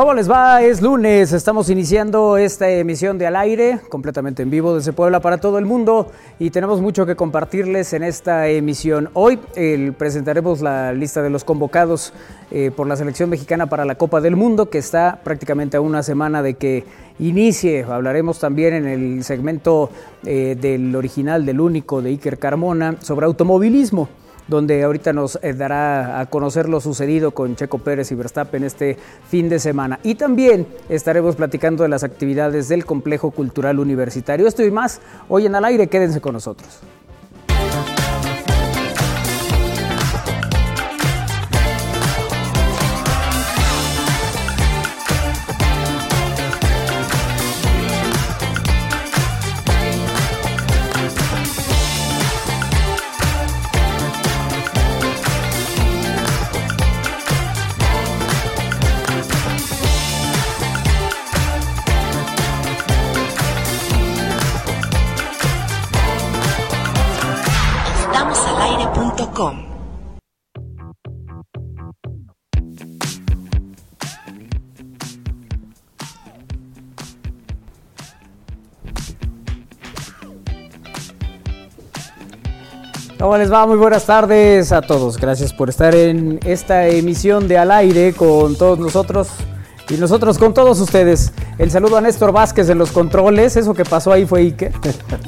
¿Cómo les va? Es lunes, estamos iniciando esta emisión de Al Aire, completamente en vivo desde Puebla para todo el mundo y tenemos mucho que compartirles en esta emisión. Hoy presentaremos la lista de los convocados eh, por la selección mexicana para la Copa del Mundo, que está prácticamente a una semana de que inicie. Hablaremos también en el segmento eh, del original, del único de Iker Carmona, sobre automovilismo donde ahorita nos eh, dará a conocer lo sucedido con Checo Pérez y Verstappen este fin de semana. Y también estaremos platicando de las actividades del Complejo Cultural Universitario. Esto y más hoy en Al Aire, quédense con nosotros. ¿Cómo les va? Muy buenas tardes a todos. Gracias por estar en esta emisión de Al Aire con todos nosotros y nosotros con todos ustedes. El saludo a Néstor Vázquez en los controles. Eso que pasó ahí fue Ike.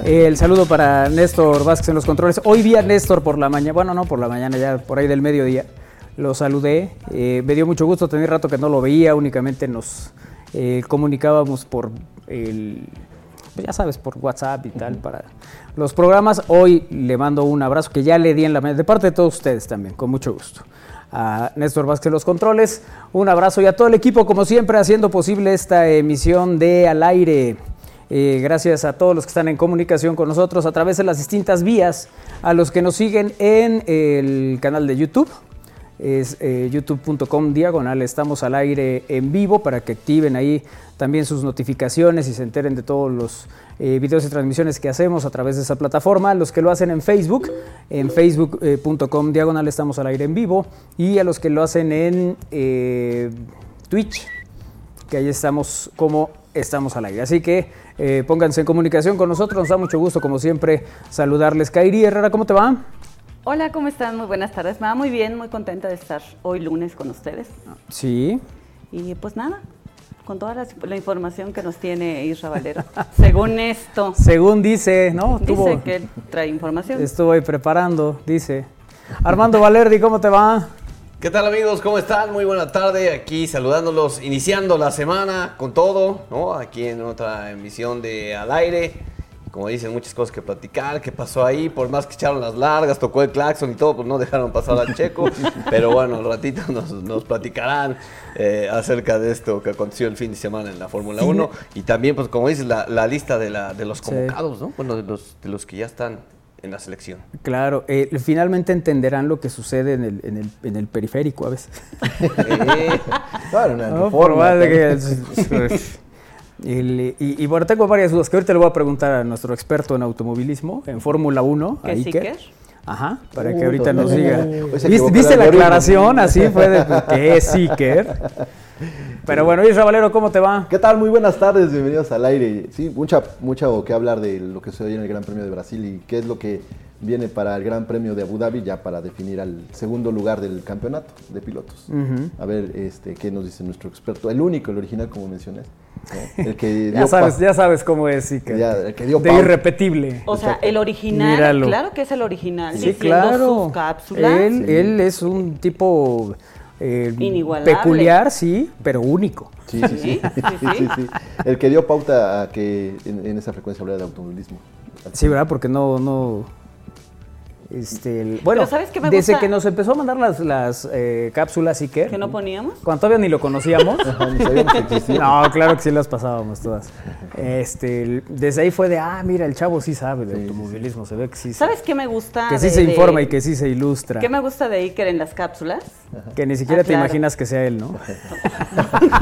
El saludo para Néstor Vázquez en los controles. Hoy vi a Néstor por la mañana. Bueno, no por la mañana, ya por ahí del mediodía. Lo saludé. Eh, me dio mucho gusto. Tenía rato que no lo veía. Únicamente nos eh, comunicábamos por el pues ya sabes, por WhatsApp y tal, para los programas. Hoy le mando un abrazo que ya le di en la de parte de todos ustedes también, con mucho gusto. A Néstor Vázquez los controles, un abrazo y a todo el equipo, como siempre, haciendo posible esta emisión de Al Aire. Eh, gracias a todos los que están en comunicación con nosotros a través de las distintas vías, a los que nos siguen en el canal de YouTube, es eh, youtube.com diagonal, estamos al aire en vivo para que activen ahí también sus notificaciones y se enteren de todos los eh, videos y transmisiones que hacemos a través de esa plataforma. Los que lo hacen en Facebook, en facebook.com diagonal estamos al aire en vivo. Y a los que lo hacen en eh, Twitch, que ahí estamos como estamos al aire. Así que eh, pónganse en comunicación con nosotros. Nos da mucho gusto, como siempre, saludarles. Kairi Herrera, ¿cómo te va? Hola, ¿cómo están? Muy buenas tardes. Me va muy bien, muy contenta de estar hoy lunes con ustedes. Sí. Y pues nada, con toda la, la información que nos tiene Isra Valero. Según esto, Según dice, ¿no? dice Tuvo- que él trae información. Estuvo ahí preparando, dice. Armando Valerdi, ¿cómo te va? ¿Qué tal amigos? ¿Cómo están? Muy buena tarde, aquí saludándolos, iniciando la semana con todo, ¿no? Aquí en otra emisión de Al Aire. Como dicen, muchas cosas que platicar, qué pasó ahí, por más que echaron las largas, tocó el claxon y todo, pues no dejaron pasar al Checo. Pero bueno, al ratito nos, nos platicarán eh, acerca de esto que aconteció el fin de semana en la Fórmula 1. Y también, pues como dices, la, la lista de, la, de los Sí. convocados, ¿no? Bueno, de los, de los que ya están en la selección. Claro, eh, finalmente entenderán lo que sucede en el, en el, en el periférico a veces. Eh, Claro, una No, reforma. que- El- y, y bueno, tengo varias dudas que ahorita le voy a preguntar a nuestro experto en automovilismo, en Fórmula 1, a ¿Que sí Iker. Ajá, para que Uh, ahorita nos no. diga. Se ¿Viste, la aclaración? Así fue de pues, que es Iker. Pero bueno, Isra Valero, ¿cómo te va? ¿Qué tal? Muy buenas tardes, bienvenidos al aire. Sí, mucha, mucho que hablar de lo que sucedió en el Gran Premio de Brasil y qué es lo que viene para el Gran Premio de Abu Dhabi, ya para definir al segundo lugar del campeonato de pilotos. A ver este, qué nos dice nuestro experto, el único, el original, como mencioné. ¿no? El que Ya sabes, ya sabes cómo es Iker. Ya, el que dio de irrepetible. O sea, el original, Míralo. claro que es el original. Sí, claro. sus cápsulas. Él, él es un tipo eh, Inigualable. peculiar, sí, pero único. Sí, sí, sí. Sí, sí, Sí, sí, sí. El que dio pauta a que en, en esa frecuencia hablara de automovilismo. Sí, ¿verdad? Porque no, no. Este, bueno, Pero ¿sabes qué me desde gusta? que nos empezó a mandar las, las eh, cápsulas Iker, ¿Que no poníamos? cuando todavía ni lo conocíamos. Que no, claro que sí las pasábamos todas. Este, desde ahí fue de, ah, mira, el chavo sí sabe de automovilismo, se ve que sí. ¿Sabes qué me gusta? Que sí de- se de- informa y que sí se ilustra. ¿Qué me gusta de Iker en las cápsulas? Que ni siquiera Ah, te claro. imaginas que sea él, ¿no?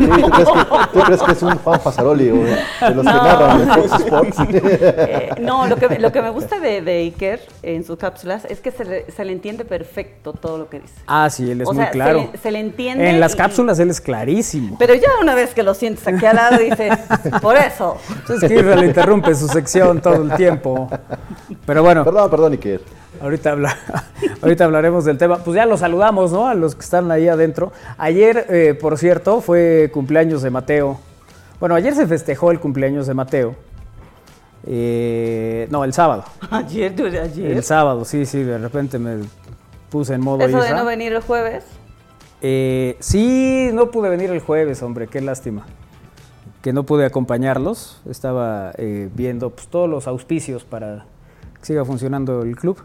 Sí, ¿tú, crees que, tú crees que es un Juan Pasaroli o de los que No. narran en Fox Sports? Eh, no, lo que, lo que me gusta de, de Iker en sus cápsulas es que se le, se le entiende perfecto todo lo que dice. Ah, sí, él es O muy sea, se claro. le- se le entiende En las y- cápsulas él es clarísimo. Pero ya una vez que lo sientes aquí al lado dices, por eso. Es que Israel interrumpe su sección todo el tiempo. Pero bueno, Perdón, perdón, Iker. ahorita, habla, ahorita hablaremos del tema. Pues ya los saludamos, ¿no? A los que están ahí adentro. Ayer, eh, por cierto, fue cumpleaños de Mateo. Bueno, ayer se festejó el cumpleaños de Mateo. Eh, no, el sábado. Ayer, ayer. El sábado, sí, sí, de repente me puse en modo Eso de Isra. no venir el jueves. Eh, sí, no pude venir el jueves, hombre, qué lástima. Que no pude acompañarlos. Estaba eh, viendo pues, todos los auspicios para siga funcionando el club.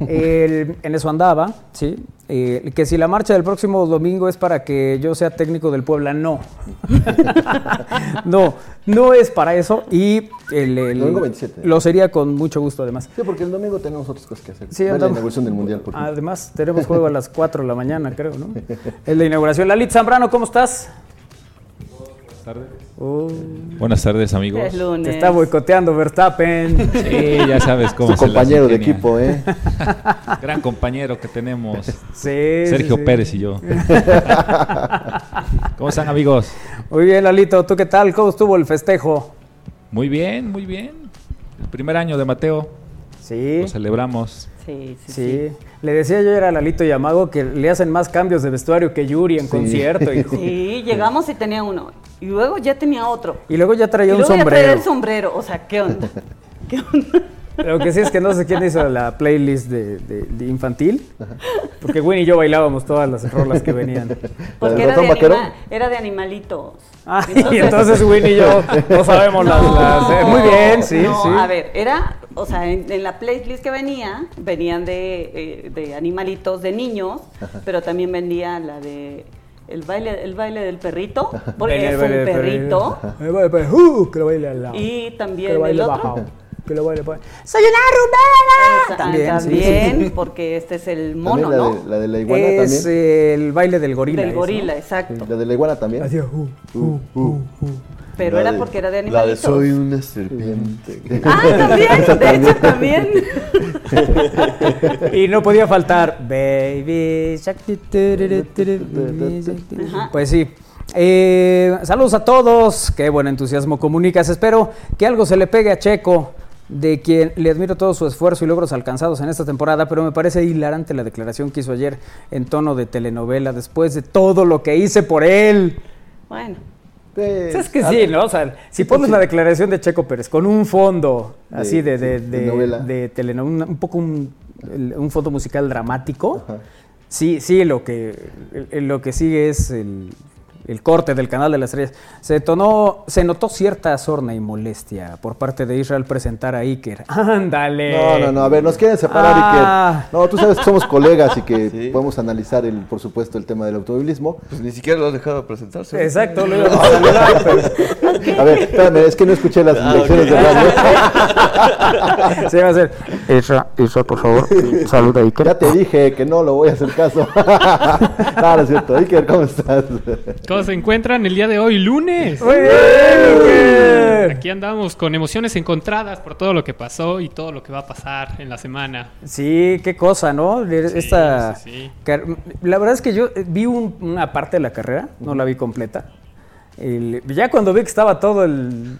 El- en eso andaba, sí. Eh, que si la marcha del próximo domingo es para que yo sea técnico del Puebla, no. no, no es para eso. Y el, el- Domingo 27. lo sería con mucho gusto, además. Sí, porque el domingo tenemos otras cosas que hacer. Sí, la inauguración del Mundial. Además, tenemos juego a las 4 de la mañana, creo, ¿no? Es la inauguración. Lalit Zambrano, ¿cómo estás? Buenas tardes. Oh, Buenas tardes, amigos. Es lunes. te está boicoteando Verstappen. Sí, ya sabes cómo Su compañero de equipo, ¿eh? Gran compañero que tenemos, Sí, Sergio sí, sí. Pérez y yo. ¿Cómo están, amigos? Muy bien, Lalito, ¿tú qué tal? ¿Cómo estuvo el festejo? Muy bien, muy bien. El primer año de Mateo Sí, lo celebramos. Sí, sí, sí. sí. Le decía yo ayer a Lalito y a Mago que le hacen más cambios de vestuario que Yuri en Sí. concierto. hijo. Sí, llegamos y tenía uno. Y luego ya tenía otro. Y luego ya Y traía un luego ya traía sombrero. el sombrero. O sea, ¿qué onda? ¿Qué onda? Lo que sí es que no sé quién hizo la playlist de, de- de infantil. Porque Winnie y yo bailábamos todas las rolas que venían. Porque era de, anima- era de animalitos. Ah, y entonces Winnie y yo no sabemos las... las- eh, muy bien, sí, no, sí. A ver, era, o sea, en, en la playlist que venía, venían de, eh, de animalitos de niños, pero también venía la de el baile, el baile del perrito, porque Baile, es un perrito. El baile, uh, que lo baile al lado. Y que también lo baile el bajado. Que lo. ¡Soy una rumana! También, También, sí. porque este es el mono, la, ¿no? de, la de la iguana Es también. eh, el baile del gorila. Del gorila, exacto. La de la iguana también. Hacía, uh, uh, uh, uh. Pero La era de- porque era de La de animalitos. soy una serpiente. Ah, también, de hecho también. Y no podía faltar Baby. Pues sí. Eh, saludos a todos. Qué buen entusiasmo comunicas. Espero que algo se le pegue a Checo, de quien le admiro todo su esfuerzo y logros alcanzados en esta temporada, pero me parece hilarante la declaración que hizo ayer en tono de telenovela después de todo lo que hice por él. Bueno, Pues, Es que sí, ¿no? O sea, si pones sí. la declaración de Checo Pérez con un fondo De- así de, de, de de, novela. de telenovela, un, un poco un, fondo musical dramático, Ajá. sí, sí, lo que, lo que sigue es el, el corte del canal de las estrellas. Se, tonó, se notó cierta sorna y molestia por parte de Israel presentar a Iker. ¡Ándale! No, no, no, a ver, nos quieren separar Ah. y que... No, tú sabes que somos colegas y que Sí. podemos analizar, el, por supuesto, el tema del automovilismo. Pues ni siquiera lo has dejado presentarse. Exacto, lo íbamos a saludar, pero- A ver, espérame, es que no escuché las Ah, lecciones ok. de radio. Se va a hacer. Isra, Isra, por favor, saluda a Iker. Ya te dije que no lo voy a hacer caso. no, no es cierto. Iker, ¿cómo estás? ¿Cómo se encuentran el día de hoy, lunes? Muy bien, Iker. Aquí andamos con emociones encontradas por todo lo que pasó y todo lo que va a pasar en la semana. Sí, qué cosa, ¿no? Esta, sí, sí. car- La verdad es que yo eh, vi un- una parte de la carrera, no la vi completa. El- ya cuando vi que estaba todo el,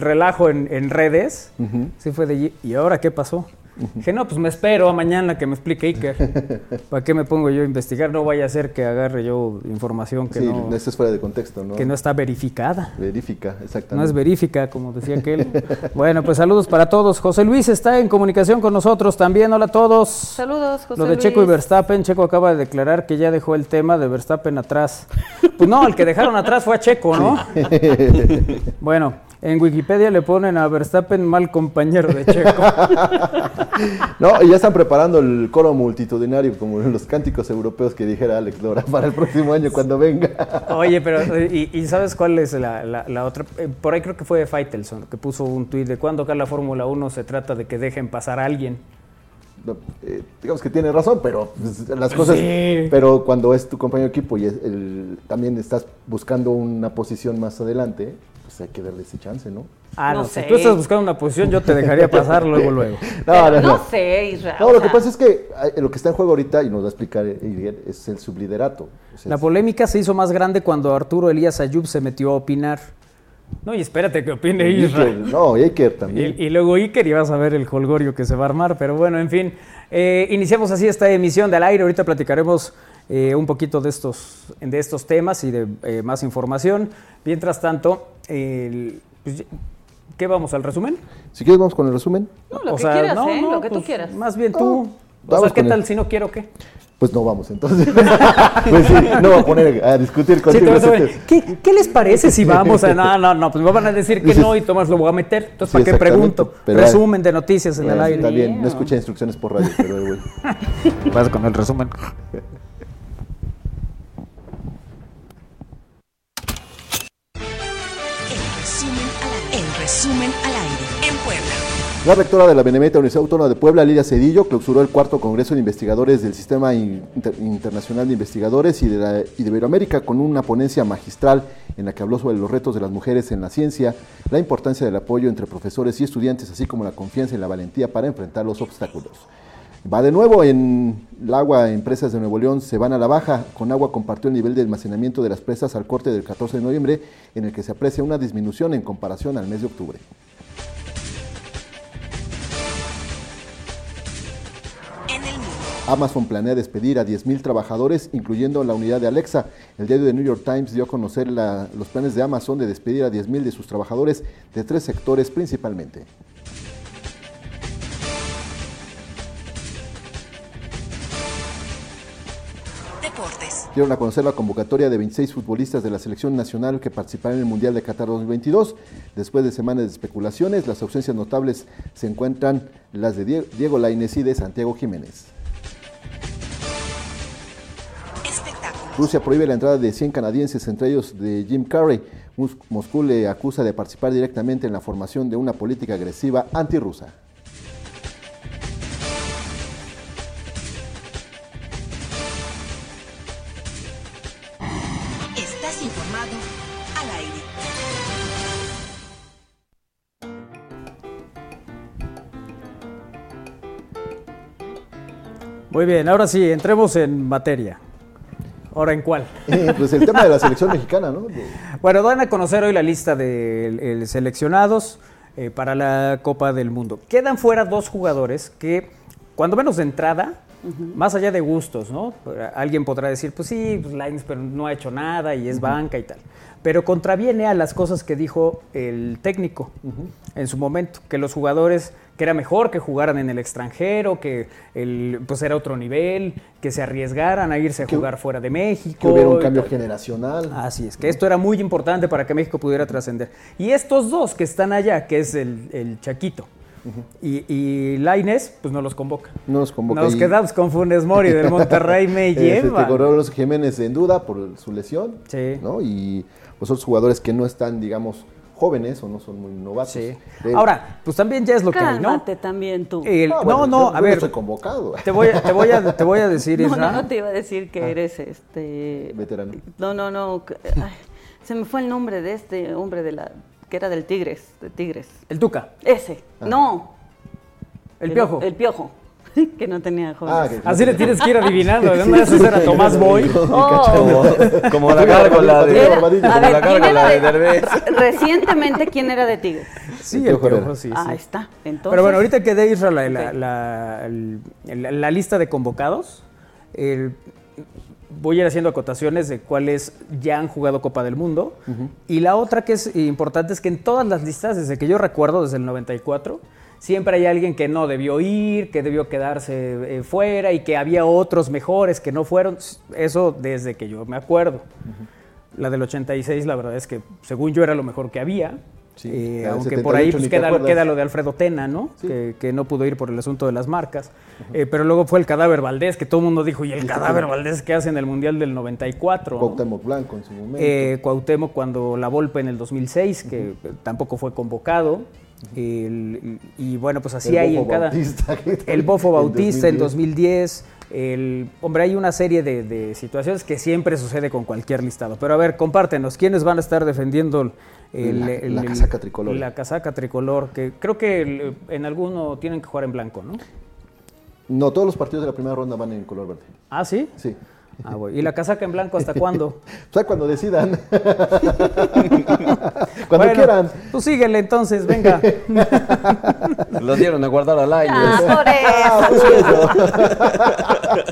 relajo en, en redes, sí fue de, ¿y ahora qué pasó? Dije, no, pues me espero a mañana que me explique Iker. ¿Para qué me pongo yo a investigar? No vaya a ser que agarre yo información que, Sí, no, esto es fuera de contexto, ¿no? que no está verificada. Verifica, exactamente. No es verífica, como decía aquel. bueno, pues saludos para todos. José Luis está en comunicación con nosotros también. Hola a todos. saludos, José Lo de Luis. Checo y Verstappen, Checo acaba de declarar que ya dejó el tema de Verstappen atrás. Pues no, el que dejaron atrás fue a Checo, ¿no? bueno, en Wikipedia le ponen a Verstappen mal compañero de Checo. No, y ya están preparando el coro multitudinario, como los cánticos europeos que dijera Alex Lora, para el próximo año cuando venga. Oye, pero ¿y, y sabes cuál es la, la- la otra? Eh, por ahí creo que fue Faitelson que puso un tuit de cuando acá la Fórmula 1 se trata de que dejen pasar a alguien. no, eh, digamos que tiene razón, pero pues, las cosas, Sí. pero cuando es tu compañero de equipo y es el- también estás buscando una posición más adelante, hay que darle ese chance, ¿no? Ah, no, No si sé. tú estás buscando una posición, yo te dejaría pasar luego, luego. No, sé, Israel. No, o lo que pasa es que eh, lo que está en juego ahorita, y nos va a explicar Iriel, es el subliderato. O sea, La polémica se hizo más grande cuando Arturo Elías Ayub se metió a opinar. No, y espérate que opine Israel. no, y Iker también. Y, y luego Iker y vas a ver el holgorio que se va a armar, pero bueno, en fin. Eh, iniciamos así esta emisión del aire. Ahorita platicaremos eh, un poquito de estos, de estos temas y de eh, más información. Mientras tanto, el- pues, ¿qué vamos al resumen? Si quieres, vamos con el resumen. No, lo que quieras, ¿eh? lo que tú pues, quieras. Más bien tú. o sea, ¿qué tal el- si no quiero qué? Pues no vamos, entonces. pues sí, no voy a poner a discutir Sí, contigo. tema. ¿Qué, qué les parece si vamos a.? No, no, no, pues me van a decir que no y Tomás lo voy a meter. Entonces, Sí, ¿para qué pregunto? pero- Resumen de noticias en el Bueno, aire. Está bien, no escuché instrucciones por radio, pero bueno. Vas con el resumen. La rectora de la Benemérita Universidad Autónoma de Puebla, Lidia Cedillo, clausuró el cuarto Congreso de Investigadores del Sistema Inter- Internacional de Investigadores y de, la- y de Iberoamérica con una ponencia magistral en la que habló sobre los retos de las mujeres en la ciencia, la importancia del apoyo entre profesores y estudiantes, así como la confianza y la valentía para enfrentar los obstáculos. Va de nuevo en el agua, empresas de Nuevo León se van a la baja. Con agua compartió el nivel de almacenamiento de las presas al corte del 14 de noviembre, en el que se aprecia una disminución en comparación al mes de octubre. Amazon planea despedir a 10.000 trabajadores, incluyendo la unidad de Alexa. El diario de New York Times dio a conocer la- los planes de Amazon de despedir a 10.000 de sus trabajadores de tres sectores principalmente. Dieron a conocer la convocatoria de 26 futbolistas de la selección nacional que participarán en el Mundial de Qatar 2022. Después de semanas de especulaciones, las ausencias notables se encuentran las de Die- Diego Lainez y de Santiago Jiménez. Rusia prohíbe la entrada de 100 canadienses, entre ellos de Jim Carrey. Moscú le acusa de participar directamente en la formación de una política agresiva antirrusa. Muy bien, ahora sí, entremos en materia. ¿Ahora en cuál? Eh, pues el tema de la selección mexicana, ¿no? Bueno, dan a conocer hoy la lista de seleccionados eh, para la Copa del Mundo. Quedan fuera dos jugadores que, cuando menos de entrada, más allá de gustos, ¿no? Alguien podrá decir, pues sí, pues Lainez, pero no ha hecho nada y es banca y tal. Pero contraviene a las cosas que dijo el técnico en su momento, que los jugadores, que era mejor que jugaran en el extranjero, que el, pues era otro nivel, que se arriesgaran a irse a Que- jugar fuera de México. que hubiera un cambio generacional. Así es, que esto era muy importante para que México pudiera trascender. Y estos dos que están allá, que es el, el Chaquito y, y Lainez, pues no los convoca. No nos convoca. Nos y- quedamos con Funes Mori del Monterrey, me se lleva. los Jiménez en duda por su lesión. Sí. ¿no? Y los otros jugadores que no están, digamos, jóvenes o no son muy novatos. Sí. Eh, Ahora, pues también ya es lo que hay, ¿no? También tú. El- ah, no, bueno, no, yo- a yo ver, estoy convocado. te voy, a, te, voy a, te voy a decir, no, no, Isra. no te iba a decir Ah. que eres este. Veterano. No, no, no. ay, se me fue el nombre de este hombre de la que era del Tigres, de Tigres. El Tuca, Ese. Ah. No. el Piojo. El Piojo. que no tenía jóvenes. Ah, que- Así le tienes que ir adivinando. ¿De dónde vas a hacer a Tomás Boy? Oh. Como, como la gárgola de, Era- como la ver, ¿quién gárgola era de Derbez. Recientemente, ¿quién era de Tigres? Sí, El Piojo Piojo, Herrera. sí, ah, sí. está. Entonces, Pero bueno, ahorita que dé Isra la, la, la- la- la lista de convocados, el- voy a ir haciendo acotaciones de cuáles ya han jugado Copa del Mundo. Y la otra que es importante es que en todas las listas, desde que yo recuerdo, desde el 94, siempre hay alguien que no debió ir, que debió quedarse eh, fuera y que había otros mejores que no fueron. Eso desde que yo me acuerdo. La del 86, la verdad es que según yo era lo mejor que había. Sí, Eh, aunque por ahí 78 pues, queda, queda lo de Alfredo Tena, ¿no? Sí. Que, que no pudo ir por el asunto de las marcas. Eh, pero luego fue el cadáver Valdés, que todo el mundo dijo, ¿y el cadáver Valdés qué hace en el Mundial del 94? no? Cuauhtémoc Blanco en su momento. Eh, Cuauhtémoc cuando la Volpe en el 2006, que tampoco fue convocado. El- y bueno, pues así El hay en cada... El Bofo Bautista en 2010. 2010. El, hombre, hay una serie de, de situaciones que siempre sucede con cualquier listado. Pero a ver, compártenos, ¿quiénes van a estar defendiendo el, La- el- la casaca tricolor. La casaca tricolor, que creo que en alguno tienen que jugar en blanco, ¿no? No, todos los partidos de la primera ronda van en color verde. Ah, ¿sí? Sí. Ah, bueno. ¿Y la casaca en blanco hasta cuándo? O sea, cuando decidan. cuando Bueno, quieran. Tú síguele entonces, venga. Los dieron a guardar al año. Ah, por eso.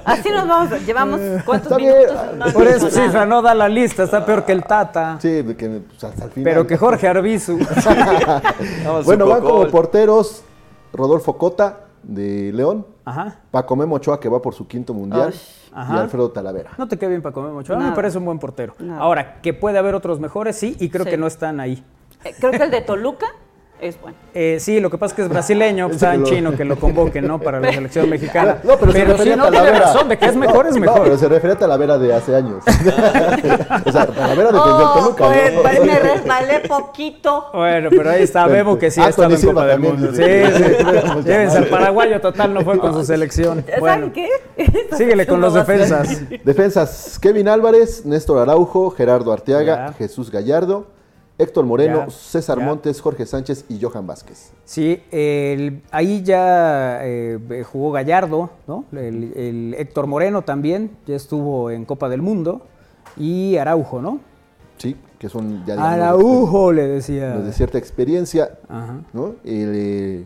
Así nos vamos. Llevamos cuántos Está minutos. No has Por eso. Cifra no da la lista, está peor que el Tata. Sí, que pues, hasta el final. Pero que Jorge Arbizu. Bueno, van como porteros Rodolfo Cota de León, Ajá. Paco Memo Ochoa que va por su quinto mundial y Ajá. Alfredo Talavera. No te quede bien para comer mucho. Me parece un buen portero. Nada. Ahora, que puede haber otros mejores, sí, y creo Sí. que no están ahí. Eh, Creo que el de Toluca es bueno. Eh, sí, lo que pasa es que es brasileño, pues, Ese está que en lo- chino que lo convoquen, ¿no? Para la selección mexicana. No, pero, se si no a tiene razón de que es mejor, es No, mejor. pero se refiere a Talavera de hace años. o sea, Talavera defendió el Oh, Toluca. pues, ¿no? pues, me resbalé poquito. Bueno, pero ahí está, Vemos que sí ha Anthony estado en Copa del Mundo. Sí, sí. Podríamos Llévense al paraguayo, total, no fue con su selección. ¿Saben Bueno, qué? síguele con los defensas. Defensas, Kevin Álvarez, Néstor Araujo, Gerardo Arteaga. Jesús Gallardo, Héctor Moreno, Ya, César ya. Montes, Jorge Sánchez y Johan Vázquez. Sí, el- ahí ya eh, jugó Gallardo, ¿no? El, el Héctor Moreno también, ya estuvo en Copa del Mundo. Y Araujo, ¿no? Sí, que son ya digamos, Araujo, le decía. de cierta experiencia, Ajá. ¿no? El, eh,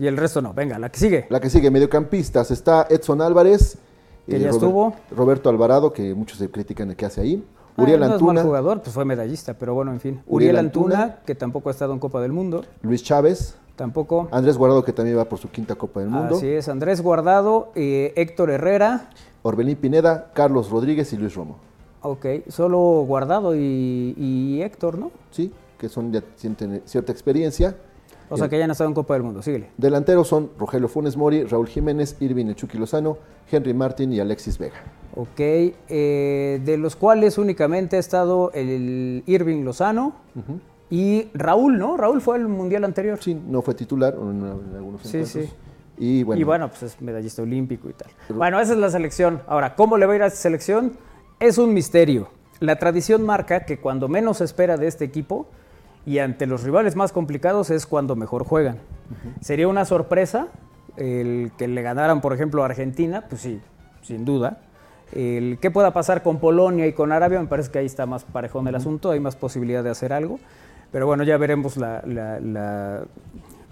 Y el resto no. Venga, la que sigue. la que sigue, mediocampistas, está Edson Álvarez, Que ya Robert- estuvo. Roberto Alvarado, que muchos se critican el que hace ahí, Uriel Ah, no Antuna, es mal jugador, pues fue medallista, pero bueno, en fin. Uriel Uriel Antuna, Antuna. que tampoco ha estado en Copa del Mundo, Luis Chávez, tampoco. Andrés Guardado, que también va por su quinta Copa del Mundo, Así es, Andrés Guardado, eh, Héctor Herrera, Orbelín Pineda, Carlos Rodríguez y Luis Romo. ok, solo Guardado y, y Héctor, ¿no? Sí, que son ya tienen cierta experiencia. O sea que ya no ha estado en Copa del Mundo, síguele. Delanteros son Rogelio Funes Mori, Raúl Jiménez, Irving Echuqui Lozano, Henry Martin y Alexis Vega. Ok, eh, de los cuales únicamente ha estado el Irving Lozano y Raúl, ¿no? Raúl fue al Mundial anterior. Sí, no fue titular en, en algunos Sí, encuentros. sí. Y bueno, Y bueno, pues es medallista olímpico y tal. Bueno, esa es la selección. Ahora, ¿cómo le va a ir a esta selección? Es un misterio. La tradición marca que cuando menos se espera de este equipo y ante los rivales más complicados es cuando mejor juegan. Sería una sorpresa el que le ganaran, por ejemplo, a Argentina, pues sí, sin duda. El qué pueda pasar con Polonia y con Arabia, me parece que ahí está más parejón el asunto, hay más posibilidad de hacer algo. Pero bueno, ya veremos la, la- la-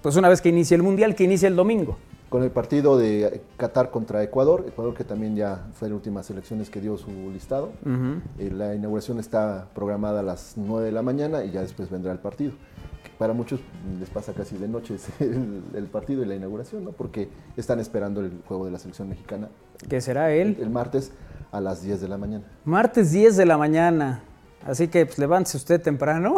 pues una vez que inicie el Mundial, que inicie el domingo. Con el partido de Qatar contra Ecuador, Ecuador que también ya fue las últimas elecciones que dio su listado. Eh, la inauguración está programada a las 9 de la mañana y ya después vendrá el partido. Que Para muchos les pasa casi de noche el, el partido y la inauguración, ¿no? porque están esperando el juego de la selección mexicana que será él. el martes a las 10 de la mañana. Martes 10 de la mañana. Así que pues, levántese usted temprano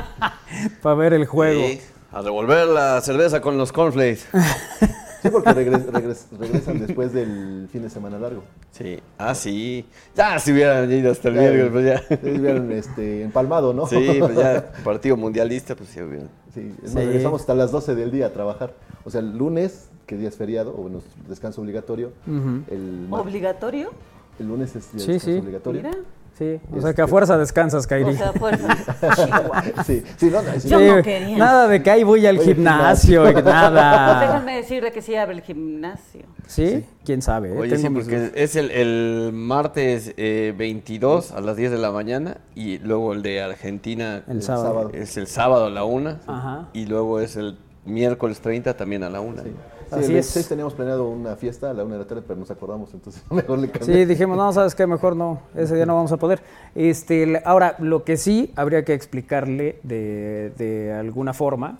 para ver el juego. Sí, a revolver la cerveza con los cornflakes. Sí, porque regres- regres- regresan después del fin de semana largo. Sí, ah, sí. Ya, si hubieran ido hasta el Ya, miércoles, pues ya. ustedes hubieran, este, empalmado, ¿no? Sí, pues ya, partido mundialista, pues sí hubieran. Sí, es más, Sí. regresamos hasta las 12 del día a trabajar. O sea, el lunes, que día es feriado, o bueno, es descanso obligatorio. el, ¿Obligatorio? el lunes es día Sí, descanso sí. obligatorio. Mira. Sí, o sea que a fuerza descansas, Kairi. O sea, fuerza. Chihuahua. Sí, sí, no, no, sí. Yo no quería. Nada de que ahí voy al Voy gimnasio y Pues nada. déjame decirle que sí abre el gimnasio. ¿Sí? ¿Quién sabe? eh? Oye, sí, porque es el, el martes eh, 22 a las 10 de la mañana y luego el de Argentina El sábado. es el sábado a la 1 Ajá. y luego es el miércoles 30 también a la 1. Sí, Así el es. 26 teníamos planeado una fiesta a la una de la tarde, pero nos acordamos, entonces mejor le Sí, cambiamos. dijimos, no, ¿sabes qué? Mejor no, ese día no vamos a poder. Este, ahora, lo que sí habría que explicarle de, de alguna forma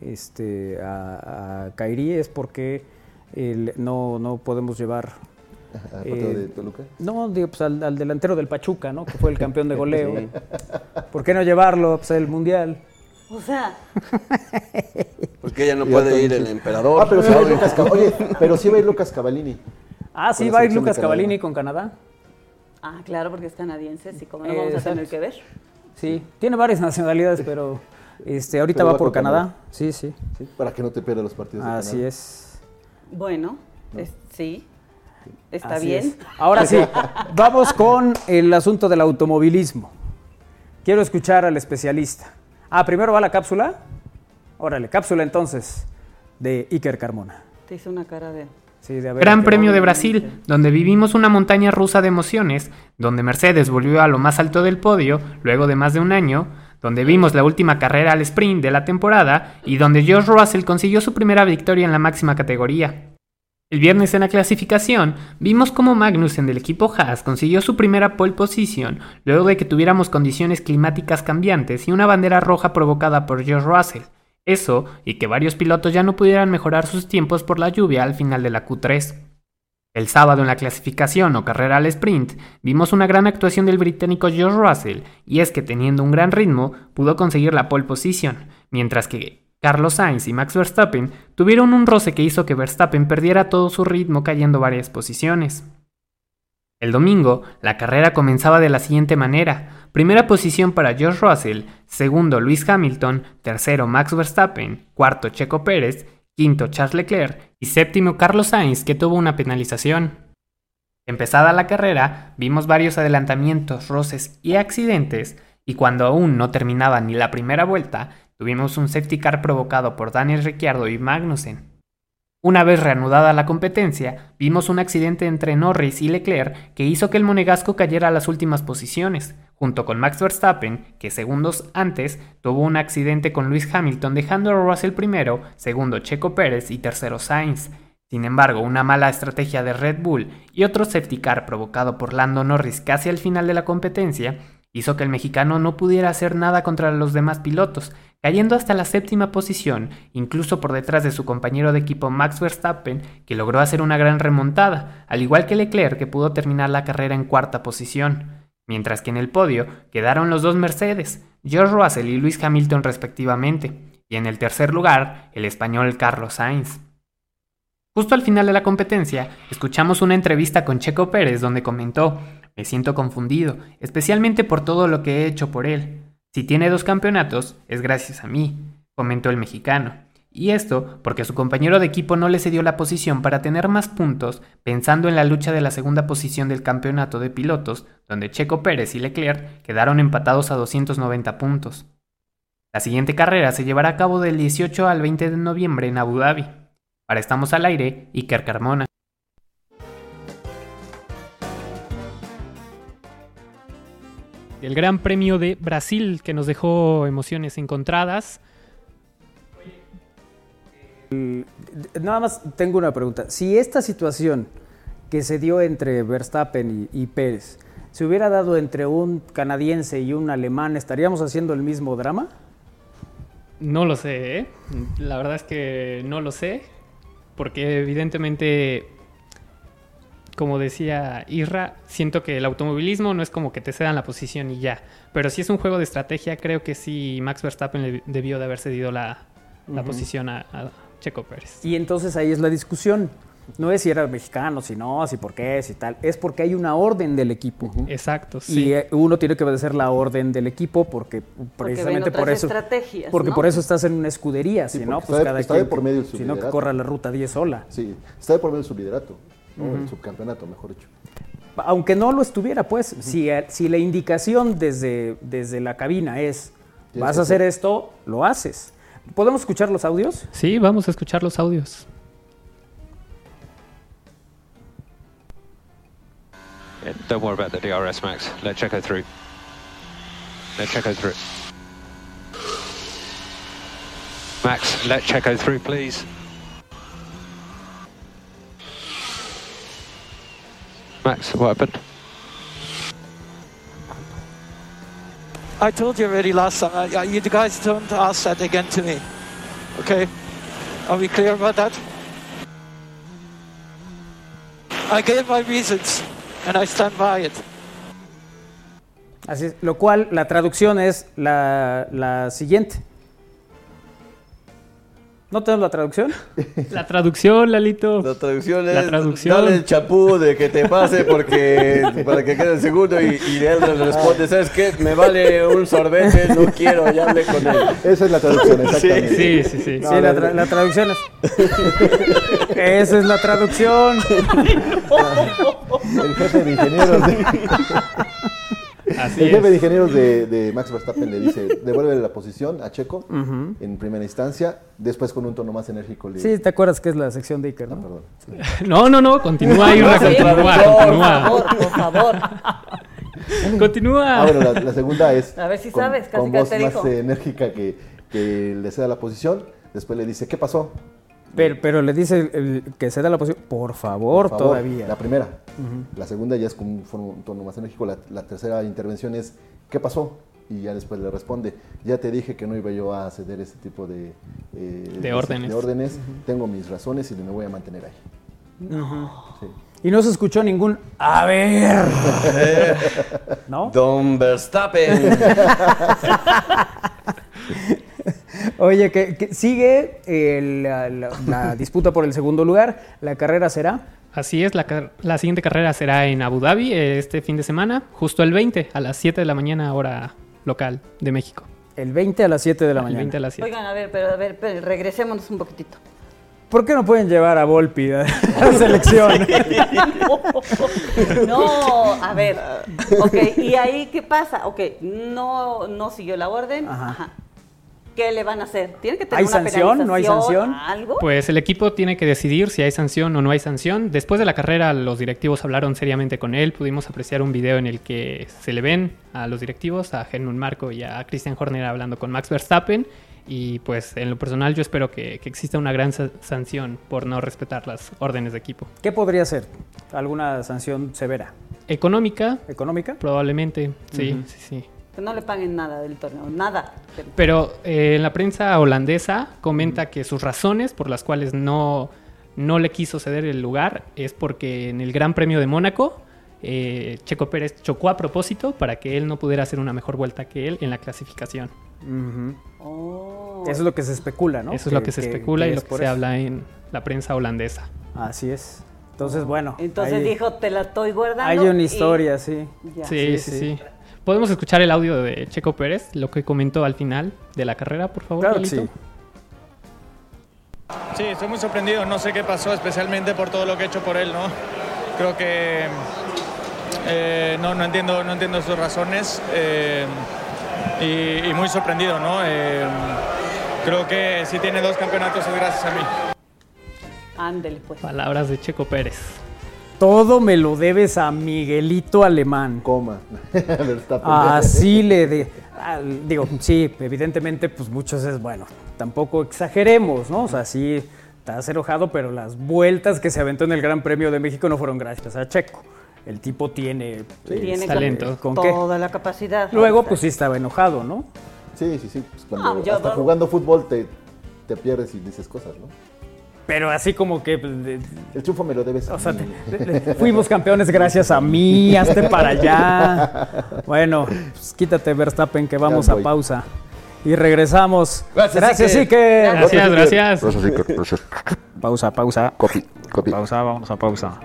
este, a, a Kairi es porque el- no, no podemos llevar... Al eh, de Toluca. No, digo, pues al, al delantero del Pachuca, ¿no? Que fue el campeón de goleo. ¿Por qué no llevarlo pues, al Mundial? O sea, Porque ella no puede ir el emperador. Ah, pero sí va a ir. Lucas Cavallini. Oye, pero sí va a ir Lucas Cavallini. Ah, sí, va a ir Lucas. Cavallini con Canadá. ah, claro, porque es canadiense, y como no vamos a tener que ver. Sí, tiene varias nacionalidades, pero Este, ahorita Pero va va por Canadá. Sí, sí. Sí, Para que no te pierdas los partidos. de Así Canadá. es. Bueno, es- sí, está Así bien. es. Ahora sí, vamos con el asunto del automovilismo. Quiero escuchar al especialista. Ah, primero va la cápsula. Órale, cápsula entonces de Iker Carmona. Te hizo una cara de... Sí, de a ver, Gran ¿qué- Premio de Brasil, donde vivimos una montaña rusa de emociones, donde Mercedes volvió a lo más alto del podio luego de más de un año, donde vimos la última carrera al sprint de la temporada y donde George Russell consiguió su primera victoria en la máxima categoría. El viernes en la clasificación vimos cómo Magnussen del equipo Haas consiguió su primera pole position luego de que tuviéramos condiciones climáticas cambiantes y una bandera roja provocada por George Russell. Eso y que varios pilotos ya no pudieran mejorar sus tiempos por la lluvia al final de la Q3. El sábado en la clasificación o carrera al sprint vimos una gran actuación del británico George Russell y es que teniendo un gran ritmo pudo conseguir la pole position, mientras que Carlos Sainz y Max Verstappen tuvieron un roce que hizo que Verstappen perdiera todo su ritmo cayendo varias posiciones. El domingo, la carrera comenzaba de la siguiente manera. Primera posición para George Russell, segundo Lewis Hamilton, tercero Max Verstappen, cuarto Checo Pérez, quinto Charles Leclerc y séptimo Carlos Sainz que tuvo una penalización. Empezada la carrera, vimos varios adelantamientos, roces y accidentes, y cuando aún no terminaba ni la primera vuelta, tuvimos un safety car provocado por Daniel Ricciardo y Magnussen. Una vez reanudada la competencia, vimos un accidente entre Norris y Leclerc que hizo que el monegasco cayera a las últimas posiciones, junto con Max Verstappen, que segundos antes tuvo un accidente con Lewis Hamilton dejando a Russell primero, segundo Checo Pérez y tercero Sainz. Sin embargo, una mala estrategia de Red Bull y otro safety car provocado por Lando Norris casi al final de la competencia hizo que el mexicano no pudiera hacer nada contra los demás pilotos, cayendo hasta la séptima posición, incluso por detrás de su compañero de equipo Max Verstappen, que logró hacer una gran remontada, al igual que Leclerc que pudo terminar la carrera en cuarta posición. Mientras que en el podio quedaron los dos Mercedes, George Russell y Lewis Hamilton respectivamente, y en el tercer lugar el español Carlos Sainz. Justo al final de la competencia, escuchamos una entrevista con Checo Pérez donde comentó, me siento confundido, especialmente por todo lo que he hecho por él. Si tiene dos campeonatos, es gracias a mí, comentó el mexicano. Y esto porque su compañero de equipo no le cedió la posición para tener más puntos, pensando en la lucha de la segunda posición del campeonato de pilotos, donde Checo Pérez y Leclerc quedaron empatados a 290 puntos. La siguiente carrera se llevará a cabo del 18 al 20 de noviembre en Abu Dhabi. Para Estamos al Aire, Iker Carmona. El Gran Premio de Brasil que nos dejó emociones encontradas. Nada más tengo una pregunta. Si esta situación que se dio entre Verstappen y, y Pérez se hubiera dado entre un canadiense y un alemán, ¿estaríamos haciendo el mismo drama? No lo sé, ¿eh? La verdad es que no lo sé. Porque evidentemente, como decía Isra, siento que el automovilismo no es como que te cedan la posición y ya. Pero si es un juego de estrategia, creo que sí Max Verstappen le debió de haber cedido la, la posición a, a Checo Pérez. Y entonces ahí es la discusión. No es si era mexicano, si no, si por qué, si tal. Es porque hay una orden del equipo. Exacto, Y sí. eh, uno tiene que obedecer la orden del equipo porque Porque precisamente ven por eso. estrategias, Porque ¿no? por eso estás en una escudería, Sí, si no, porque pues está de- cada está de por medio su si no, que corra la ruta 10 sola. Sí, está de por medio de su liderato, ¿no? el subcampeonato, mejor dicho. Aunque no lo estuviera, pues, si, eh, si la indicación desde, desde la cabina es vas a hacer hacer. esto, lo haces. ¿Podemos escuchar los audios? Sí, vamos a escuchar los audios. Yeah, don't worry about the DRS, Max. Let Checo through. Let Checo through. Max, let Checo through, please. Max, what happened? I told you already last time. Uh, you guys don't ask that again to me. Okay? Are we clear about that? I gave my reasons and I stand by it. Así es, lo cual la traducción es la, la siguiente. ¿No tenemos la traducción? La traducción, Lalito. La traducción es La traducción. dale el chapú de que te pase porque para que quede el segundo y, y él le responde, ¿sabes qué? Me vale un sorbete, no quiero, ya hablé con él. Esa es la traducción, exactamente. Sí, sí, sí. sí, la, tra- la traducción es. Esa es la traducción. El jefe de ingenieros de, Así el jefe de ingenieros de, de Max Verstappen le dice, devuelve la posición a Checo en primera instancia, después con un tono más enérgico le Sí, ¿te acuerdas que es la sección de Iker, no? Perdón. No, no, no, continúa, Irra, Sí, continúa, por continúa. favor, por favor. Continúa. Ah, bueno, la, la segunda es A ver si con, sabes, casi con voz te más dijo. eh, enérgica que, que le ceda la posición, después le dice, ¿qué pasó? Pero, pero le dice el- que se da la posición. Por favor, Por favor, todavía. La primera. La segunda ya es con un, tono más enérgico. La, la tercera intervención es, ¿qué pasó? Y ya después le responde, ya te dije que no iba yo a ceder ese tipo de, eh, De órdenes. de órdenes. Tengo mis razones y me voy a mantener ahí. Sí. Y no se escuchó ningún. A ver. ¿No? Don Verstappen. Oye, que, que sigue el- la, la- la disputa por el segundo lugar. La carrera será. Así es, la, siguiente carrera será en Abu Dhabi eh, este fin de semana, justo el 20, a las 7 de la mañana, hora local de México. El 20 a las 7 de la El mañana. 20 a las 7. Oigan, a ver, pero a ver, pero regresémonos un poquitito. ¿Por qué no pueden llevar a Volpi a la selección? No, a ver. Ok, ¿y ahí qué pasa? Ok, no, no siguió la orden. Ajá. Ajá. ¿Qué le van a hacer? ¿Tiene que tener ¿Hay una sanción? ¿No hay sanción? ¿Algo? Pues el equipo tiene que decidir si hay sanción o no hay sanción. Después de la carrera, los directivos hablaron seriamente con él. Pudimos apreciar un video en el que se le ven a los directivos, a Helmut Marco y a Christian Horner hablando con Max Verstappen. Y pues en lo personal yo espero que, que exista una gran sa- sanción por no respetar las órdenes de equipo. ¿Qué podría ser? ¿Alguna sanción severa? Económica, ¿Económica? probablemente, sí, sí, sí. Que no le paguen nada del torneo, nada. Pero eh, en la prensa holandesa comenta que sus razones por las cuales no, no le quiso ceder el lugar es porque en el Gran Premio de Mónaco eh, Checo Pérez chocó a propósito para que él no pudiera hacer una mejor vuelta que él en la clasificación. Oh. Eso es lo que se especula, ¿no? Eso es lo que se especula y lo que se eso. habla en la prensa holandesa. Así es. Entonces, bueno. Entonces hay- dijo, te la estoy guardando. Hay una y- historia, sí. Sí, sí, sí, ¿Podemos escuchar el audio de Checo Pérez, lo que comentó al final de la carrera, por favor? Claro que Lalito? sí. Sí, estoy muy sorprendido. No sé qué pasó, especialmente por todo lo que he hecho por él, ¿no? Creo que eh, no, no entiendo, no entiendo sus razones eh, y, y muy sorprendido, ¿no? Eh, creo que si tiene dos campeonatos es gracias a mí. Ándele, pues. Palabras de Checo Pérez. Todo me lo debes a Miguelito Alemán. Coma. Así le de. ah, Digo, sí, evidentemente, pues muchos es bueno. Tampoco exageremos, ¿no? O sea, sí, estás enojado, pero las vueltas que se aventó en el Gran Premio de México no fueron gracias a Checo. El tipo tiene, Tiene talento. ¿Con qué? toda la capacidad. Luego, pues sí estaba enojado, ¿no? Sí, sí, sí. pues, cuando yo hasta no- jugando fútbol te, te pierdes y dices cosas, ¿no? Pero así como que. pues, de- El triunfo me lo debes. a O sea, mí. te- de- de- fuimos campeones gracias a mí, hazte para allá. Bueno, pues quítate Verstappen que vamos a pausa. Y regresamos. Gracias, Gracias. Iker. Gracias, gracias. Gracias, Iker, gracias. Pausa, pausa. Copy, copy. Pausa, vamos a pausa.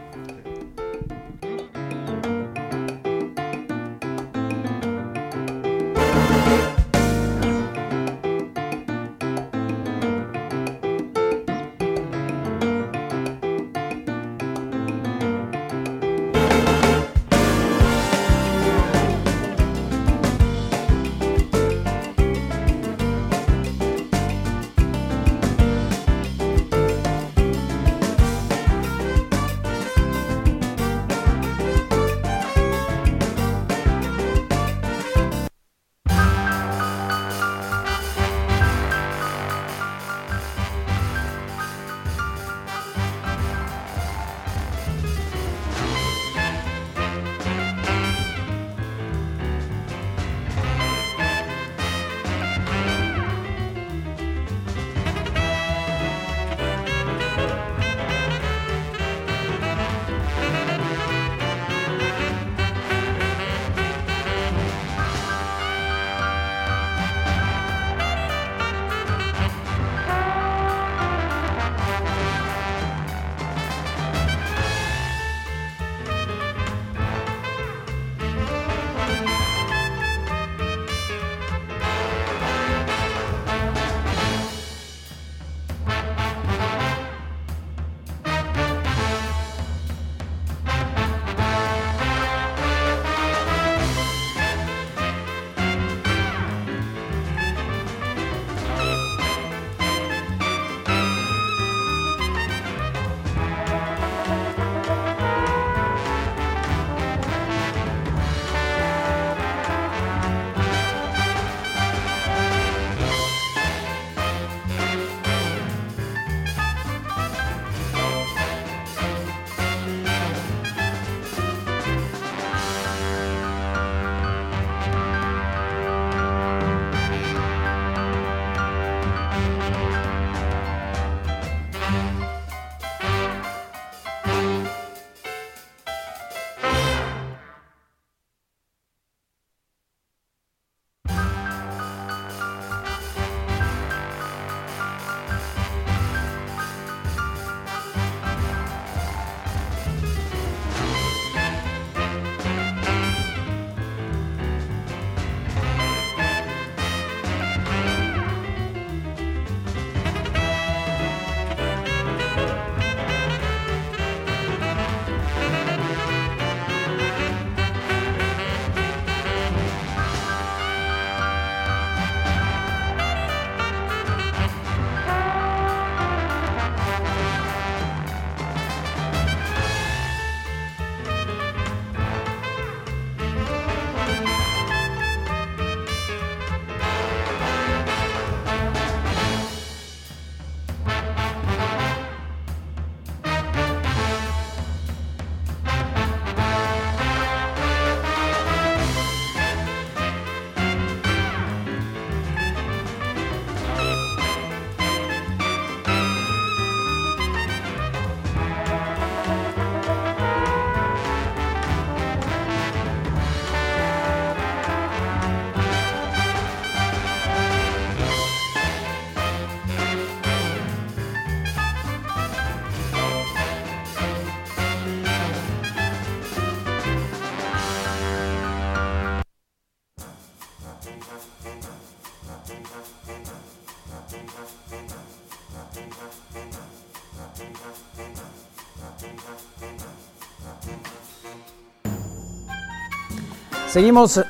Seguimos,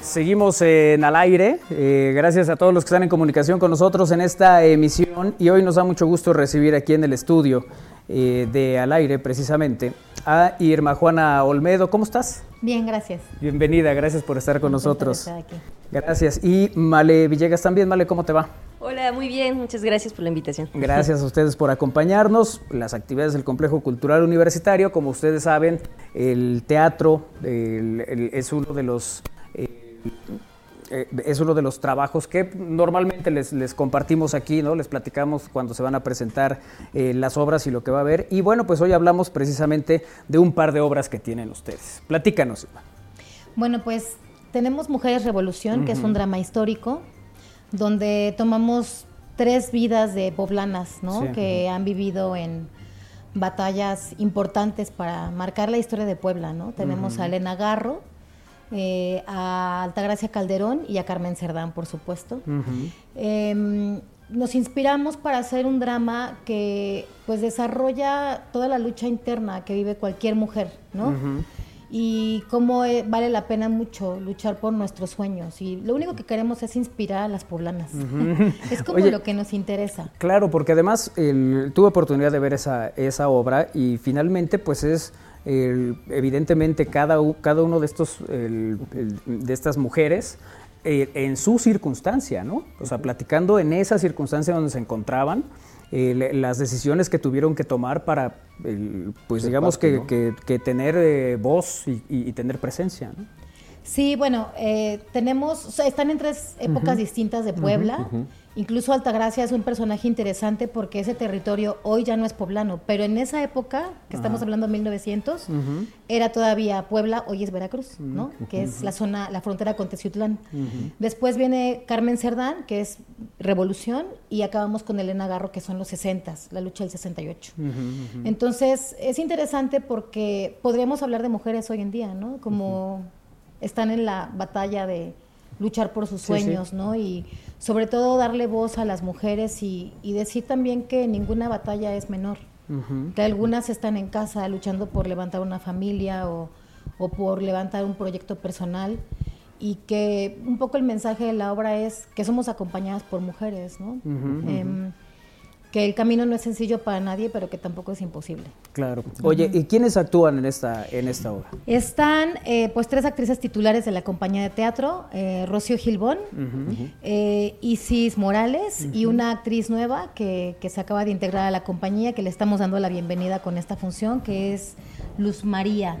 seguimos en al aire. Eh, gracias a todos los que están en comunicación con nosotros en esta emisión. Y hoy nos da mucho gusto recibir aquí en el estudio eh, de Al aire, precisamente, a Irma Juana Olmedo. ¿Cómo estás? Bien, gracias. Bienvenida, gracias por estar con nosotros. estar aquí. Gracias. Y Male Villegas también. Male, ¿cómo te va? Hola, muy bien, muchas gracias por la invitación. Gracias a ustedes por acompañarnos. Las actividades del Complejo Cultural Universitario, como ustedes saben, el teatro el- el- es uno de los eh, eh, es uno de los trabajos que normalmente les, les compartimos aquí, ¿no? Les platicamos cuando se van a presentar eh, las obras y lo que va a haber. Y bueno, pues hoy hablamos precisamente de un par de obras que tienen ustedes. Platícanos. Irma. Bueno, pues tenemos Mujeres Revolución, que es un drama histórico, donde tomamos tres vidas de poblanas, ¿no? Sí. Que han vivido en batallas importantes para marcar la historia de Puebla, ¿no? Tenemos a Elena Garro, eh, a Altagracia Calderón y a Carmen Cerdán, por supuesto. Em, nos inspiramos para hacer un drama que pues desarrolla toda la lucha interna que vive cualquier mujer, ¿no? Y cómo eh, vale la pena mucho luchar por nuestros sueños. Y lo único que queremos es inspirar a las poblanas. Es como Oye, lo que nos interesa. Claro, porque además el- tuve oportunidad de ver esa, esa obra y finalmente pues es el- evidentemente cada, cada uno de estos el- el- de estas mujeres eh, en su circunstancia, ¿no? O sea, platicando en esa circunstancia donde se encontraban, eh, le- las decisiones que tuvieron que tomar para, pues digamos parte, que, ¿no? que- que tener eh, voz y, y- y tener presencia, ¿no? Sí, bueno, eh, tenemos, o sea, están en tres épocas distintas de Puebla. ujú. Incluso Altagracia es un personaje interesante porque ese territorio hoy ya no es poblano, pero en esa época, que estamos Ajá. hablando de 1900, Ujú. era todavía Puebla, hoy es Veracruz, ¿no? Que es la zona, la frontera con Teciutlán. Después viene Carmen Cerdán, que es Revolución, y acabamos con Elena Garro, que son los 60, la lucha del 68. Entonces, es interesante porque podríamos hablar de mujeres hoy en día, ¿no? Como están en la batalla de luchar por sus Sí, sueños, sí. ¿no? Y sobre todo darle voz a las mujeres y, y decir también que ninguna batalla es menor, que algunas están en casa luchando por levantar una familia o, o por levantar un proyecto personal y que un poco el mensaje de la obra es que somos acompañadas por mujeres, ¿no? Em, que el camino no es sencillo para nadie, pero que tampoco es imposible. Claro. Oye, ¿y quiénes actúan en esta, en esta obra? Están eh, pues tres actrices titulares de la compañía de teatro, eh, Rocío Gilbón, eh, Isis Morales y una actriz nueva que, que se acaba de integrar a la compañía, que le estamos dando la bienvenida con esta función, que es Luz María.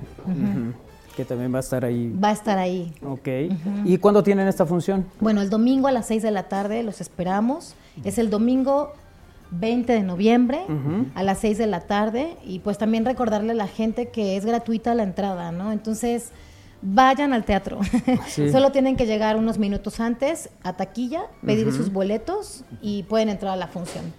Que también va a estar ahí. Va a estar ahí. Ok. ¿Y cuándo tienen esta función? Bueno, el domingo a las 6 de la tarde los esperamos. Es el domingo 20 de noviembre a las 6 de la tarde y pues también recordarle a la gente que es gratuita la entrada, ¿no? Entonces, vayan al teatro. Sí. Solo tienen que llegar unos minutos antes a taquilla, pedir sus boletos y pueden entrar a la función.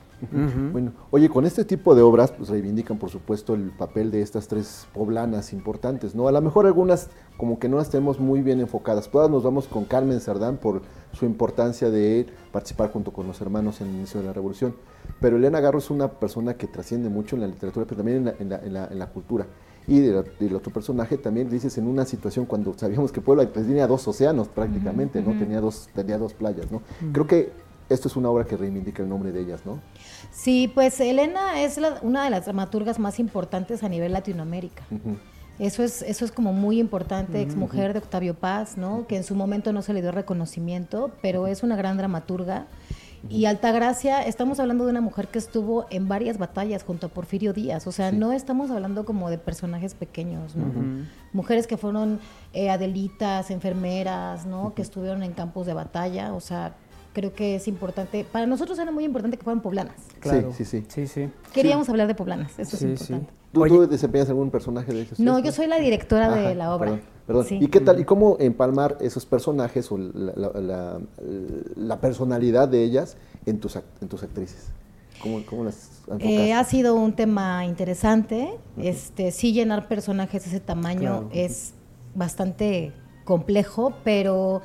Bueno, oye, con este tipo de obras, pues reivindican, por supuesto, el papel de estas tres poblanas importantes, ¿no? A lo mejor algunas como que no las tenemos muy bien enfocadas. Todas nos vamos con Carmen Cerdán por su importancia de participar junto con los hermanos en el inicio de la Revolución. Pero Elena Garro es una persona que trasciende mucho en la literatura, pero también en la, en la- en la- en la cultura. Y de del otro personaje también dices en una situación cuando sabíamos que Puebla pues, tenía dos océanos prácticamente, ¿no? ujú. Tenía dos, tenía dos playas, ¿no? Ujú. Creo que esto es una obra que reivindica el nombre de ellas, ¿no? Sí, pues Elena es la- una de las dramaturgas más importantes a nivel Latinoamérica. Eso es, eso es como muy importante, ex mujer de Octavio Paz, ¿no? Que en su momento no se le dio reconocimiento, pero es una gran dramaturga. Y Altagracia, estamos hablando de una mujer que estuvo en varias batallas junto a Porfirio Díaz, o sea, no estamos hablando como de personajes pequeños, ¿no? Mujeres que fueron eh, adelitas, enfermeras, ¿no? Que estuvieron en campos de batalla, o sea, creo que es importante, para nosotros era muy importante que fueran poblanas. Claro. Sí, sí, sí. sí. Queríamos hablar de poblanas, eso es importante. ¿Tú, tú desempeñas algún personaje de esos? No, yo soy la directora de la obra. Perdón, perdón. Sí. ¿Y qué tal? ¿Y cómo empalmar esos personajes o la, la- la- la personalidad de ellas en tus, act- en tus actrices? ¿Cómo, cómo las? Eh, ha sido un tema interesante. Este, sí llenar personajes de ese tamaño Claro. es bastante complejo, pero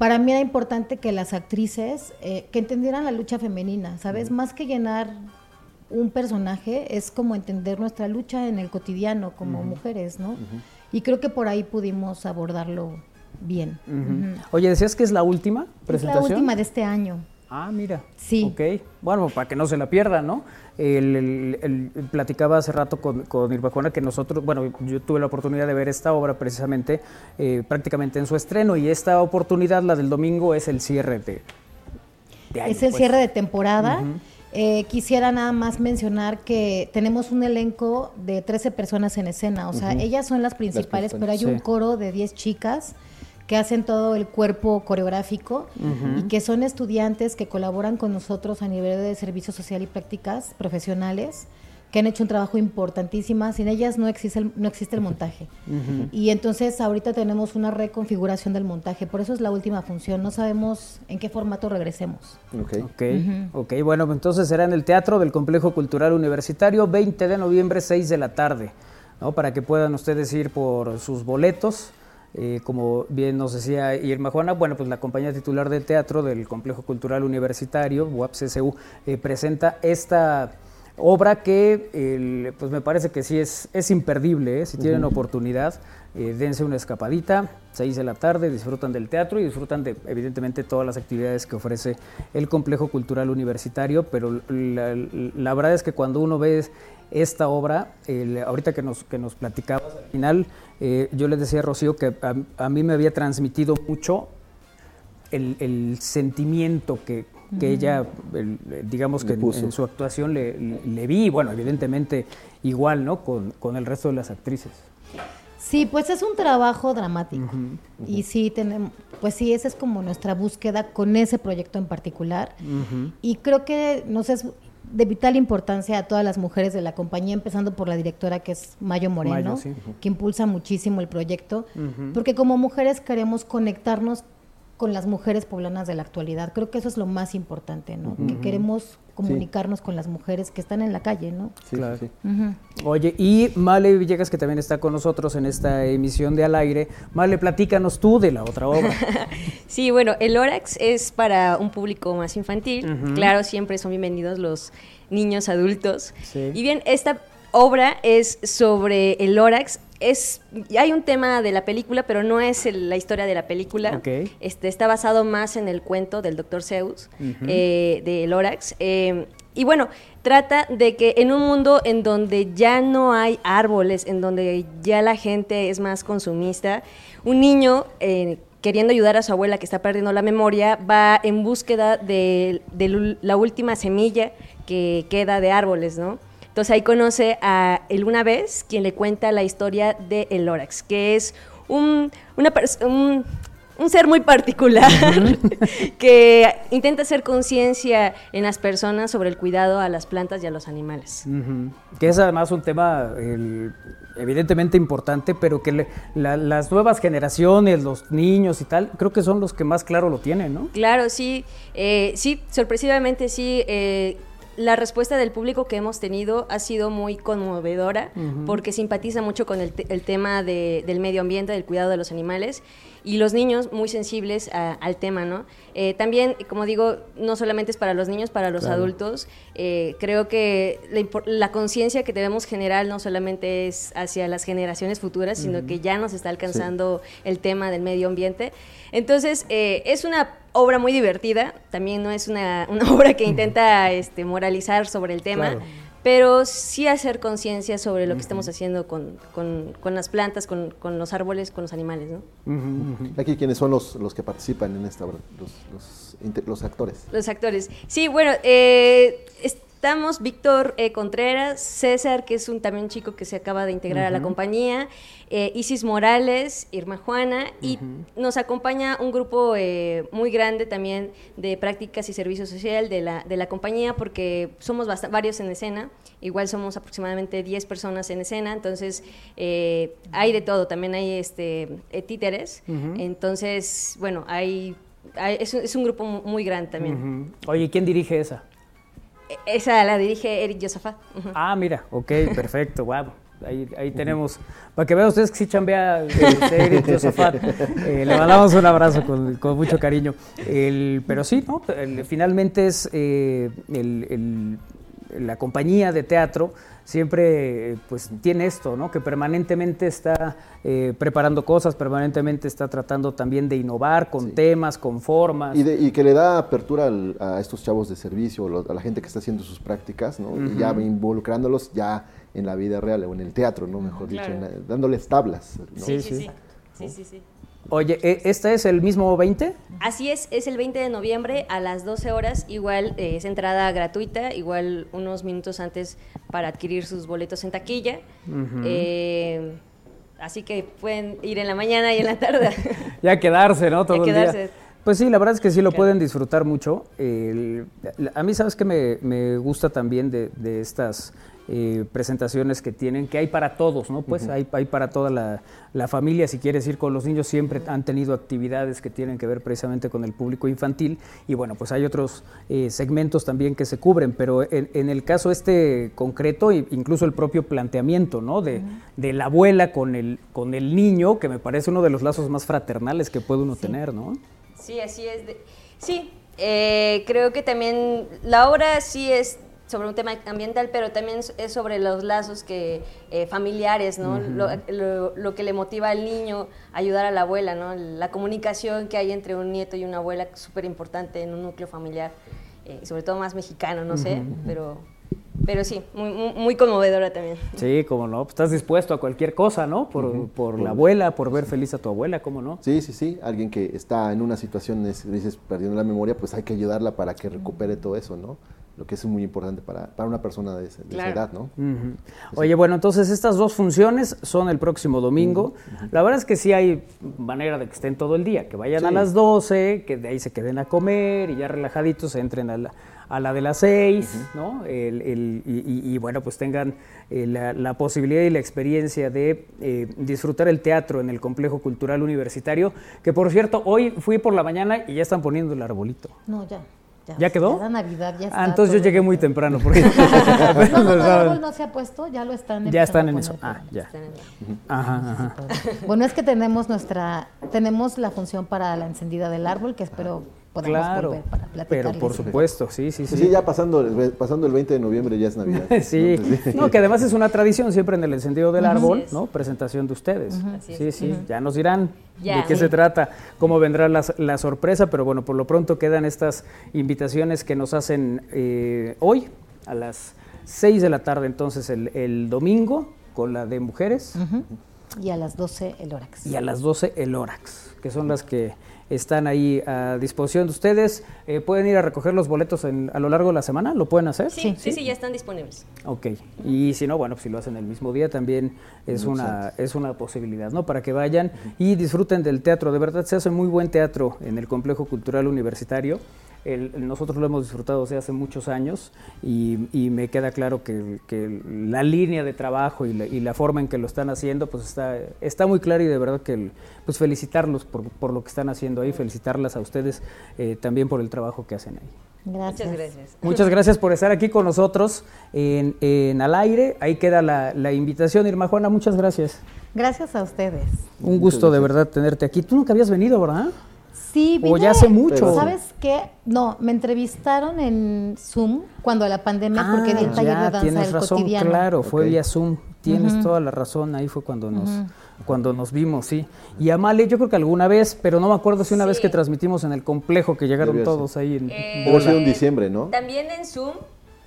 para mí era importante que las actrices eh, que entendieran la lucha femenina, ¿sabes? Más que llenar un personaje es como entender nuestra lucha en el cotidiano como mujeres, ¿no? Y creo que por ahí pudimos abordarlo bien. Oye, decías que es la última Es presentación. la última de este año. Ah, mira. Sí. Ok. Bueno, para que no se la pierdan, ¿no? El, el- el- platicaba hace rato con, con que nosotros, bueno, yo tuve la oportunidad de ver esta obra precisamente eh, prácticamente en su estreno y esta oportunidad, la del domingo, es el cierre de, de año, es el pues. cierre de temporada. Eh, quisiera nada más mencionar que tenemos un elenco de 13 personas en escena, o sea, ellas son las principales, pero hay un coro de 10 chicas que hacen todo el cuerpo coreográfico y que son estudiantes que colaboran con nosotros a nivel de servicio social y prácticas profesionales que han hecho un trabajo importantísimo. Sin ellas no existe el, no existe el montaje. Y entonces ahorita tenemos una reconfiguración del montaje. Por eso es la última función. No sabemos en qué formato regresemos. Ok. Ok, ok, bueno, pues entonces será en el Teatro del Complejo Cultural Universitario, 20 de noviembre, 6 de la tarde, ¿no? Para que puedan ustedes ir por sus boletos. Eh, como bien nos decía Irma Juana, bueno, pues la compañía titular del teatro del Complejo Cultural Universitario, UAPCSU, eh, presenta esta obra que pues me parece que sí es, es imperdible, ¿eh? si tienen oportunidad, eh, dense una escapadita, 6 de la tarde, disfrutan del teatro y disfrutan de evidentemente todas las actividades que ofrece el Complejo Cultural Universitario, pero la, la verdad es que cuando uno ve esta obra, ahorita que nos, que nos platicabas al final, eh, yo les decía a Rocío que a, a mí me había transmitido mucho el, el sentimiento que, que ella, el- digamos que en, su actuación le, le- le vi, bueno, evidentemente igual, ¿no? Con, con el resto de las actrices. Sí, pues es un trabajo dramático. Y sí, tenemos, pues sí, esa es como nuestra búsqueda con ese proyecto en particular. Y creo que nos es de vital importancia a todas las mujeres de la compañía, empezando por la directora que es Mayo Moreno, Mayo, sí. Ujú. que impulsa muchísimo el proyecto, porque como mujeres queremos conectarnos con las mujeres poblanas de la actualidad. Creo que eso es lo más importante, ¿no? Que queremos comunicarnos con las mujeres que están en la calle, ¿no? Claro. Ujú. Oye, y Male Villegas, que también está con nosotros en esta emisión de Al Aire. Male, platícanos tú de la otra obra. Sí, bueno, el Orax es para un público más infantil. Claro, siempre son bienvenidos los niños adultos. Sí. Y bien, esta obra es sobre el Orax. Es, hay un tema de la película, pero no es el- la historia de la película. Este, está basado más en el cuento del Dr. Zeus, Ujú. eh, de Lorax. Eh, y bueno, trata de que en un mundo en donde ya no hay árboles, en donde ya la gente es más consumista, un niño eh, queriendo ayudar a su abuela que está perdiendo la memoria, va en búsqueda de, la última semilla que queda de árboles, ¿no? Entonces ahí conoce a el una vez quien le cuenta la historia de el Lorax, que es un, una un, un ser muy particular que intenta hacer conciencia en las personas sobre el cuidado a las plantas y a los animales. Que es además un tema el, evidentemente importante, pero que le- la- las nuevas generaciones, los niños y tal, creo que son los que más claro lo tienen, ¿no? Claro, sí, eh, sí, sorpresivamente sí. eh, la respuesta del público que hemos tenido ha sido muy conmovedora porque simpatiza mucho con el, te- el tema de- del medio ambiente, del cuidado de los animales y los niños muy sensibles a- al tema, ¿no? Eh, también, como digo, no solamente es para los niños, para los Claro. adultos. eh, creo que la, la conciencia que debemos generar no solamente es hacia las generaciones futuras, sino que ya nos está alcanzando el tema del medio ambiente. Entonces, eh, es una obra muy divertida, también no es una, una obra que intenta este, moralizar sobre el tema, Claro. Pero sí hacer conciencia sobre lo que estamos haciendo con, con- con las plantas, con, con los árboles, con los animales, ¿no? Aquí, ¿quiénes son los, los que participan en esta obra? Los, los, los actores. Los actores. Sí, bueno, eh, estamos Víctor eh, Contreras, César, que es un también un chico que se acaba de integrar a la compañía, eh, Isis Morales, Irma Juana, y nos acompaña un grupo eh, muy grande también de prácticas y servicio social de la, de la compañía, porque somos varios en escena, igual somos aproximadamente 10 personas en escena, entonces eh, hay de todo, también hay este, títeres, entonces, bueno, hay... hay- es, un- es un grupo mu- muy grande también. Oye, ¿quién dirige esa? Esa la dirige Eric Josafat. Ah, mira, ok, perfecto, wow. Ahí, ahí tenemos, para que vean ustedes que sí chambea Eric Josafat. Eh, le mandamos un abrazo con, con mucho cariño. Pero sí, ¿no? Finalmente es eh, el- la compañía de teatro siempre pues tiene esto, ¿no? Que permanentemente está eh, preparando cosas, permanentemente está tratando también de innovar con temas, con formas. Y, de- y que le da apertura al- a estos chavos de servicio, lo- a la gente que está haciendo sus prácticas, ¿no? Y ya involucrándolos ya en la vida real o en el teatro, ¿no? Mejor dicho, Claro. la- dándoles tablas. ¿no? Sí, sí. Sí, sí, sí. Oye, ¿e- ¿este es el mismo 20? Así es, es el 20 de noviembre a las 12 horas, igual eh, es entrada gratuita, igual unos minutos antes para adquirir sus boletos en taquilla. Eh, así que pueden ir en la mañana y en la tarde. Ya quedarse, ¿no? Todo el día. quedarse. Pues sí, la verdad es que sí lo pueden disfrutar mucho. El- a mí, ¿sabes qué me, me gusta también de, de estas eh, presentaciones que tienen? Que hay para todos, ¿no? Pues hay, hay para toda la, la familia. Si quieres ir con los niños, siempre han tenido actividades que tienen que ver precisamente con el público infantil. Y bueno, pues hay otros eh, segmentos también que se cubren. Pero en, en el caso este concreto, incluso el propio planteamiento, ¿no? De, de la abuela con el, con el niño, que me parece uno de los lazos más fraternales que puede uno tener, ¿no? Sí, así es. de- sí, eh, creo que también la obra sí es sobre un tema ambiental, pero también es- sobre los lazos que eh, familiares, ¿no? Ujú. lo, lo- lo que le motiva al niño a ayudar a la abuela, ¿no? La comunicación que hay entre un nieto y una abuela súper importante en un núcleo familiar, eh, sobre todo más mexicano, no sé, Ujú. pero, pero sí, muy, muy, conmovedora también. Sí, cómo no. Pues estás dispuesto a cualquier cosa, ¿no? Por, por la abuela, por ver feliz a tu abuela, ¿cómo no? Sí, sí, sí. Alguien que está en una situación, es- dices, perdiendo la memoria, pues hay que ayudarla para que recupere todo eso, ¿no? Lo que es muy importante para, para una persona de, ese- de esa edad, ¿no? Oye, bueno, entonces estas dos funciones son el próximo domingo. La verdad es que sí hay manera de que estén todo el día, que vayan a las 12, que de ahí se queden a comer y ya relajaditos entren a la, a la de las 6, ¿no? El- el- y, y- y, bueno, pues tengan eh, la, la posibilidad y la experiencia de eh, disfrutar el teatro en el Complejo Cultural Universitario, que por cierto, hoy fui por la mañana y ya están poniendo el arbolito. No, ya. ¿Ya quedó? la Navidad ya está. Ah, entonces yo llegué muy temprano. Porque No, no, no, el árbol no se ha puesto, ya lo están Ya están en eso. Ah, ya. Ajá, ajá. Bueno, es que tenemos nuestra, tenemos la función para la encendida del árbol, que espero podamos Claro, volver para platicar. pero por supuesto, sí, sí, Sí, sí. sí, ya pasando, el- pasando el 20 de noviembre ya es Navidad. Sí, ¿no? Entonces, no, que además es una tradición siempre en el encendido del árbol. ¿no? Presentación de ustedes. Así es. Sí, sí, ya nos dirán Ya. de qué Sí. se trata, cómo vendrá la, la sorpresa, pero bueno, por lo pronto quedan estas invitaciones que nos hacen eh, hoy a las 6 de la tarde, entonces el, el domingo con la de mujeres. Y a las 12 el Órax. y a las 12 el Órax, que son las que están ahí a disposición de ustedes. Eh, ¿Pueden ir a recoger los boletos en- a lo largo de la semana? ¿Lo pueden hacer? Sí, sí, sí, ya están disponibles. Ok, y si no, bueno, pues si lo hacen el mismo día también es Muy una, es una posibilidad, ¿no? Para que vayan y disfruten del teatro. De verdad se hace muy buen teatro en el Complejo Cultural Universitario. El- nosotros lo hemos disfrutado desde hace muchos años y, y me queda claro que, que la línea de trabajo y la, y la forma en que lo están haciendo, pues está, está muy clara y de verdad que el- pues felicitarlos por, por lo que están haciendo ahí, felicitarlas a ustedes eh, también por el trabajo que hacen ahí. Gracias. Muchas gracias. Muchas gracias por estar aquí con nosotros en, en Al Aire. Ahí queda la, la invitación. Irma Juana, muchas gracias. Gracias a ustedes. Un gusto de verdad tenerte aquí. Tú nunca habías venido, ¿verdad? Sí, O vine- ya hace mucho. ¿Sabes qué? No, me entrevistaron en Zoom cuando la pandemia, porque di el taller Ah, de danza tienes del razón, cotidiano. claro, fue vía Zoom. Tienes toda la razón. Ahí fue cuando nos, cuando nos vimos, sí. Y Amale, yo creo que alguna vez, pero no me acuerdo si una vez que transmitimos en el complejo que llegaron Debió ser. todos ahí en Eh, bola. en diciembre, ¿no? También en Zoom,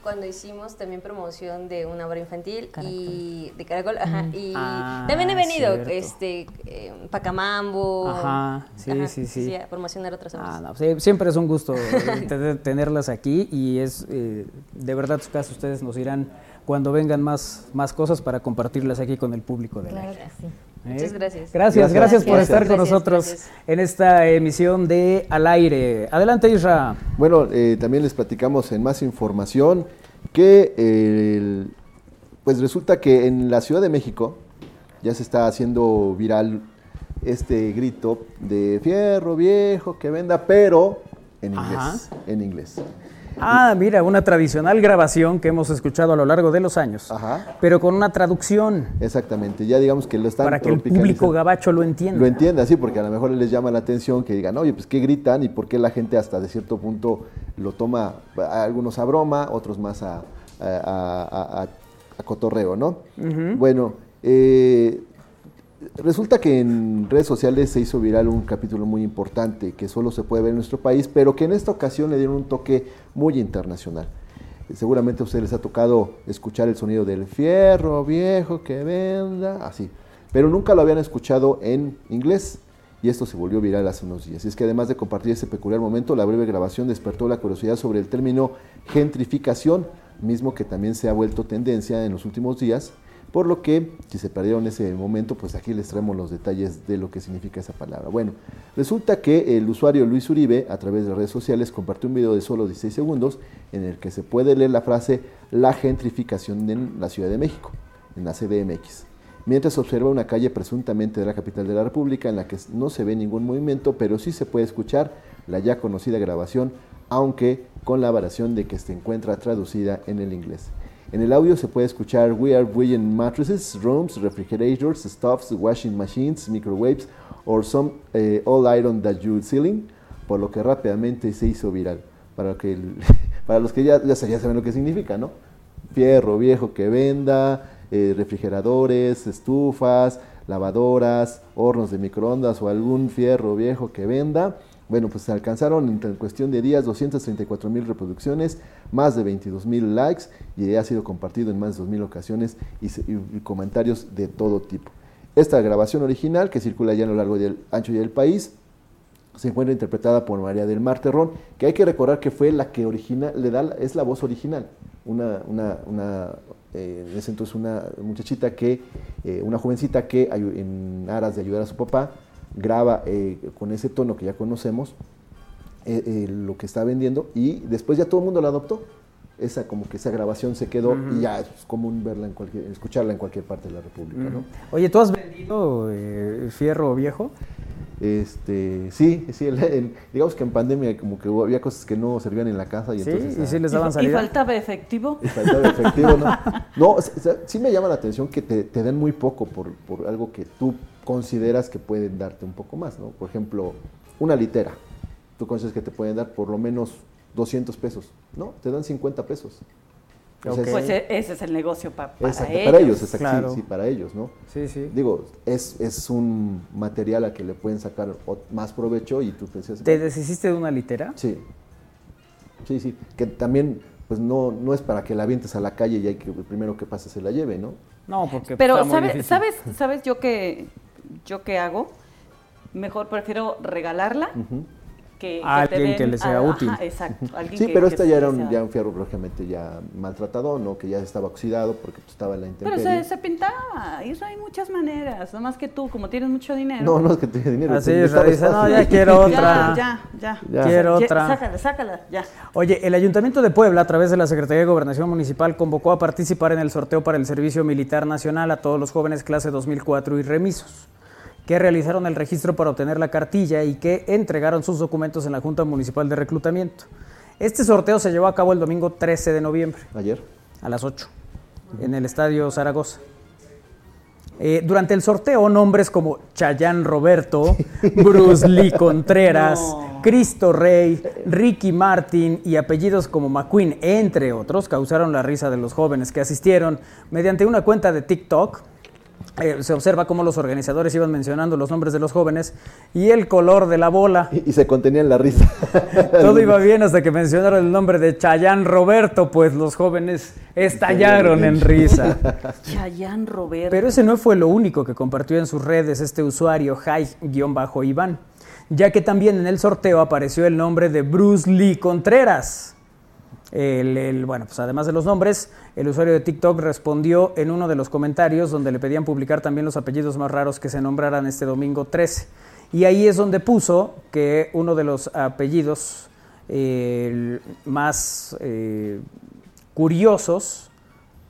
cuando hicimos también promoción de una obra infantil y de Caracol, ajá, y Ah, también he venido, cierto. este, eh, Pacamambo. Ajá, sí, sí, sí. a promocionar otras obras. Ah, no, sí, siempre es un gusto eh, tener- tenerlas aquí y es eh, de verdad su caso ustedes nos dirán cuando vengan más, más cosas para compartirlas aquí con el público de la Claro que sí. Muchas gracias. Gracias, gracias, Gracias. por estar con nosotros gracias. en esta emisión de Al Aire. Adelante, Isra. Bueno, eh, también les platicamos en más información que eh, el- pues resulta que en la Ciudad de México ya se está haciendo viral este grito de fierro viejo que venda, pero en inglés. Ajá. En inglés. Ah, mira, una tradicional grabación que hemos escuchado a lo largo de los años, Ajá. pero con una traducción Exactamente, ya digamos que lo están para que el público gabacho lo entienda. Lo entienda, sí, porque a lo mejor les llama la atención que digan, oye, pues qué gritan y por qué la gente hasta de cierto punto lo toma, a algunos a broma, otros más a, a, a- a- a cotorreo, ¿no? Bueno, eh, resulta que en redes sociales se hizo viral un capítulo muy importante que solo se puede ver en nuestro país, pero que en esta ocasión le dieron un toque muy internacional. Seguramente a ustedes les ha tocado escuchar el sonido del fierro viejo que venda, así. Pero nunca lo habían escuchado en inglés y esto se volvió viral hace unos días. Y es que además de compartir ese peculiar momento, la breve grabación despertó la curiosidad sobre el término gentrificación, mismo que también se ha vuelto tendencia en los últimos días. Por lo que, si se perdieron ese momento, pues aquí les traemos los detalles de lo que significa esa palabra. Bueno, resulta que el usuario Luis Uribe, a través de redes sociales, compartió un video de solo 16 segundos en el que se puede leer la frase la gentrificación en la Ciudad de México, en la CDMX. Mientras observa una calle presuntamente de la capital de la República en la que no se ve ningún movimiento, pero sí se puede escuchar la ya conocida grabación, aunque con la variación de que se encuentra traducida en el inglés. En el audio se puede escuchar We are buying mattresses, rooms, refrigerators, stuffs, washing machines, microwaves, or some eh, all iron that you ceiling, por lo que rápidamente se hizo viral. Para, que el- para los que ya, ya, ya saben lo que significa, ¿no? Fierro viejo que venda, eh, refrigeradores, estufas, lavadoras, hornos de microondas o algún fierro viejo que venda. Bueno, pues se alcanzaron en cuestión de días 234 mil reproducciones, más de 22 mil likes y ha sido compartido en más de 2 mil ocasiones y, y- comentarios de todo tipo. Esta grabación original, que circula ya a lo largo y el ancho y del país, se encuentra interpretada por María del Mar Terrón, que hay que recordar que fue la que origina, le da, es la voz original. Una, una, una eh, en entonces una muchachita que, eh, una jovencita que en aras de ayudar a su papá, graba eh, con ese tono que ya conocemos eh, eh, lo que está vendiendo y después ya todo el mundo la adoptó. Esa como que esa grabación se quedó y ya es común verla en cualquier, escucharla en cualquier parte de la República, ¿no? Oye, ¿tú has vendido eh, fierro viejo? Este, sí, sí, el- el- digamos que en pandemia como que había cosas que no servían en la casa y Sí, entonces... y ah, sí les ¿Y, daban y salida. faltaba efectivo? y faltaba efectivo, ¿no? No, o sea, sí me llama la atención que te, te den muy poco por, por algo que tú consideras que pueden darte un poco más, ¿no? Por ejemplo, una litera. Tú consideras que te pueden dar por lo menos 200 pesos. No, te dan 50 pesos. Pues e- ese es el negocio pa- para Exacto, ellos. para ellos, exacto, Claro. sí, sí, para ellos, ¿no? Sí, sí. Digo, es, es un material a que le pueden sacar más provecho y tú pensás... ¿Te deshiciste de una litera? Sí, sí, sí, que también pues no, no es para que la avientes a la calle y hay que el primero que pase se la lleve, ¿no? No, porque Pero está ¿sabes, sabes, sabes yo qué yo qué hago? Mejor prefiero regalarla. Que, A que te alguien den- que le sea útil. exacto. alguien Sí, que- pero que esta ya era un, ya un fierro lógicamente ya maltratado, ¿no? Que ya estaba oxidado porque pues, estaba en la Pero intemperie. se, se pintaba, y eso hay muchas maneras, nada más que tú, como tienes mucho dinero. No, no es que tenga dinero. Así es, dice, no, ya quiero otra. Ya, ya, ya. Ya. Quiero Ya, otra. Sácala, sácala, ya. Oye, el Ayuntamiento de Puebla, a través de la Secretaría de Gobernación Municipal, convocó a participar en el sorteo para el Servicio Militar Nacional a todos los jóvenes clase 2004 y remisos, que realizaron el registro para obtener la cartilla y que entregaron sus documentos en la Junta Municipal de Reclutamiento. Este sorteo se llevó a cabo el domingo 13 de noviembre, Ayer. a las 8, en el Estadio Zaragoza. Eh, durante el sorteo, nombres como Chayán Roberto, Bruce Lee Contreras, No. Cristo Rey, Ricky Martin y apellidos como McQueen, entre otros, causaron la risa de los jóvenes que asistieron mediante una cuenta de TikTok. Eh, se observa cómo los organizadores iban mencionando los nombres de los jóvenes y el color de la bola. Y, y se contenía en la risa. Todo iba bien hasta que mencionaron el nombre de Chayán Roberto, pues los jóvenes estallaron en risa. Chayán Roberto. Pero ese no fue lo único que compartió en sus redes este usuario, Jai-Iván, ya que también en el sorteo apareció el nombre de Bruce Lee Contreras. El, bueno, pues además de los nombres, el usuario de TikTok respondió en uno de los comentarios donde le pedían publicar también los apellidos más raros que se nombraran este domingo 13. Y ahí es donde puso que uno de los apellidos el más eh, curiosos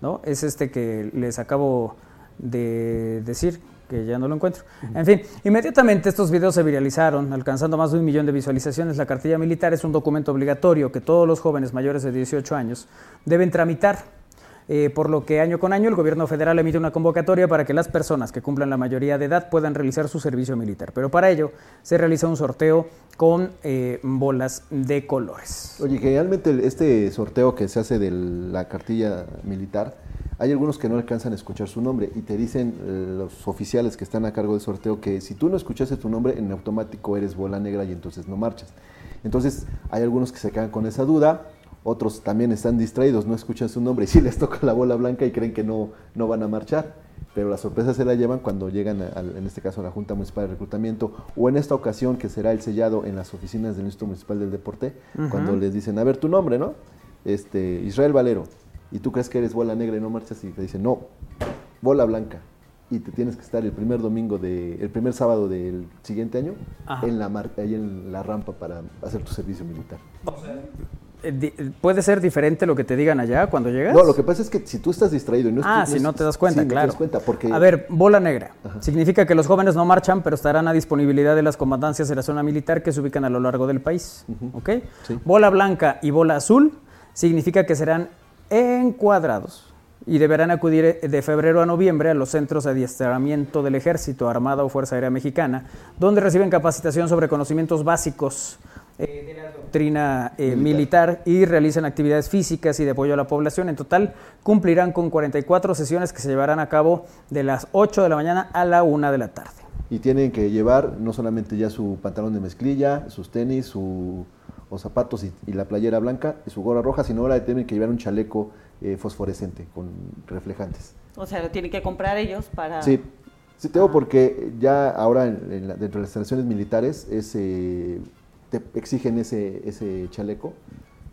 ¿no? Es este que les acabo de decir, ya no lo encuentro. En fin, inmediatamente estos videos se viralizaron, alcanzando más de un millón de visualizaciones. La cartilla militar es un documento obligatorio que todos los jóvenes mayores de 18 años deben tramitar. Eh, por lo que año con año el gobierno federal emite una convocatoria para que las personas que cumplan la mayoría de edad puedan realizar su servicio militar. Pero para ello se realiza un sorteo con eh, bolas de colores. Oye, generalmente este sorteo que se hace de la cartilla militar, hay algunos que no alcanzan a escuchar su nombre y te dicen eh, los oficiales que están a cargo del sorteo que si tú no escuchaste tu nombre, en automático eres bola negra y entonces no marchas. Entonces hay algunos que se quedan con esa duda, otros también están distraídos, no escuchan su nombre y sí les toca la bola blanca y creen que no, no van a marchar. Pero la sorpresa se la llevan cuando llegan, a- al- en este caso, a la Junta Municipal de Reclutamiento o en esta ocasión que será el sellado en las oficinas del Instituto Municipal del Deporte, cuando les dicen, a ver, tu nombre, ¿no? Este, Israel Valero. Y tú crees que eres bola negra y no marchas y te dicen, no, bola blanca. Y te tienes que estar el primer domingo, de, el primer sábado del siguiente año Ajá. en la, mar- ahí en la rampa para hacer tu servicio militar. Eh, di- ¿Puede ser diferente lo que te digan allá cuando llegas? No, lo que pasa es que si tú estás distraído y no Ah, si no te das cuenta, sí, no te claro. das cuenta, porque A ver, bola negra. Significa que los jóvenes no marchan, pero estarán a disponibilidad de las comandancias de la zona militar que se ubican a lo largo del país. ¿Ok? Sí. Bola blanca y bola azul significa que serán encuadrados y deberán acudir eh, de febrero a noviembre a los centros de adiestramiento del Ejército, Armada o Fuerza Aérea Mexicana, donde reciben capacitación sobre conocimientos básicos eh, de la doctrina eh, militar. y realizan actividades físicas y de apoyo a la población. En total cumplirán con 44 sesiones que se llevarán a cabo de las 8 de la mañana a la 1 de la tarde. y tienen que llevar no solamente ya su pantalón de mezclilla, sus tenis, su, o zapatos y, y la playera blanca y su gorra roja, sino ahora tienen que llevar un chaleco eh, fosforescente con reflejantes. O sea, lo tienen que comprar ellos para... Sí, sí tengo porque ya ahora en- en la- dentro de las instalaciones militares es, eh, te exigen ese, ese chaleco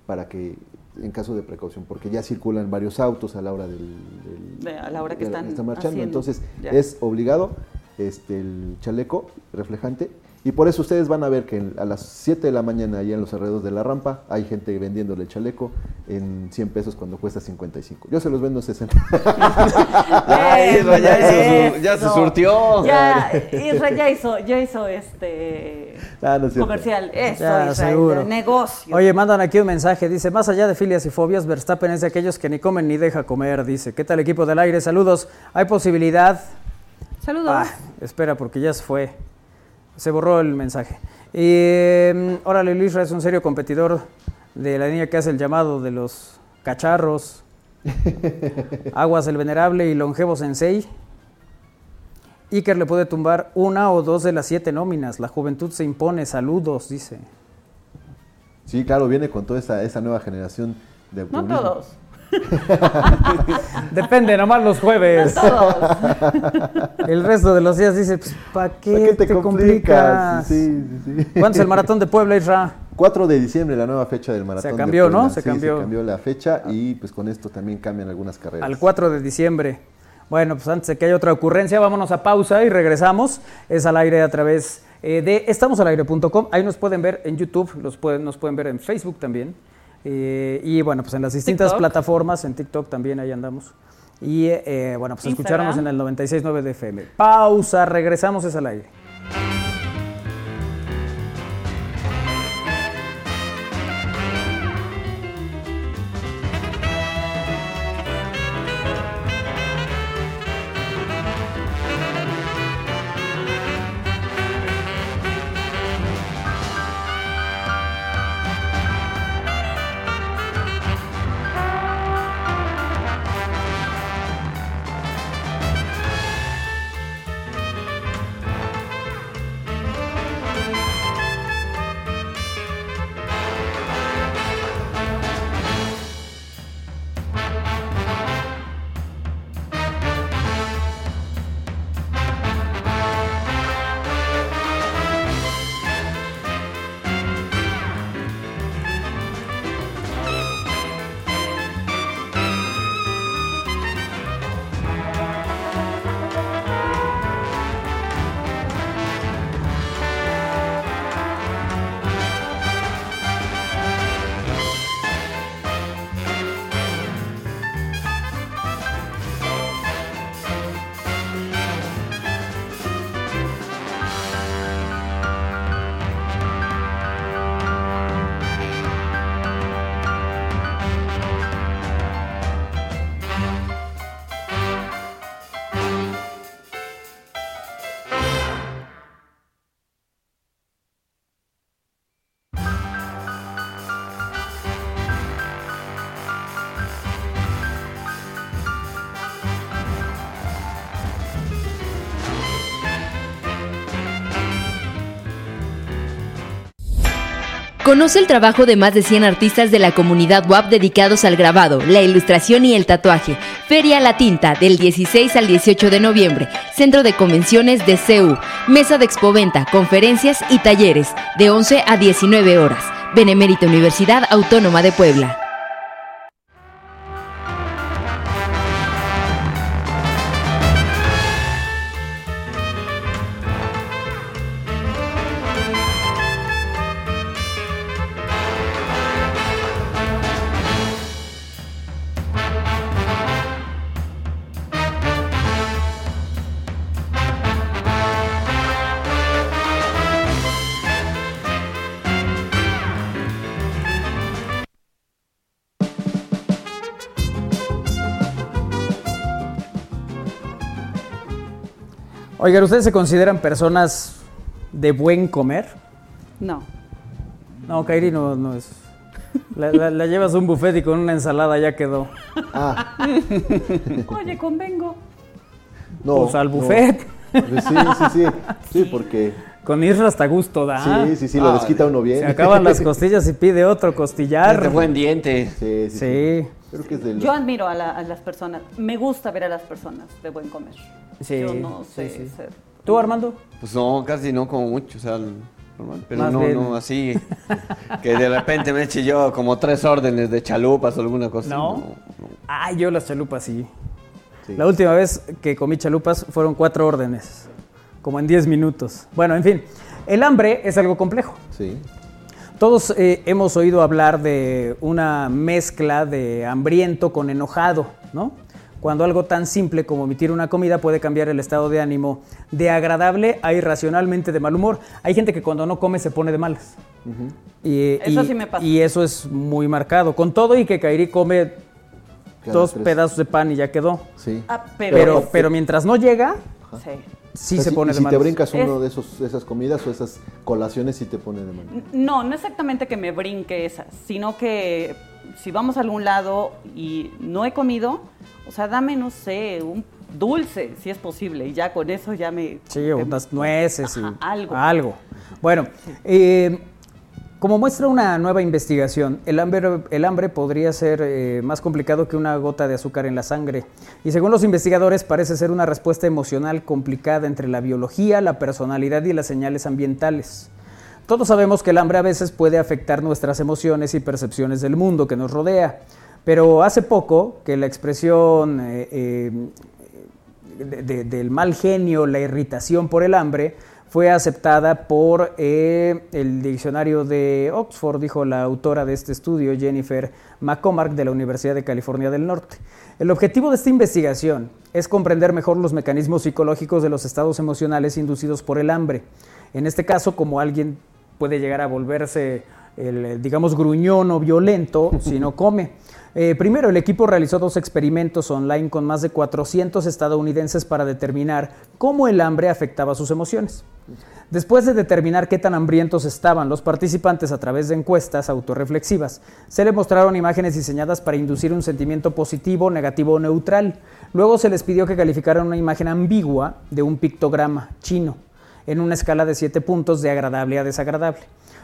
para que en caso de precaución, porque ya circulan varios autos a la hora del, del- De- a la hora que de están marchando, haciendo. entonces Ya. es obligado este el chaleco reflejante y por eso ustedes van a ver que a las 7 de la mañana allá en los alrededores de la rampa hay gente vendiéndole el chaleco en 100 pesos cuando cuesta 55. Yo se los vendo en 60. Ya, Isra, ya, hizo su- ya se surtió. Ya, Isra ya hizo, ya hizo este Ah, no es comercial. Eso, Ya, Israel, negocio. Oye, mandan aquí un mensaje, dice, más allá de filias y fobias, Verstappen es de aquellos que ni comen ni deja comer, dice, ¿qué tal equipo del aire? Saludos, ¿hay posibilidad? Saludos. Ah, espera, porque ya se fue, se borró el mensaje. Y, mm, órale, Luis Ra es un serio competidor de la niña que hace el llamado de los cacharros, Aguas el venerable y longevo sensei. Iker le puede tumbar una o dos de las siete nóminas, la juventud se impone, saludos, dice. Sí, claro, viene con toda esa, esa nueva generación de No todos. Depende, nomás los jueves. Todos. El resto de los días dice, pues, ¿para qué, ¿Para qué te, te complicas? complicas? Sí, sí, sí. ¿Cuándo es el maratón de Puebla, Isra? 4 de diciembre, la nueva fecha del maratón. de cambió, ¿no? Puebla. Se cambió. Se cambió la fecha y pues con esto también cambian algunas carreras. Al 4 de diciembre. Bueno, pues antes de que haya otra ocurrencia, vámonos a pausa y regresamos. Es al aire a través eh, de estamosalaire.com. Ahí nos pueden ver en YouTube, los pueden, nos pueden ver en Facebook también. Eh, y bueno, pues en las distintas TikTok. plataformas, en TikTok también ahí andamos. Y eh, bueno, pues Instagram. escucharnos en el 96.9 de FM. Pausa, regresamos, es al aire. Conoce el trabajo de más de 100 artistas de la comunidad WAP dedicados al grabado, la ilustración y el tatuaje. Feria La Tinta del 16 al 18 de noviembre. Centro de Convenciones de CEU. Mesa de expoventa, conferencias y talleres de 11 a 19 horas. Benemérita Universidad Autónoma de Puebla. Oigan, ¿ustedes se consideran personas de buen comer? No. No, Kairi no, no es. La, la- la llevas a un buffet y con una ensalada ya quedó. Ah, Oye, convengo. no. Pues al buffet. Sí, sí, sí. Sí, porque. Con Isra hasta gusto da. Sí, sí, sí, lo desquita uno bien. Se acaban las costillas y pide otro costillar. De buen diente. Sí, sí. sí. Sí. Creo que es del. Yo admiro a, la- a las personas. Me gusta ver a las personas de buen comer. Sí, Yo no sé sí. ser. ¿Tú, Armando? Pues no, casi no como mucho, o sea, normal. Pero Más no, bien. no, así. que de repente me eche yo como tres órdenes de chalupas o alguna cosa. así, ¿No? Ay, yo las chalupas sí. Sí. La última vez que comí chalupas fueron cuatro órdenes, como en 10 minutos. Bueno, en fin, el hambre es algo complejo. Sí. Todos eh, hemos oído hablar de una mezcla de hambriento con enojado, ¿no? Cuando algo tan simple como omitir una comida puede cambiar el estado de ánimo de agradable a irracionalmente de mal humor. Hay gente que cuando no come se pone de malas. Y, Eso y- sí me pasa. Y eso es muy marcado. Con todo y que Kairi come Cada dos tres. pedazos de pan y ya quedó. Sí. Ah, pero. Pero, pero mientras no llega, Sí. Sí O sea, se si- pone y de si te brincas uno Es- de esos, esas comidas o esas colaciones, sí te pone de mano. No, no exactamente que me brinque esas, sino que si vamos a algún lado y no he comido, o sea, dame, no sé, un dulce, si es posible, y ya con eso ya me... Sí, unas nueces y Ajá, algo. algo. Bueno, eh, como muestra una nueva investigación, el hambre, podría ser eh, más complicado que una gota de azúcar en la sangre. Y según los investigadores, parece ser una respuesta emocional complicada entre la biología, la personalidad y las señales ambientales. Todos sabemos que el hambre a veces puede afectar nuestras emociones y percepciones del mundo que nos rodea. Pero hace poco que la expresión eh, eh, de- de- del mal genio, la irritación por el hambre, fue aceptada por eh, el diccionario de Oxford, dijo la autora de este estudio, Jennifer McCormack, de la Universidad de California del Norte. El objetivo de esta investigación es comprender mejor los mecanismos psicológicos de los estados emocionales inducidos por el hambre. En este caso, como alguien puede llegar a volverse, el, digamos, gruñón o violento si no come. Eh, primero, el equipo realizó dos experimentos online con más de 400 estadounidenses para determinar cómo el hambre afectaba sus emociones. Después de determinar qué tan hambrientos estaban los participantes a través de encuestas autorreflexivas, se les mostraron imágenes diseñadas para inducir un sentimiento positivo, negativo o neutral. Luego se les pidió que calificaran una imagen ambigua de un pictograma chino en una escala de 7 puntos de agradable a desagradable.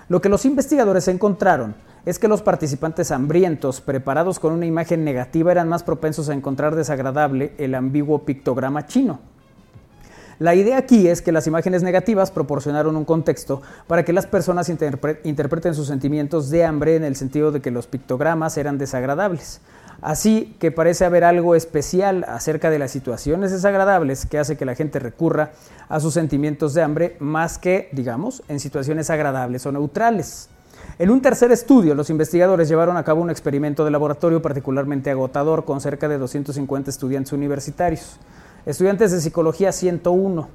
Lo que los investigadores encontraron es que los participantes hambrientos preparados con una imagen negativa eran más propensos a encontrar desagradable el ambiguo pictograma chino. La idea aquí es que las imágenes negativas proporcionaron un contexto para que las personas interpre- interpreten sus sentimientos de hambre en el sentido de que los pictogramas eran desagradables. Así que parece haber algo especial acerca de las situaciones desagradables que hace que la gente recurra a sus sentimientos de hambre más que, digamos, en situaciones agradables o neutrales. En un tercer estudio, los investigadores llevaron a cabo un experimento de laboratorio particularmente agotador con cerca de 250 estudiantes universitarios. Estudiantes de psicología 101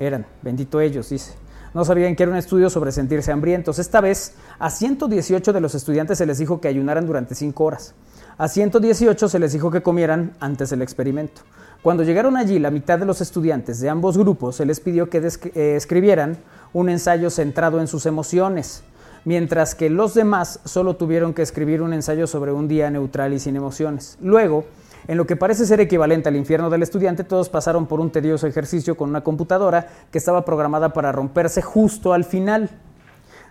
eran, bendito ellos, dice. No sabían que era un estudio sobre sentirse hambrientos. Esta vez, a 118 de los estudiantes se les dijo que ayunaran durante 5 horas. A 118 se les dijo que comieran antes del experimento. Cuando llegaron allí, la mitad de los estudiantes de ambos grupos se les pidió que eh, escribieran un ensayo centrado en sus emociones, mientras que los demás solo tuvieron que escribir un ensayo sobre un día neutral y sin emociones. Luego, en lo que parece ser equivalente al infierno del estudiante, todos pasaron por un tedioso ejercicio con una computadora que estaba programada para romperse justo al final.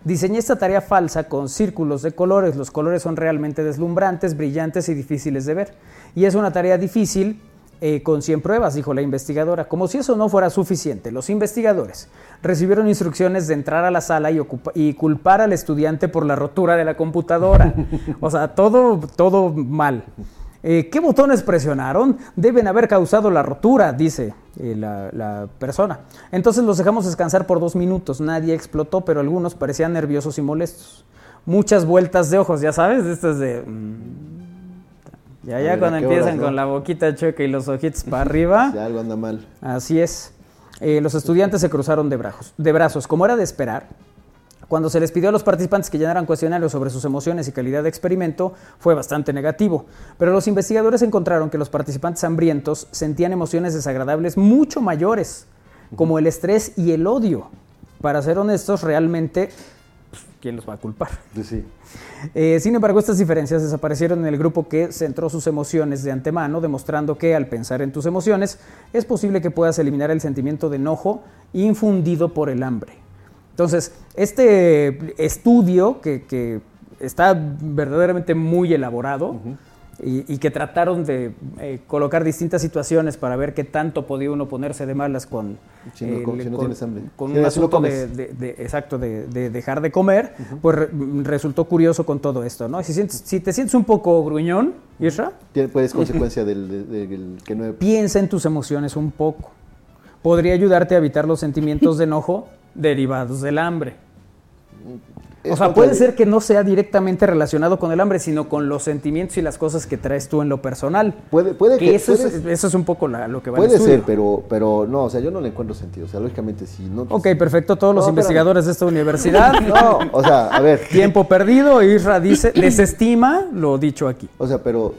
Diseñé esta tarea falsa con círculos de colores. Los colores son realmente deslumbrantes, brillantes y difíciles de ver. Y es una tarea difícil eh, con 100 pruebas, dijo la investigadora. Como si eso no fuera suficiente, los investigadores recibieron instrucciones de entrar a la sala y, y culpar al estudiante por la rotura de la computadora. O sea, todo, todo mal. Eh, ¿Qué botones presionaron? Deben haber causado la rotura, dice eh, la, la persona. Entonces los dejamos descansar por dos minutos. Nadie explotó, pero algunos parecían nerviosos y molestos. Muchas vueltas de ojos, ya sabes, estas de... mm, ya, ya cuando ¿a qué empiezan horas, no? con la boquita chueca y los ojitos para arriba. Si algo anda mal. Así es. Eh, los estudiantes se cruzaron de brazos, de brazos. Como era de esperar, cuando se les pidió a los participantes que llenaran cuestionarios sobre sus emociones y calidad de experimento, fue bastante negativo. Pero los investigadores encontraron que los participantes hambrientos sentían emociones desagradables mucho mayores, como el estrés y el odio. Para ser honestos, realmente, pues, ¿quién los va a culpar? Sí. Eh, sin embargo, estas diferencias desaparecieron en el grupo que centró sus emociones de antemano, demostrando que al pensar en tus emociones es posible que puedas eliminar el sentimiento de enojo infundido por el hambre. Entonces, este estudio que, que está verdaderamente muy elaborado y, y que trataron de eh, colocar distintas situaciones para ver qué tanto podía uno ponerse de malas con, Si no com- si no tienes hambre. con Si un asunto de, comes. de- de- exacto, de, de dejar de comer, pues re- resultó curioso con todo esto, ¿no? Si, sientes- si te sientes un poco gruñón, Isra, Pues consecuencia del, de- de- del que no piensa en tus emociones un poco. Podría ayudarte a evitar los sentimientos de enojo derivados del hambre. O Es sea, puede ser que no sea directamente relacionado con el hambre, sino con los sentimientos y las cosas que traes tú en lo personal. Puede, puede que que- eso, es, puede- eso es un poco la- lo que va en Puede ser, pero, pero no, o sea, yo no le encuentro sentido. O sea, lógicamente, si no. Ok, perfecto. Todos los investigadores de esta universidad. No, o sea, a ver. Tiempo perdido. Isra dice, desestima lo dicho aquí. O sea, pero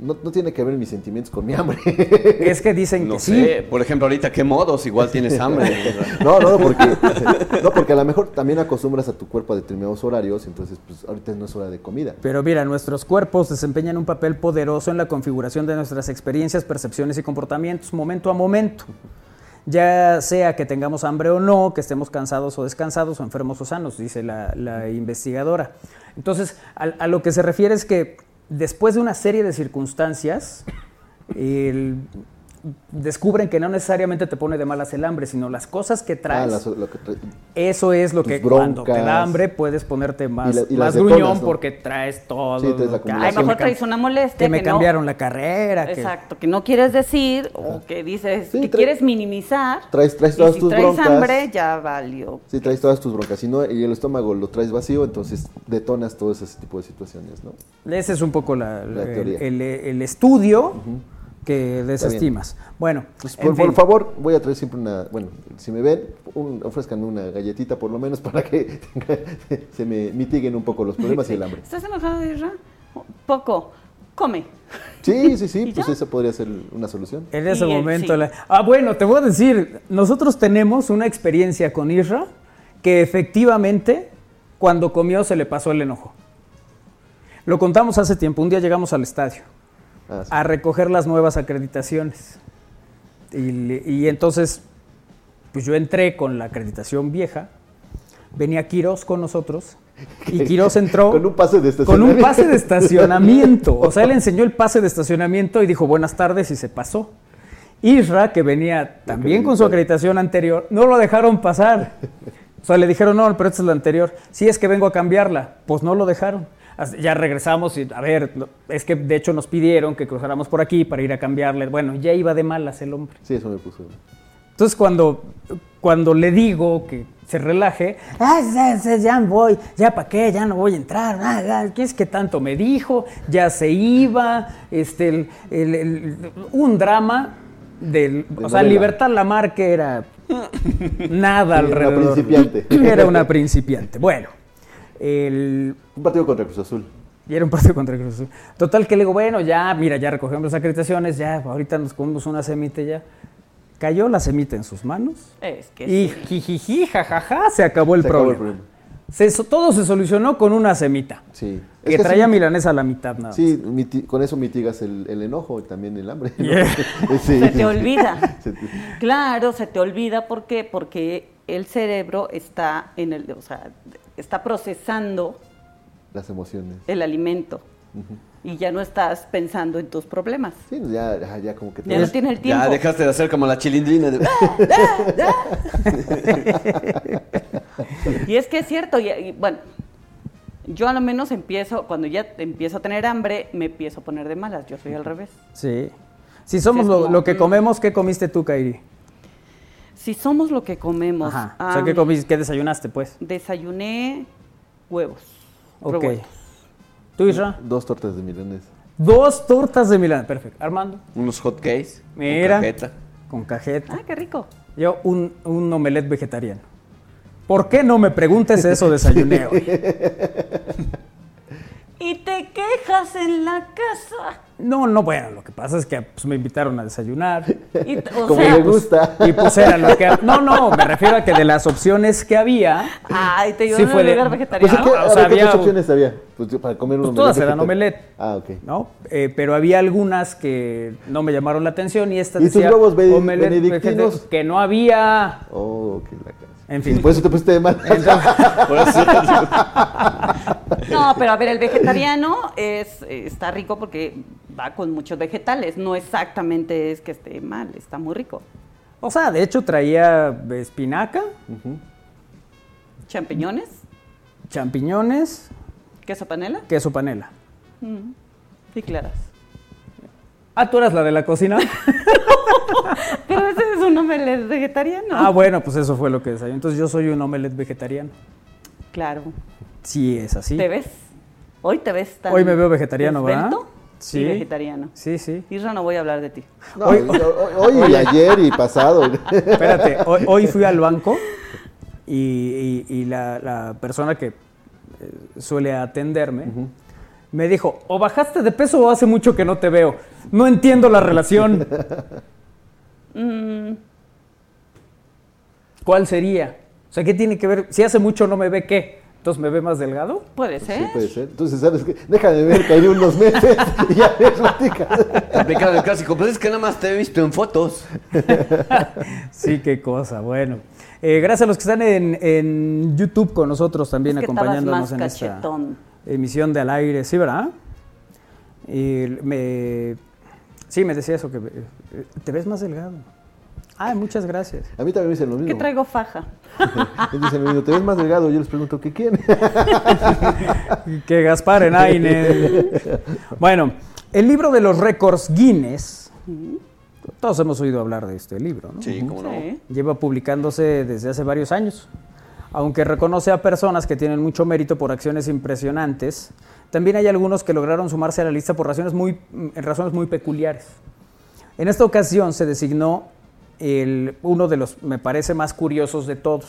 no, no tiene que ver mis sentimientos con mi hambre. Es que dicen No que sé, sí. por ejemplo, ahorita qué modos, igual tienes hambre. No, no, no, porque, no, porque a lo mejor también acostumbras a tu cuerpo a determinados horarios, entonces pues ahorita no es hora de comida. Pero mira, nuestros cuerpos desempeñan un papel poderoso en la configuración de nuestras experiencias, percepciones y comportamientos momento a momento. Ya sea que tengamos hambre o no, que estemos cansados o descansados, o enfermos o sanos, dice la, la investigadora. Entonces, a, a lo que se refiere es que después de una serie de circunstancias, el- descubren que no necesariamente te pone de malas el hambre, sino las cosas que Ah, traes. las- lo que tra- Eso es lo tus que cuando te broncas. da hambre puedes ponerte más, la- y más las detonas, gruñón ¿no? porque traes todo. Sí, traes la que- A ay, lo que me mejor traes una molestia. Que me no- cambiaron la carrera. que- Exacto, que no quieres decir o que dices Sí, que quieres minimizar. Traes, traes y todas si tus traes broncas. hambre, ya valió. Sí, traes todas tus broncas. Si no, y el estómago lo traes vacío, entonces detonas todo ese tipo de situaciones, ¿no? Ese es un poco la- La el, teoría. el- el estudio que desestimas. Bueno, Pues, por, favor, voy a traer siempre una. Bueno, si me ven, un, ofrezcan una galletita por lo menos para que se me mitiguen un poco los problemas y el hambre. ¿Estás enojado, Isra? Poco. Come. Sí, sí, sí, ¿Y pues ya? esa podría ser una solución. En ese Y, momento. sí. la- Ah, bueno, te voy a decir, nosotros tenemos una experiencia con Isra que efectivamente cuando comió se le pasó el enojo. Lo contamos hace tiempo, un día llegamos al estadio Ah, sí. a recoger las nuevas acreditaciones. Y, entonces, pues yo entré con la acreditación vieja, venía Quirós con nosotros y Quirós entró Con un pase de con un estacionamiento. pase de estacionamiento. O sea, él enseñó el pase de estacionamiento y dijo buenas tardes y se pasó. Isra, que venía también con su acreditación anterior, no lo dejaron pasar. O sea, le dijeron, no, pero esta es la anterior. Sí, es que vengo a cambiarla. Pues no lo dejaron. Ya regresamos y, a ver, es que de hecho nos pidieron que cruzáramos por aquí para ir a cambiarle. Bueno, ya iba de malas el hombre. Sí, eso me puso. Entonces cuando, cuando le digo que se relaje, "Ah, ya, ya, voy, ya para qué, ya no voy a entrar, ah, ¿qué es que tanto me dijo? Ya se iba, este, el- el- el- un drama del, De o sea, novela. Libertad Lamarque era nada Sí, una alrededor. principiante. Era una principiante. Bueno, el, Un partido contra Cruz Azul. y era un partido contra Cruz Azul. Total que le digo, bueno, ya, mira, ya recogemos las acreditaciones, ya, ahorita nos comemos una semita ya. Cayó la semita en sus manos Es que y sí. jijiji, jajaja, se acabó el Se acabó problema. el problema. Se- todo se solucionó con una semita. Sí. Que, Es que traía sí- milanesa a la mitad nada más. Sí, miti- con eso mitigas el, el enojo y también el hambre. ¿no? Yeah. Sí. Se te olvida. Se te- Claro, se te olvida. ¿Por qué? Porque el cerebro está en el. O sea, está procesando Las emociones. el alimento y ya no estás pensando en tus problemas. Sí, ya, ya, ya como que Ya no tiene el tiempo. Ya dejaste de hacer como la chilindrina. de- Y es que es cierto, y, y, bueno, yo a lo menos empiezo, cuando ya empiezo a tener hambre, me empiezo a poner de malas, yo soy al revés. Sí. Si somos lo, como, lo que comemos, ¿qué comiste tú, Kairi? Si somos lo que comemos, Ajá. O sea, ¿qué comiste? ¿Qué desayunaste, pues? desayuné huevos. Ok. revueltos. ¿Tú, Isra? Dos tortas de milanesa. Dos tortas de Milán. Perfecto. Armando. Unos hot cakes. con Mira. cajeta. Con cajeta. Ah, qué rico. Yo, un, un omelette vegetariano. ¿Por qué no me preguntes eso, desayuné hoy? Y te quejas en la casa. No, no, bueno, lo que pasa es que pues, me invitaron a desayunar. Y o Como sea, le gusta. Y pues era lo que... No, no, me refiero a que de las opciones que había... Ay, te Sí fue a de- Pues, vegetariano. ¿qué, o a sea, ver, ¿qué había- opciones había? Pues, para comer un Pues todas omelette eran omelette. Ah, ok. ¿no? Eh, pero había algunas que no me llamaron la atención y esta ¿Y tus decía huevos bene- omelette benedictinos? que no había. Oh, qué la cara. En fin. Por eso te pusiste de mal. Por eso- No, pero a ver, el vegetariano es está rico porque va con muchos vegetales. No exactamente es que esté mal, está muy rico. O sea, de hecho traía espinaca, Champiñones, champiñones, queso panela queso panela. mm, y claras. Ah, tú eras la de la cocina. Pero ese es un omelette vegetariano. Ah, bueno, pues eso fue lo que desayuné. Entonces yo soy un omelette vegetariano. Claro. Sí, es así. ¿Te ves? Hoy te ves tan Hoy me veo vegetariano, ¿verdad? esbelto Sí. Y vegetariano. Sí, sí. Isra, no voy a hablar de ti. No, Hoy- hoy, hoy y ayer y pasado. Espérate, hoy, hoy fui al banco y, y- y la, la persona que eh, suele atenderme me dijo, o bajaste de peso o hace mucho que no te veo. No entiendo la relación. Mm, ¿Cuál sería? O sea, ¿qué tiene que ver? Si hace mucho no me ve, ¿qué? Entonces me ve más delgado. puede ser. Sí, puede ser. Entonces, ¿sabes qué? Déjame ver que hay unos meses y ya me platicas. Te aplicaron el clásico. Pues es que nada más te he visto en fotos. Sí, qué cosa. Bueno, Eh, gracias a los que están en, en YouTube con nosotros también Es que estabas acompañándonos más en esta emisión de al aire, ¿sí, verdad? Y me, sí, me decía eso, que eh, te ves más delgado. Ah, muchas gracias. A mí también me dicen lo ¿Qué mismo. traigo faja? Me dicen lo mismo, te ves más delgado. Yo les pregunto, ¿qué quién? que Gaspar Enaine. Bueno, el libro de los récords Guinness. Todos hemos oído hablar de este libro, ¿no? Sí, cómo no. Sí. Lleva publicándose desde hace varios años. Aunque reconoce a personas que tienen mucho mérito por acciones impresionantes, también hay algunos que lograron sumarse a la lista por razones muy, en razones muy peculiares. En esta ocasión se designó el- uno de los, me parece, más curiosos de todos.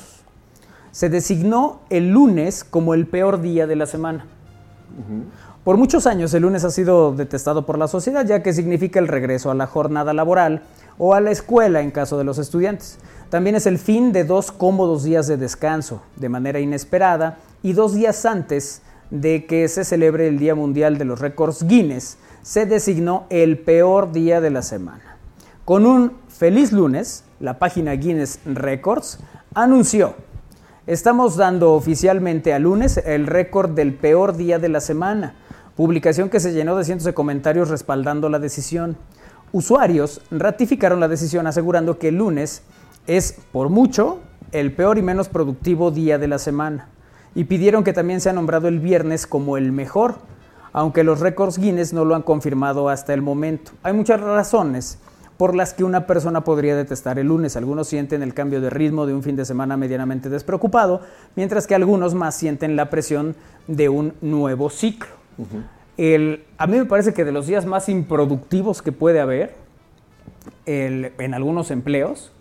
Se designó el lunes como el peor día de la semana. Por muchos años el lunes ha sido detestado por la sociedad ya que significa el regreso a la jornada laboral o a la escuela en caso de los estudiantes. También es el fin de dos cómodos días de descanso de manera inesperada y dos días antes de que se celebre el Día Mundial de los Récords Guinness, se designó el peor día de la semana. Con un feliz lunes, la página Guinness Records anunció Estamos dando oficialmente a lunes el récord del peor día de la semana, publicación que se llenó de cientos de comentarios respaldando la decisión. Usuarios ratificaron la decisión asegurando que el lunes es, por mucho, el peor y menos productivo día de la semana, y pidieron que también sea nombrado el viernes como el mejor, aunque los récords Guinness no lo han confirmado hasta el momento. Hay muchas razones por las que una persona podría detestar el lunes. Algunos sienten el cambio de ritmo de un fin de semana medianamente despreocupado, mientras que algunos más sienten la presión de un nuevo ciclo. El- a mí me parece que de los días más improductivos que puede haber el- en algunos empleos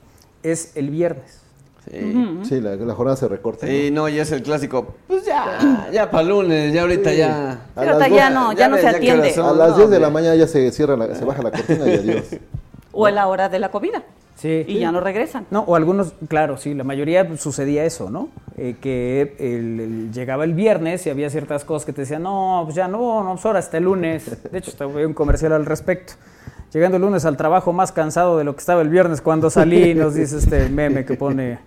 es el viernes. Sí. Sí, la, la jornada se recorta. ¿no? Sí, no, ya es el clásico. Pues ya, ya para lunes, ya ahorita ya. Pero ya no, ya no se atiende. son. A las No, 10 de la mañana ya se cierra, la- se baja la cortina y adiós. O a la hora de la comida. Sí. Y ya no regresan. No, o algunos, claro, sí, la mayoría sucedía eso, ¿no? Eh, que el- el- llegaba el viernes y había ciertas cosas que te decían, no, pues ya no, no, pues ahora hasta el lunes. De hecho, estaba un comercial al respecto. Llegando el lunes al trabajo más cansado de lo que estaba el viernes cuando salí, nos dice este meme que pone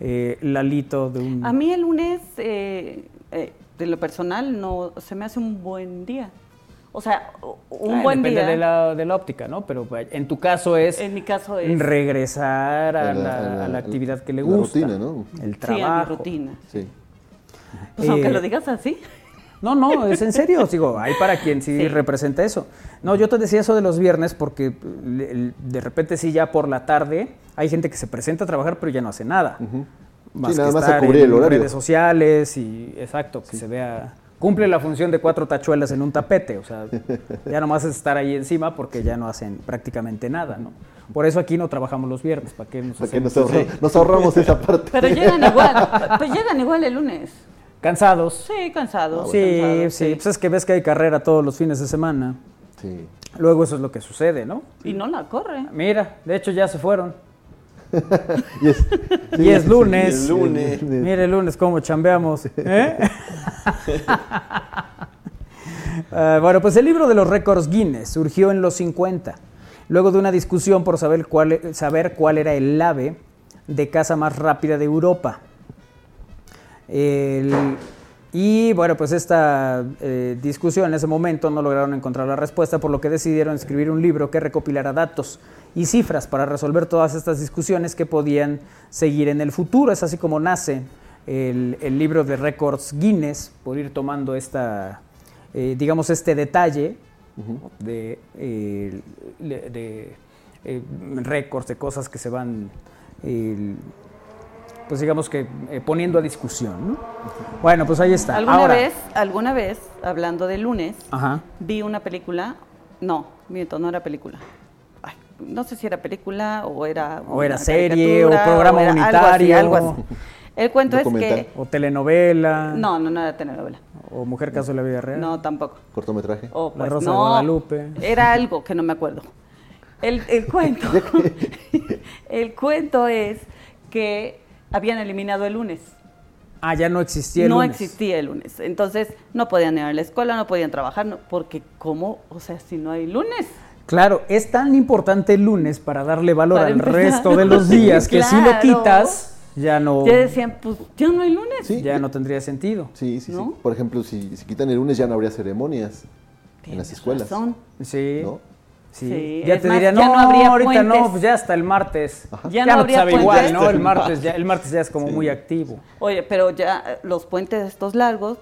eh, Lalito de un... A mí el lunes, eh, eh, de lo personal, no se me hace un buen día. O sea, un Ah, buen depende día. de la, de la óptica, ¿no? Pero pues, en tu caso es En mi caso es. regresar a la- la, la- a la actividad que le la gusta. rutina, ¿no? El Sí, a mi trabajo. rutina. Sí. Pues aunque Eh, lo digas así. No, no, es en serio. Digo, hay para quien sí, Sí. representa eso. No, yo te decía eso de los viernes porque de repente sí ya por la tarde hay gente que se presenta a trabajar pero ya no hace nada. Más Sí, nada que más a estar cubrir en el horario. redes sociales y exacto, que se vea cumple la función de cuatro tachuelas en un tapete, o sea, ya nomás es estar ahí encima porque ya no hacen prácticamente nada, ¿no? Por eso aquí no trabajamos los viernes, ¿para qué nos Para que nos, ahorra- eso? nos ahorramos esa parte. Pero llegan igual. Pues llegan igual el lunes. Cansados. Sí, cansados. Sí, cansados, sí, pues es que ves que hay carrera todos los fines de semana. Sí. Luego eso es lo que sucede, ¿no? Y no la corre. Mira, de hecho ya se fueron. Y es, Y es lunes. Y es lunes. Mire el lunes cómo chambeamos. ¿eh? Ah, bueno, pues el libro de los récords Guinness surgió en los 50, luego de una discusión por saber cuál, saber cuál era el ave de caza más rápida de Europa. El- y bueno, pues esta eh, discusión en ese momento no lograron encontrar la respuesta, por lo que decidieron escribir un libro que recopilara datos y cifras para resolver todas estas discusiones que podían seguir en el futuro. Es así como nace el, el libro de récords Guinness, por ir tomando esta, eh, digamos, este detalle de, eh, de, eh, récords, de cosas que se van, eh, pues digamos que eh, poniendo a discusión. ¿no? Bueno, pues ahí está. ¿Alguna Ahora- vez, alguna vez, hablando de lunes, Ajá. vi una película, no, miento, no era película. No sé si era película o era O era serie, o programa era algo así, unitario. Algo así, El cuento es que O telenovela. no, no, no era telenovela. O Mujer Caso de la Vida Real. No, tampoco. Cortometraje. O, La pues, Rosa de no, Guadalupe. Era algo que no me acuerdo. El, el cuento, el cuento es que habían eliminado el lunes. Ah, ya no existía el no lunes. existía el lunes. Entonces no podían ir a la escuela, no podían trabajar, no- porque ¿cómo? O sea, si no hay lunes. Claro, es tan importante el lunes para darle valor Para al empezar. resto de los días que si lo quitas, ya no, Ya decían, pues ya no hay lunes. Sí, ya no tendría sentido. Sí, sí, ¿No? sí. Por ejemplo, si, si quitan el lunes ya no habría ceremonias en las escuelas. razón. Sí. ¿no? Sí. Sí, Ya es te más, diría, ya no, no habría ahorita no, pues ya hasta el martes. Ya Ya, no no, te habría sabe igual. ¿no? El martes ya, el martes ya es como muy activo. Oye, pero ya los puentes estos largos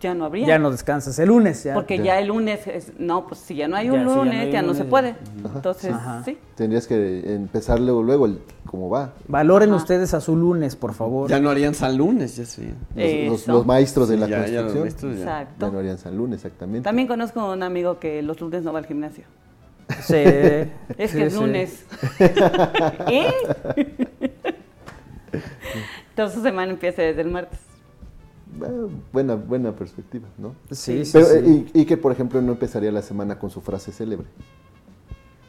ya no habría. Ya no descansas el lunes. Ya, Porque ya el lunes es, no, pues si ya no hay Ya, un si ya no lunes, hay ya no, se puede. Entonces, Ajá. sí. Tendrías que empezar luego, luego, el, cómo va. Valoren ustedes a su lunes, por favor. Ya no harían San Lunes, ya sí. Los, los- Eso. los maestros de la construcción maestros ya. Exacto. ya no harían San Lunes, exactamente. También conozco a un amigo que los lunes no va al gimnasio. Sí. Es sí, que es sí. lunes. ¿Eh? Entonces su semana empieza desde el martes. Bueno, buena, buena perspectiva, ¿no? Sí, sí, Pero, sí. eh, Y, y que, por ejemplo, no empezaría la semana con su frase célebre,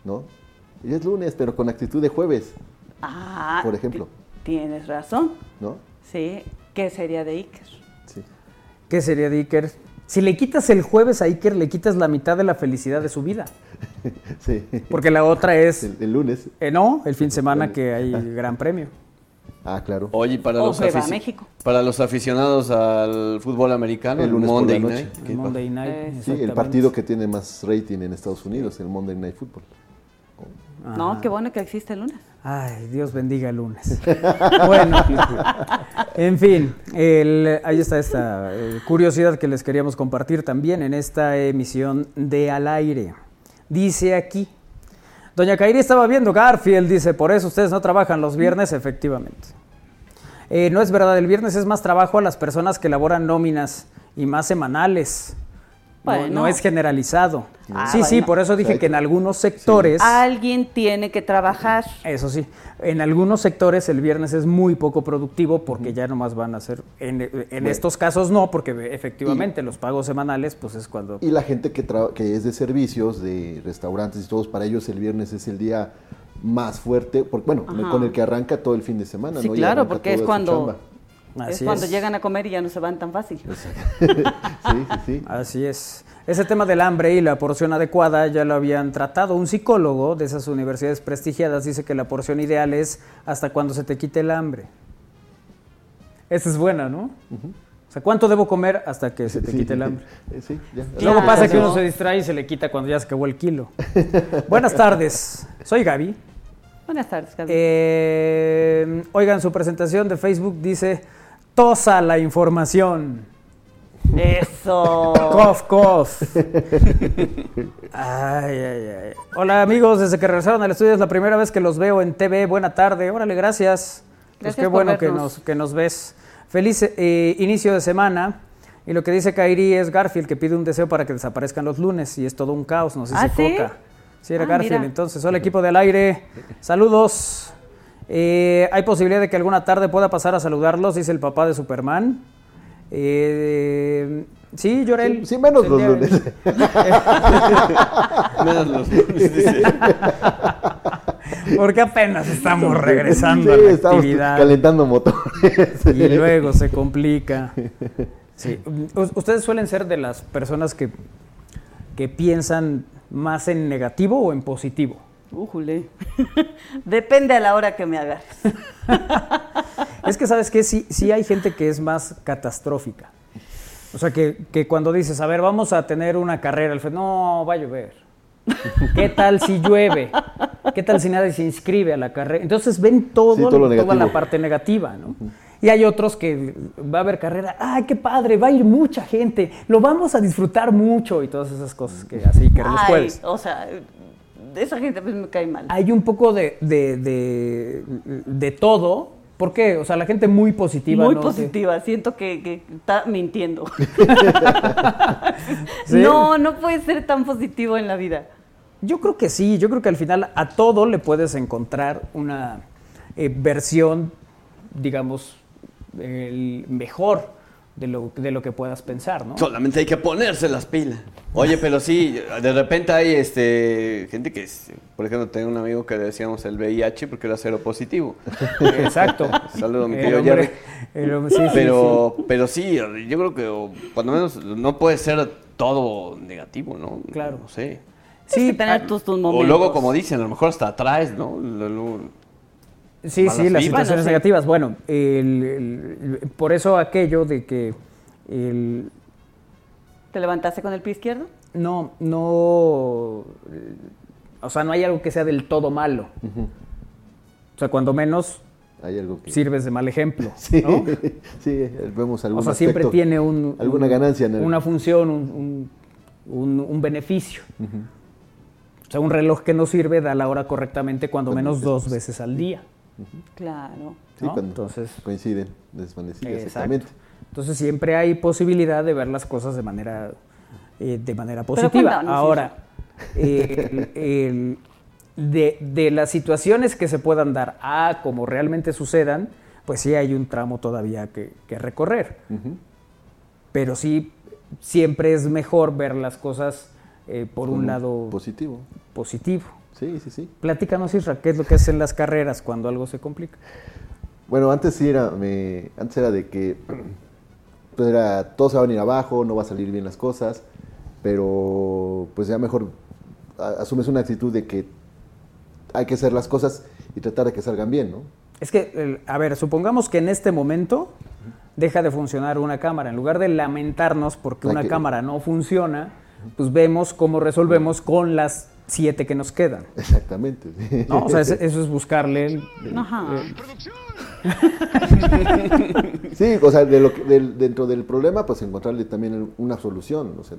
¿no? Ya es lunes, pero con actitud de jueves, Ah, por ejemplo, tienes razón. ¿no? Sí. ¿Qué sería de Iker? Sí. ¿Qué sería de Iker? Si le quitas el jueves a Iker, le quitas la mitad de la felicidad de su vida. sí. Porque la otra es, El, el lunes. eh, no, el fin de semana que hay gran premio. Ah, claro. Oye, para O los, México. para los aficionados al fútbol americano, El el, lunes por Monday la noche. Night. El ¿qué Monday Night. Eh, Sí, el partido que tiene más rating en Estados Unidos, el Monday Night Football. No, qué bueno que existe el lunes. Ay, Dios bendiga el lunes. bueno, en fin, el- ahí está esta eh, curiosidad que les queríamos compartir también en esta emisión de Al Aire. Dice aquí, Doña Kairi estaba viendo Garfield, dice, por eso ustedes no trabajan los viernes, efectivamente. Eh, no es verdad, el viernes es más trabajo a las personas que elaboran nóminas y más semanales. No- es generalizado. Ah, sí, sí, por eso dije que en algunos sectores... Alguien tiene que trabajar. Eso sí, en algunos sectores el viernes es muy poco productivo porque ya nomás van a ser, en, en Bueno. estos casos no, porque efectivamente los pagos semanales pues es cuando... Y la gente que, tra- que es de servicios, de restaurantes y todos, para ellos el viernes es el día más fuerte, porque, bueno, Ajá. con el que arranca todo el fin de semana, Sí, ¿no? Y claro, porque es cuando, es cuando es. llegan a comer y ya no se van tan fácil. Sí, sí, sí. Así es. Ese tema del hambre y la porción adecuada ya lo habían tratado. Un psicólogo de esas universidades prestigiadas dice que la porción ideal es hasta cuando se te quite el hambre. Esa es buena, ¿no? O sea, ¿cuánto debo comer hasta que se te Sí, quite el hambre? eh, Sí, ya. Luego pasa que uno se distrae y se le quita cuando ya se acabó el kilo. Buenas tardes, soy Gaby. Buenas tardes, Gaby. Eh, oigan, su presentación de Facebook dice, tosa la información. Eso. Cof, cof. Ay, ay, ay. Hola amigos, desde que regresaron al estudio es la primera vez que los veo en TV. Buena tarde. Órale, gracias. Pues Gracias qué por bueno que nos, que nos ves. Feliz eh, inicio de semana. Y lo que dice Kairi es Garfield que pide un deseo para que desaparezcan los lunes y es todo un caos, nos dice ¿Ah, sí? Coca. Sí, era Ah, Garfield. mira. Entonces, hola equipo del aire. Saludos. Eh, ¿Hay posibilidad de que alguna tarde pueda pasar a saludarlos? Dice el papá de Superman. Eh, sí, Llorel. Sí, sí, menos los lunes. Menos los lunes, dice. Porque apenas estamos regresando Sí, a la estamos actividad. calentando motores. Y luego se complica. Sí. ¿Ustedes suelen ser de las personas que, que piensan más en negativo o en positivo? Újule. Depende a la hora que me agarres. Es que, ¿sabes qué? Sí, sí hay gente que es más catastrófica. O sea, que, que cuando dices, a ver, vamos a tener una carrera, el no, va a llover. ¿Qué tal si llueve? ¿Qué tal si nadie se inscribe a la carrera? Entonces ven todo, Sí, todo lo toda la parte negativa, ¿no? Y hay otros que va a haber carrera, ¡ay, qué padre! Va a ir mucha gente, lo vamos a disfrutar mucho y todas esas cosas que así que los Ay, jueves. o sea, esa gente pues me cae mal. Hay un poco de, de, de, de todo. ¿Por qué? O sea, la gente muy positiva. Muy ¿no? positiva, siento que, que está mintiendo. ¿Sí? No, no puede ser tan positivo en la vida. Yo creo que sí, yo creo que al final a todo le puedes encontrar una eh, versión, digamos, el mejor de lo, de lo que puedas pensar, ¿no? Solamente hay que ponerse las pilas. Oye, pero sí, de repente hay este gente que, es- por ejemplo, tengo un amigo que le decíamos el VIH porque era cero positivo. Exacto. Saludos, mi querido Jerry. el hombre- sí, sí, pero, pero sí, yo creo que o, cuando menos no puede ser todo negativo, ¿no? Claro. No sé. Sí, tener tus, tus O momentos. luego, como dicen, a lo mejor hasta atrás, ¿no? Lo- lo- Sí, sí, las situaciones Bueno, sí. negativas. Bueno, el- el- por eso aquello de que el, ¿Te levantaste con el pie izquierdo? no, no, o sea, no hay algo que sea del todo malo. O sea, cuando menos Hay algo que... sirves de mal ejemplo, Sí, ¿no? sí, vemos algún O sea, siempre aspecto, tiene un, alguna un- ganancia en el... una función, un, un- un- un beneficio. O sea, un reloj que no sirve da la hora correctamente cuando menos dos veces al día. Claro. Sí, ¿no? cuando Entonces, coinciden, desvanecidas, Exacto. exactamente. Entonces siempre hay posibilidad de ver las cosas de manera, eh, de manera positiva. Ahora, el- el- de, de las situaciones que se puedan dar a como realmente sucedan, pues sí hay un tramo todavía que, que recorrer. Pero sí, siempre es mejor ver las cosas eh, por un lado Positivo. positivo. Sí, sí, sí. Platícanos, Isra, ¿qué es lo que hacen las carreras cuando algo se complica? Bueno, antes sí era, me, antes era de que pues era, todo se va a venir abajo, no va a salir bien las cosas, pero pues ya mejor asumes una actitud de que hay que hacer las cosas y tratar de que salgan bien, ¿no? Es que, a ver, supongamos que en este momento deja de funcionar una cámara. En lugar de lamentarnos porque una que- cámara no funciona, pues vemos cómo resolvemos con las siete que nos quedan. Exactamente. sí. ¿no? O sea, es- eso es buscarle el- Ajá. Sí, o sea, de lo que- del- dentro del problema, pues encontrarle también una solución. O sea,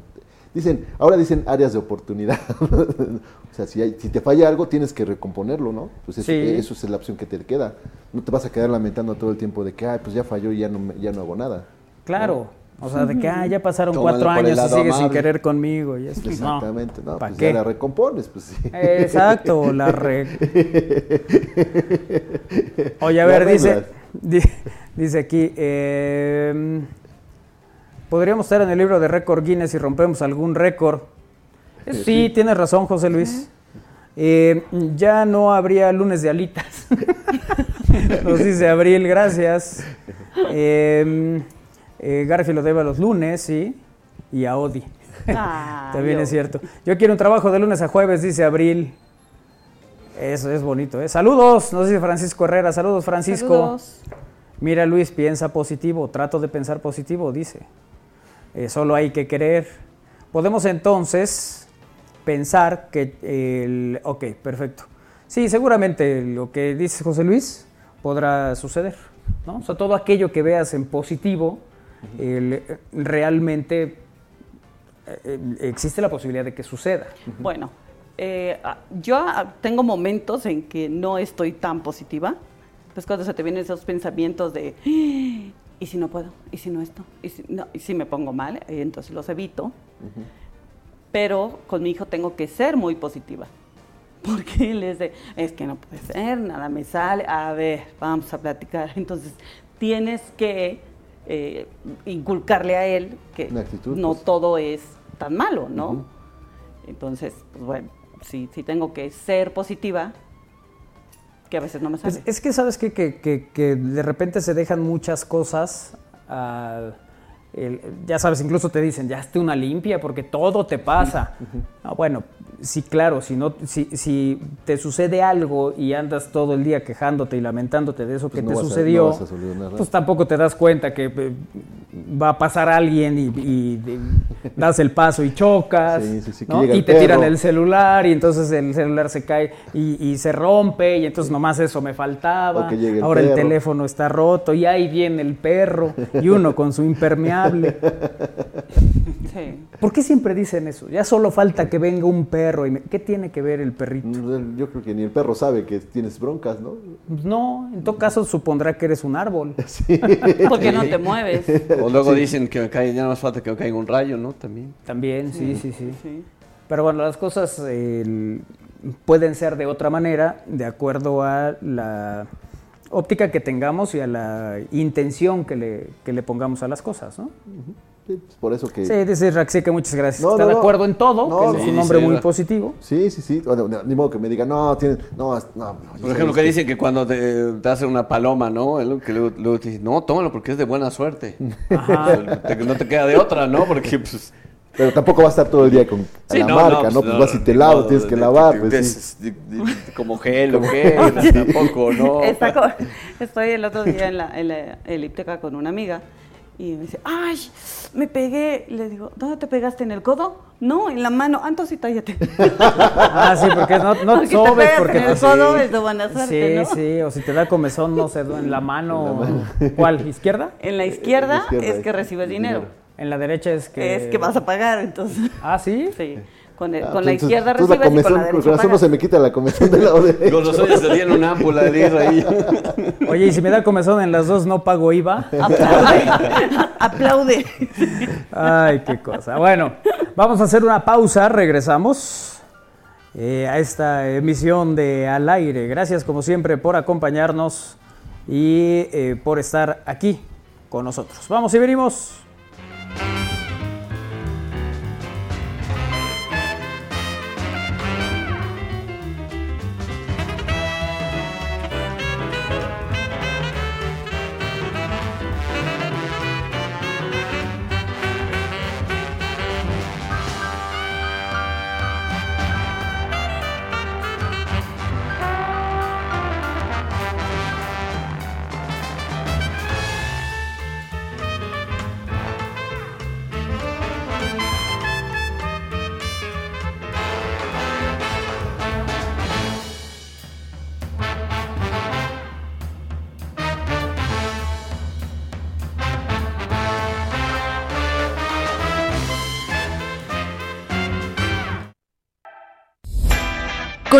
dicen, ahora dicen áreas de oportunidad. o sea, si, hay- si te falla algo, tienes que recomponerlo, ¿no? Pues eso, Sí. eso es la opción que te queda. No te vas a quedar lamentando todo el tiempo de que, ay, pues ya falló y ya no, me- ya no hago nada. Claro. O sea, de que ah, ya pasaron Tómalo cuatro años y sigue sin querer conmigo. Y eso, pues, no. Exactamente, no, ¿pa' pues qué? ya la recompones, pues sí. Exacto, la re... Oye, a ver, dice, di- dice aquí, eh, podríamos estar en el libro de récord Guinness y rompemos algún récord. Eso sí, tienes razón, José Luis. Eh, ya no habría lunes de alitas. Nos dice Abril, gracias. Eh, eh, Garfield lo debe a los lunes, sí, y a Odi. Ah, También yo. es cierto. Yo quiero un trabajo de lunes a jueves, dice Abril. Eso es bonito, ¿eh? Saludos, nos dice Francisco Herrera. Saludos, Francisco. Saludos. Mira Luis, piensa positivo, trato de pensar positivo, dice. Eh, solo hay que querer. Podemos entonces pensar que el... Ok, perfecto. Sí, seguramente lo que dice José Luis podrá suceder. ¿no? O sea, todo aquello que veas en positivo, el- realmente eh, eh, existe la posibilidad de que suceda. Bueno, eh, yo ah, tengo momentos en que no estoy tan positiva. Pues cuando se te vienen esos pensamientos de, "Ah, ¿y si no puedo? ¿Y si no esto? ¿Y si, no? ¿Y si me pongo mal? Eh, entonces los evito. Pero con mi hijo tengo que ser muy positiva. Porque él es de, es que no puede ser, nada me sale. A ver, vamos a platicar. Entonces tienes que eh, inculcarle a él que actitud, no pues. todo es tan malo, ¿no? Entonces, pues bueno, sí, sí tengo que ser positiva, que a veces no me sale. Pues es que sabes qué? que, que, que de repente se dejan muchas cosas. al- el- ya sabes, incluso te dicen, ya hazte una limpia porque todo te pasa. Ah, bueno, sí, claro, si, no, si, si te sucede algo y andas todo el día quejándote y lamentándote de eso Pues que no te a- sucedió, no a nada. pues tampoco te das cuenta que eh, va a pasar alguien y, y- y das el paso y chocas, Sí, sí, sí, ¿no? el y te tiran el celular y entonces el celular se cae y, y se rompe y entonces nomás eso me faltaba. El Ahora el perro. teléfono está roto y ahí viene el perro y uno con su impermeable. Sí. ¿Por qué siempre dicen eso? Ya solo falta que venga un perro. Y me- ¿Qué tiene que ver el perrito? Yo creo que ni el perro sabe que tienes broncas, ¿no? Pues no, en todo caso supondrá que eres un árbol. Porque no te mueves. O luego dicen que me ya no más falta que me caiga un rayo, ¿no? También. También, sí, sí, sí. Sí. Pero bueno, las cosas eh, pueden ser de otra manera de acuerdo a la óptica que tengamos y a la intención que le, que le pongamos a las cosas, ¿no? Sí, pues por eso que... Sí, dice Raxi que muchas gracias. No, Está no, de no. acuerdo en todo, No, que es un hombre sí, muy positivo. Sí, sí, sí. Bueno, ni modo que me diga, no, tienes... No, no, no, Por ejemplo, que dicen que cuando te, te hacen una paloma, ¿no? Que luego, luego te dicen, no, tómalo porque es de buena suerte. Ajá. No te queda de otra, ¿no? Porque, pues... Pero tampoco va a estar todo el día con Sí, la no, marca, no, ¿no? pues, Pues vas y te lavas, tienes que lavar, pues sí. de- de- Como gel o qué, tampoco, ¿no? Estoy el otro día en la, en la elíptica con una amiga y me dice, ay, me pegué. Le digo, ¿dónde te pegaste? ¿En el codo? No, en la mano. Ah, entonces sí, tállate. Ah, sí, porque no, no Porque te sobes, porque en el te- codo es de buena suerte, Sí, ¿no? sí, o si te da comezón, no sé, en la mano. ¿Cuál? ¿Izquierda? En la izquierda, En la izquierda es que es recibes dinero. En la derecha es que. Es que vas a pagar, entonces. Ah, sí. Sí. Con, el- Ah, con la entonces, izquierda recibes y con la derecha con razón no se me quita la comezón del lado derecho. Con los ojos salían una ámpula de ahí. Oye, y si me da comezón en las dos, no pago IVA. Aplaude. Aplaude. Ay, qué cosa. Bueno, vamos a hacer una pausa, regresamos eh, a esta emisión de Al Aire. Gracias como siempre por acompañarnos y eh, por estar aquí con nosotros. Vamos y venimos.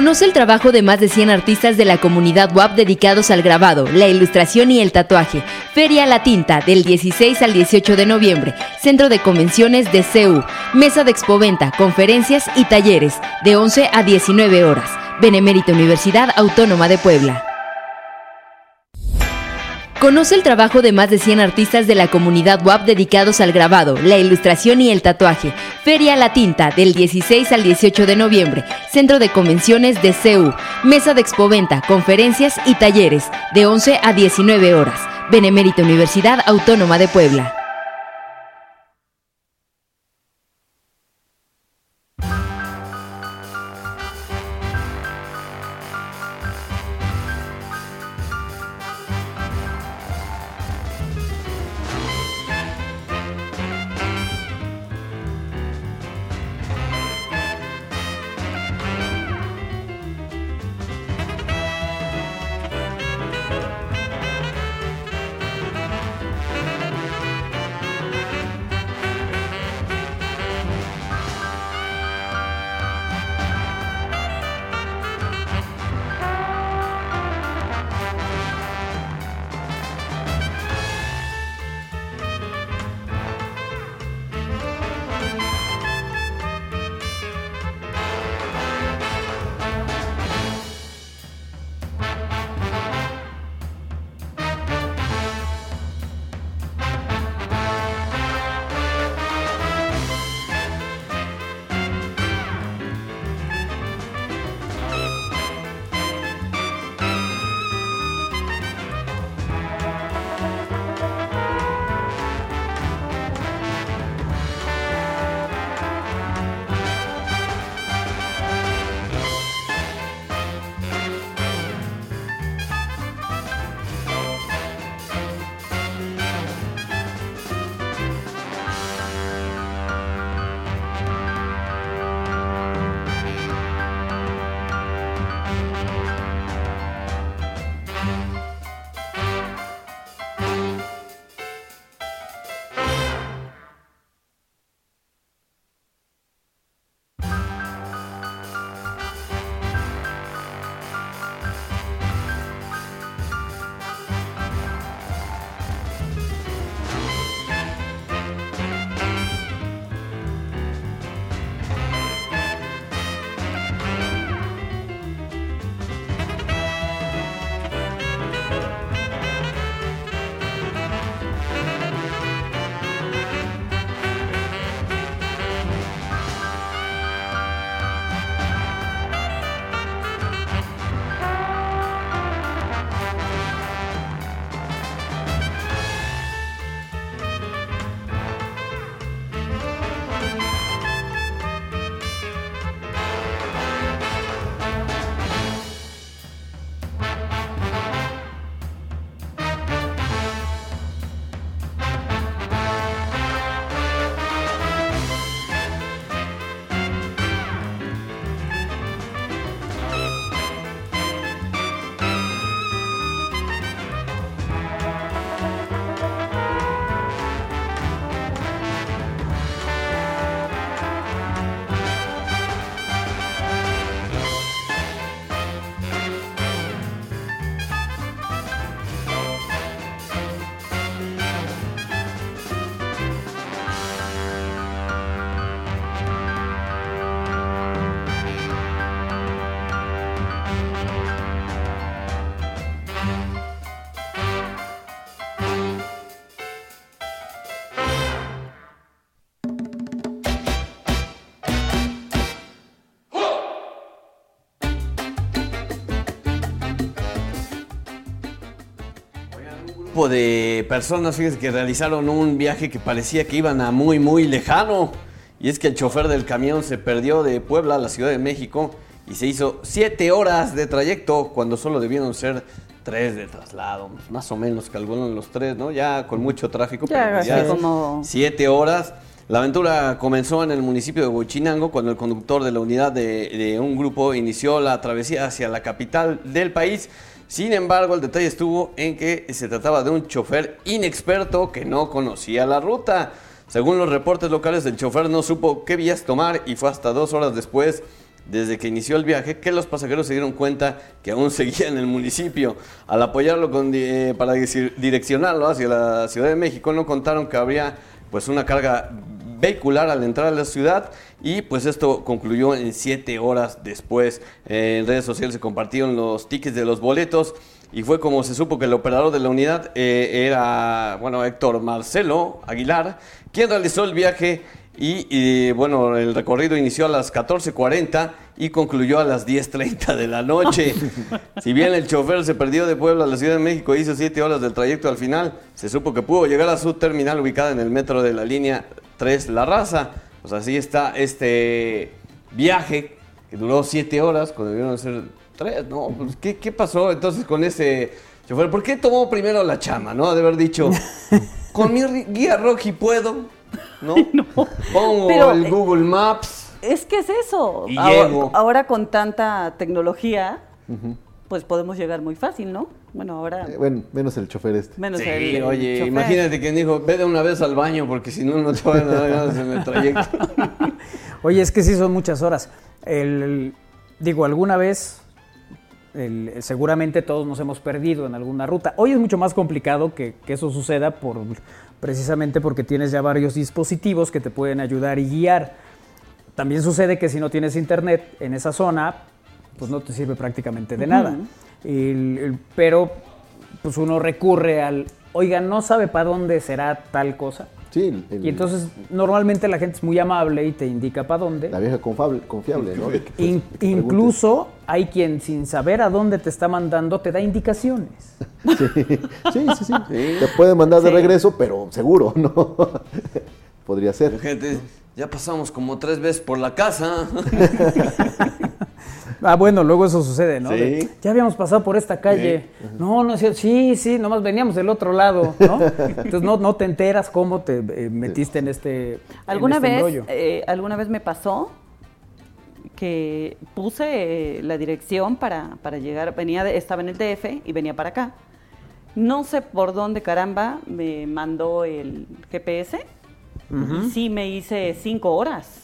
Conoce el trabajo de más de 100 artistas de la comunidad WAP dedicados al grabado, la ilustración y el tatuaje. Feria La Tinta del 16 al 18 de noviembre. Centro de Convenciones de CEU. Mesa de expoventa, conferencias y talleres de 11 a 19 horas. Benemérita Universidad Autónoma de Puebla. Conoce el trabajo de más de 100 artistas de la comunidad WAP dedicados al grabado, la ilustración y el tatuaje. Feria La Tinta del 16 al 18 de noviembre. Centro de Convenciones de CEU. Mesa de expoventa, conferencias y talleres de 11 a 19 horas. Benemérita Universidad Autónoma de Puebla. Grupo de personas, fíjense, que realizaron un viaje que parecía que iban a muy, muy lejano. Y es que el chofer del camión se perdió de Puebla a la Ciudad de México y se hizo siete horas de trayecto cuando solo debieron ser tres de traslado, más o menos calculan los tres, ¿no? Ya con mucho tráfico, Ya, pero ya como- siete horas. La aventura comenzó en el municipio de Huichinango cuando el conductor de la unidad de, de un grupo inició la travesía hacia la capital del país. Sin embargo, el detalle estuvo en que se trataba de un chofer inexperto que no conocía la ruta. Según los reportes locales, el chofer no supo qué vías tomar y fue hasta dos horas después desde que inició el viaje que los pasajeros se dieron cuenta que aún seguía en el municipio. Al apoyarlo con eh, para direccionarlo hacia la Ciudad de México, no contaron que habría pues una carga vehicular al entrar a la ciudad y pues esto concluyó en siete horas después. Eh, en redes sociales se compartieron los tickets de los boletos y fue como se supo que el operador de la unidad eh, era, bueno, Héctor Marcelo Aguilar, quien realizó el viaje y, y, bueno, el recorrido inició a las 14.40 y concluyó a las 10.30 de la noche. si bien el chofer se perdió de Puebla a la Ciudad de México e hizo 7 horas del trayecto al final, se supo que pudo llegar a su terminal ubicada en el metro de la línea 3 La Raza. Pues así está este viaje que duró 7 horas cuando debieron ser 3. No, pues, ¿qué, ¿qué pasó entonces con ese chofer? ¿Por qué tomó primero la chama, no? De haber dicho, con mi guía Roji puedo, ¿no? Pongo Pero, el eh, Google Maps. Es que es eso. Y ahora, llego. ahora con tanta tecnología, pues podemos llegar muy fácil, ¿no? Bueno, ahora Eh, bueno, menos el chofer este. menos Sí, el oye, chofer. imagínate que dijo, ve de una vez al baño porque si no, no te van a dar ganas en el trayecto. Oye, es que sí son muchas horas. El- el- digo, alguna vez, el- el- seguramente todos nos hemos perdido en alguna ruta. Hoy es mucho más complicado que, que eso suceda por, precisamente porque tienes ya varios dispositivos que te pueden ayudar y guiar. También sucede que si no tienes internet en esa zona, pues no te sirve prácticamente de nada. El- el- pero pues uno recurre al, oiga, no sabe para dónde será tal cosa. Sí, el- el- Y entonces normalmente la gente es muy amable y te indica para dónde. la vieja confiable, confiable ¿no? Que, pues, In- incluso hay quien sin saber a dónde te está mandando te da indicaciones. Sí, sí, sí, sí. Te puede mandar de Sí. regreso, pero seguro, ¿no? Podría ser. Gente, ya pasamos como tres veces por la casa. Ah, bueno, luego eso sucede, ¿no? Sí. De, ya habíamos pasado por esta calle. No, no es cierto. Sí, sí, nomás veníamos del otro lado, ¿no? Entonces no, no te enteras cómo te eh, metiste en este, en ¿Alguna este vez, eh, alguna vez me pasó que puse eh, la dirección para, para llegar, venía de- estaba en el DF y venía para acá. No sé por dónde caramba me mandó el GPS y sí me hice cinco horas.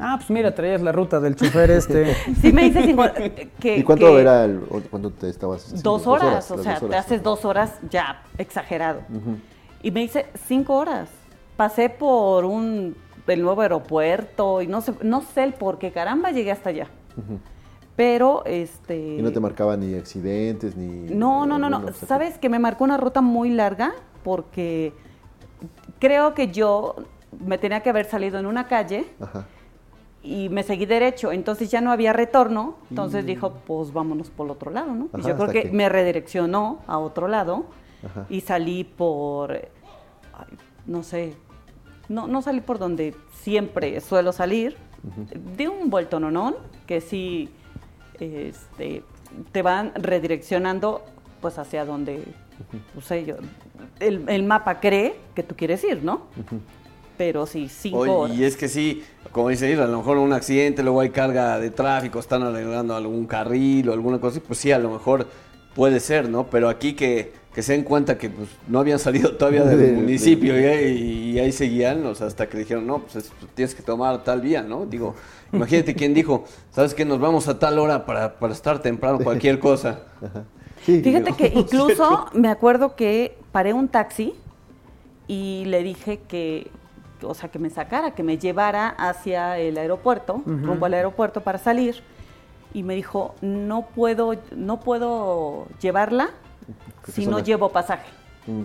Ah, pues mira, traías la ruta del chofer este. Sí me hice cinco horas. Que, ¿Y cuánto que era el, cuánto te estabas haciendo? Dos horas, o sea, te haces dos horas ya exagerado. Y me hice cinco horas. Pasé por un el nuevo aeropuerto y no sé, no sé el por qué caramba llegué hasta allá. Pero este Y no te marcaba ni accidentes, ni... no, no, no, no. Sabes que me marcó una ruta muy larga porque creo que yo me tenía que haber salido en una calle Ajá. y me seguí derecho, entonces ya no había retorno, entonces dijo, pues vámonos por el otro lado, ¿no? y yo creo que, me redireccionó a otro lado Ajá. y salí por, ay, no sé, no, no salí por donde siempre suelo salir, de un vuelto nonón, que sí este, te van redireccionando pues hacia donde, no sé, yo, el, el mapa cree que tú quieres ir, ¿no? Pero sí, cinco Oye, horas. y es que sí, como dice a lo mejor un accidente, luego hay carga de tráfico, están arreglando algún carril o alguna cosa, y pues sí, a lo mejor puede ser, ¿no? Pero aquí que, que se den cuenta que pues, no habían salido todavía del De- municipio de- y, ahí- y ahí seguían, o sea, hasta que dijeron, no, pues es- tienes que tomar tal vía, ¿no? Digo, imagínate quién dijo, ¿sabes qué? Nos vamos a tal hora para, para estar temprano, cualquier cosa. Sí, Fíjate que incluso me acuerdo que paré un taxi y le dije que, o sea, que me sacara, que me llevara hacia el aeropuerto, rumbo al aeropuerto para salir. Y me dijo, no puedo, no puedo llevarla ¿Qué si no llevo pasaje, Mm,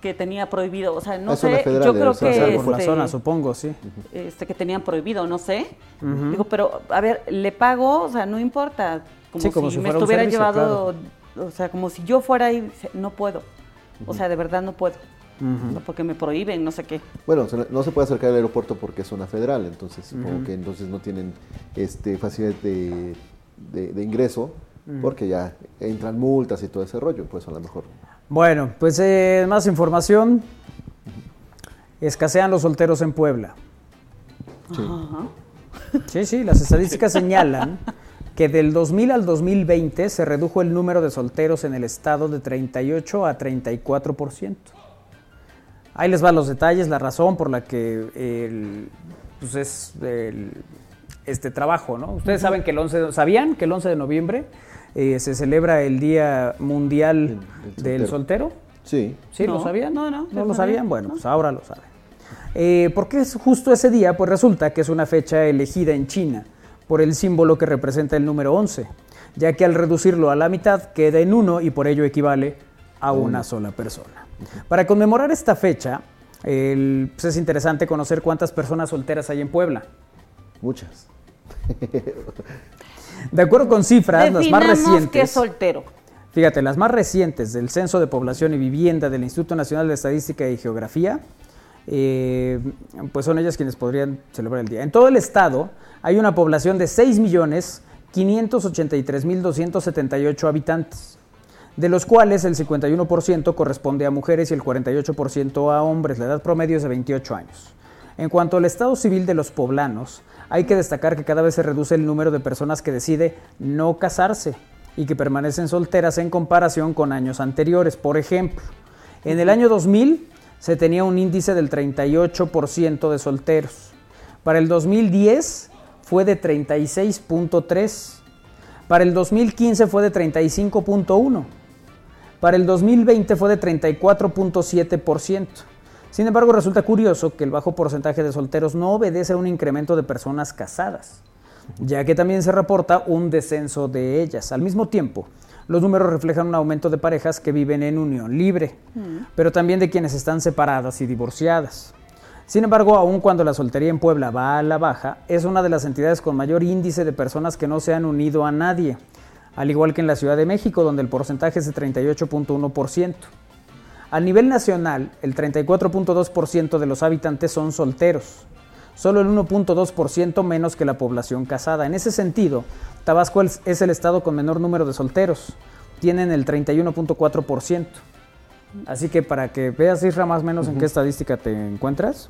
que tenía prohibido. O sea, no zona sé, federal yo creo que federal. por la este, zona, supongo, sí. este, que tenían prohibido, no sé. Ujú. Digo, pero a ver, le pago, o sea, no importa. Como, Sí, como si, si me estuviera servicio, llevado, o sea, como si yo fuera ahí, dice, no puedo. O sea, de verdad no puedo. No, Porque me prohíben, no sé qué. Bueno, no se puede acercar al aeropuerto porque es zona federal, entonces supongo que entonces no tienen este facilidad de, de- de ingreso porque ya entran multas y todo ese rollo, pues a lo mejor. Bueno, pues eh, más información. Escasean los solteros en Puebla. Sí. Sí, sí, las estadísticas señalan que del 2000 al 2020 se redujo el número de solteros en el estado de 38 a 34%. Ahí les van los detalles, la razón por la que el, pues es el- este trabajo, ¿no? Ustedes saben que el 11 de- ¿sabían que el 11 de noviembre eh, se celebra el Día Mundial del Soltero? Sí. ¿Sí? ¿Lo sabían? no, no, ¿No lo sabía. sabían? Bueno, pues ahora lo saben. Eh, ¿Por qué es justo ese día? Pues resulta que es una fecha elegida en China por el símbolo que representa el número 11, ya que al reducirlo a la mitad queda en uno y por ello equivale a una sola persona. Para conmemorar esta fecha, el- pues es interesante conocer cuántas personas solteras hay en Puebla. Muchas. De acuerdo con cifras, las más recientes. que es soltero. Fíjate, las más recientes del Censo de Población y Vivienda del Instituto Nacional de Estadística y Geografía, eh, pues son ellas quienes podrían celebrar el día. En todo el estado hay una población de 6.583.278 habitantes, de los cuales el 51% corresponde a mujeres y el 48% a hombres. La edad promedio es de 28 años. En cuanto al estado civil de los poblanos, hay que destacar que cada vez se reduce el número de personas que decide no casarse y que permanecen solteras en comparación con años anteriores. Por ejemplo, en el año 2000 se tenía un índice del 38% de solteros. Para el 2010 fue de 36.3. Para el 2015 fue de 35.1. Para el 2020 fue de 34.7%. Sin embargo, resulta curioso que el bajo porcentaje de solteros no obedece a un incremento de personas casadas, ya que también se reporta un descenso de ellas. Al mismo tiempo, los números reflejan un aumento de parejas que viven en unión libre, pero también de quienes están separadas y divorciadas. Sin embargo, aun cuando la soltería en Puebla va a la baja, es una de las entidades con mayor índice de personas que no se han unido a nadie, al igual que en la Ciudad de México, donde el porcentaje es de 38.1%. A nivel nacional, el 34.2% de los habitantes son solteros, solo el 1.2% menos que la población casada. En ese sentido, Tabasco es el estado con menor número de solteros, tienen el 31.4%. Así que para que veas, Isra, más o menos en qué estadística te encuentras.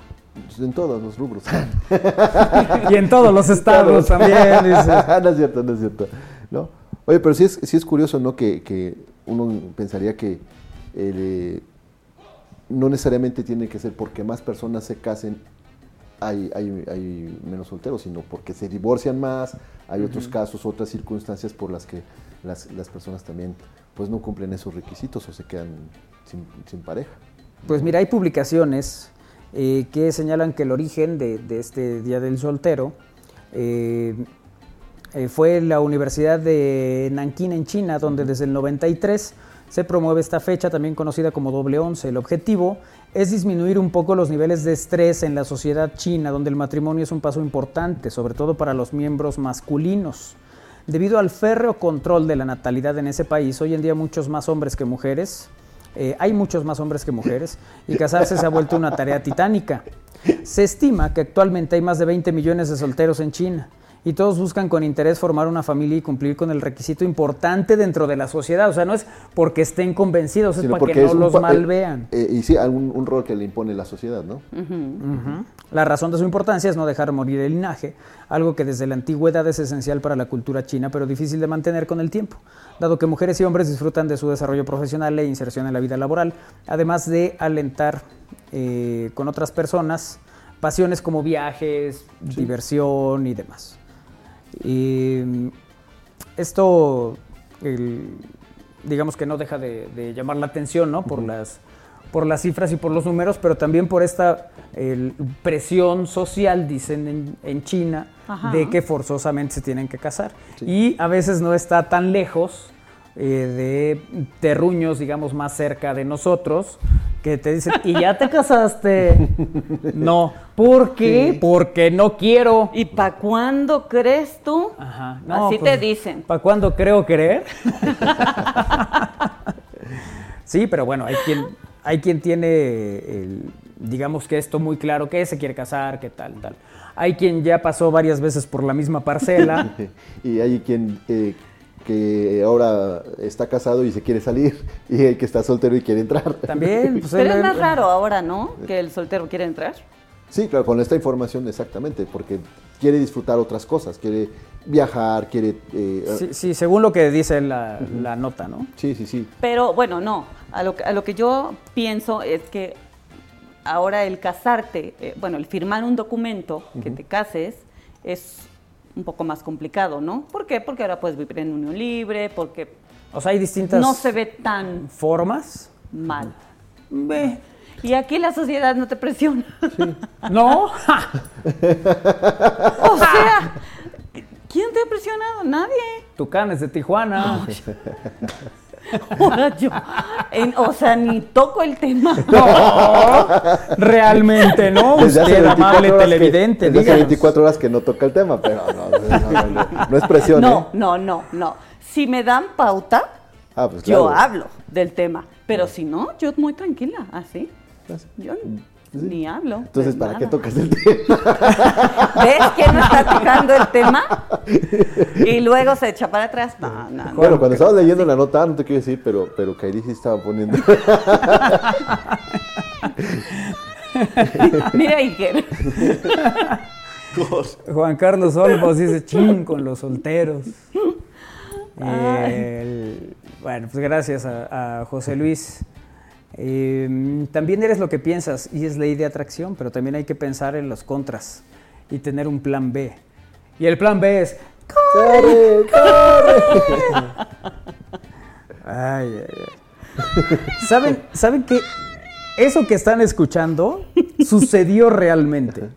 En todos los rubros. Y en todos los estados Todos. también, dices. no es cierto, no es cierto. ¿No? Oye, pero sí es, sí es curioso, ¿no? Que, que uno pensaría que eh, no necesariamente tiene que ser porque más personas se casen hay, hay, hay menos solteros, sino porque se divorcian más, hay otros casos, otras circunstancias por las que las, las personas también pues no cumplen esos requisitos o se quedan sin, sin pareja. Pues mira, hay publicaciones eh, que señalan que el origen de, de este Día del Soltero eh, eh, fue la Universidad de Nankín en China, donde desde el 93 se promueve esta fecha, también conocida como doble once. El objetivo es disminuir un poco los niveles de estrés en la sociedad china, donde el matrimonio es un paso importante, sobre todo para los miembros masculinos. Debido al férreo control de la natalidad en ese país, hoy en día muchos más hombres que mujeres, eh, hay muchos más hombres que mujeres, y casarse se ha vuelto una tarea titánica. Se estima que actualmente hay más de 20 millones de solteros en China, y todos buscan con interés formar una familia y cumplir con el requisito importante dentro de la sociedad. O sea, no es porque estén convencidos, es para porque que no los eh, vean. eh, y sí, algún, un rol que le impone la sociedad, ¿no? La razón de su importancia es no dejar morir el linaje, algo que desde la antigüedad es esencial para la cultura china, pero difícil de mantener con el tiempo, dado que mujeres y hombres disfrutan de su desarrollo profesional e inserción en la vida laboral, además de alentar eh, con otras personas pasiones como viajes, diversión y demás. Y, mm, esto, el- digamos que no deja de, de llamar la atención, ¿no? Por las por las cifras y por los números, pero también por esta el, presión social, dicen en, en China, Ajá. de que forzosamente se tienen que casar. Y a veces no está tan lejos eh, de terruños, digamos, más cerca de nosotros, que te dicen, ¿y ya te casaste? no. ¿Por qué? Sí. Porque no quiero. ¿Y para cuándo crees tú? Ajá. Así te dicen. ¿Para cuándo creo querer? Sí, pero bueno, hay quien, hay quien tiene, el, digamos que esto muy claro, que se quiere casar, que tal, tal. Hay quien ya pasó varias veces por la misma parcela. y hay quien eh, que ahora está casado y se quiere salir, y el que está soltero y quiere entrar. También. Pues, Pero es más raro ahora, ¿no? Que el soltero quiere entrar. Sí, claro, con esta información exactamente, porque quiere disfrutar otras cosas, quiere viajar, quiere... eh, Sí, sí, según lo que dice la, la nota, ¿no? sí, sí, sí. Pero bueno, no. A lo, que- a lo que yo pienso es que ahora el casarte, eh, bueno, el firmar un documento que te cases es un poco más complicado, ¿no? ¿Por qué? Porque ahora puedes vivir en unión libre, porque O sea, hay distintas no se ve tan formas. mal. Ve. Y aquí la sociedad no te presiona. No. o sea, ¿quién te ha presionado? Nadie. Tucanes de Tijuana. Ahora yo, en- o sea, ni toco el tema. No, realmente no. Usted, 24 amable que- televidente, desde hace díganos. 24 horas que no toca el tema, pero no, no, no, no, no es presión, No, ¿eh? no, no, no. Si me dan pauta, Ah, pues yo hablo del tema. Pero si no, yo muy tranquila, así. Yo ni hablo. Entonces, ¿para qué tocas el tema? ¿Ves que no está tocando el tema? Y luego se echa para atrás. No, no, no. Bueno, cuando estabas leyendo la nota, no te quiero decir, pero, pero Kairi sí estaba poniendo... Mira, Iker. Juan Carlos Olmos dice ching con los solteros. El- bueno, pues gracias a, a José Luis. Eh, también eres lo que piensas y es ley de atracción, pero también hay que pensar en los contras y tener un plan B. Y el plan B es ¡Corre, corre! Ay, ay, ay. ¿Saben, ¿Saben que eso que están escuchando sucedió realmente?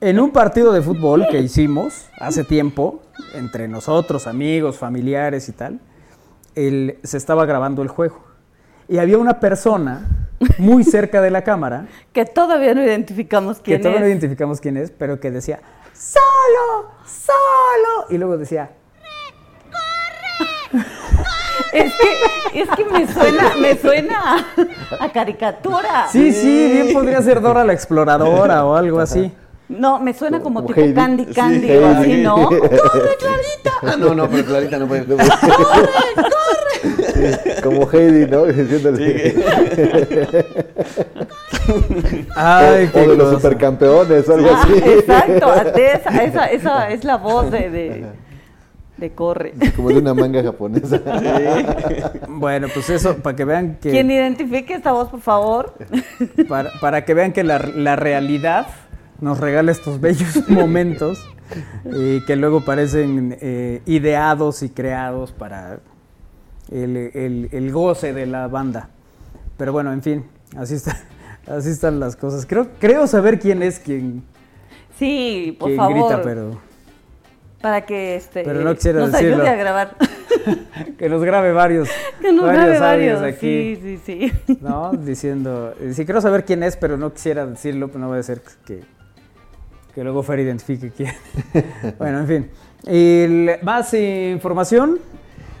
En un partido de fútbol que hicimos hace tiempo, entre nosotros, amigos, familiares y tal, el- se estaba grabando el juego. Y había una persona muy cerca de la cámara, Que todavía no identificamos que quién todavía no es. identificamos quién es, pero que decía, solo, solo. Y luego decía, Es que, es que me suena, me suena a, a caricatura. sí, sí, bien podría ser Dora la exploradora o algo así. No, me suena como, Como tipo Heidi. Candy Sí, Candy Heidi. o así, ¿no? ¡Corre, Clarita! Ah, no, no, pero Clarita no puede. Como Heidi, ¿no? Diciéndole... Ay, o, qué o de los supercampeones o algo Ah, así. exacto, esa, esa, esa es la voz de, de, de Corre. Como de una manga japonesa. Bueno, pues eso, para que vean que... Quien identifique esta voz, por favor. para, para que vean que la, la realidad nos regala estos bellos momentos eh, que luego parecen eh, ideados y creados para el, el- el goce de la banda. Pero bueno, en fin, así, está, así están las cosas. Creo, creo saber quién es quien, Sí, por quien favor. grita, pero Para que este, Pero no quisiera nos decirlo. ayude a grabar. que nos grabe varios. que nos grabe varios. aquí. Sí, sí, sí. ¿no? Diciendo, eh, sí quiero saber quién es, pero no quisiera decirlo, pero no va a ser que, que luego Fer identifique quién. bueno, en fin. Y más información.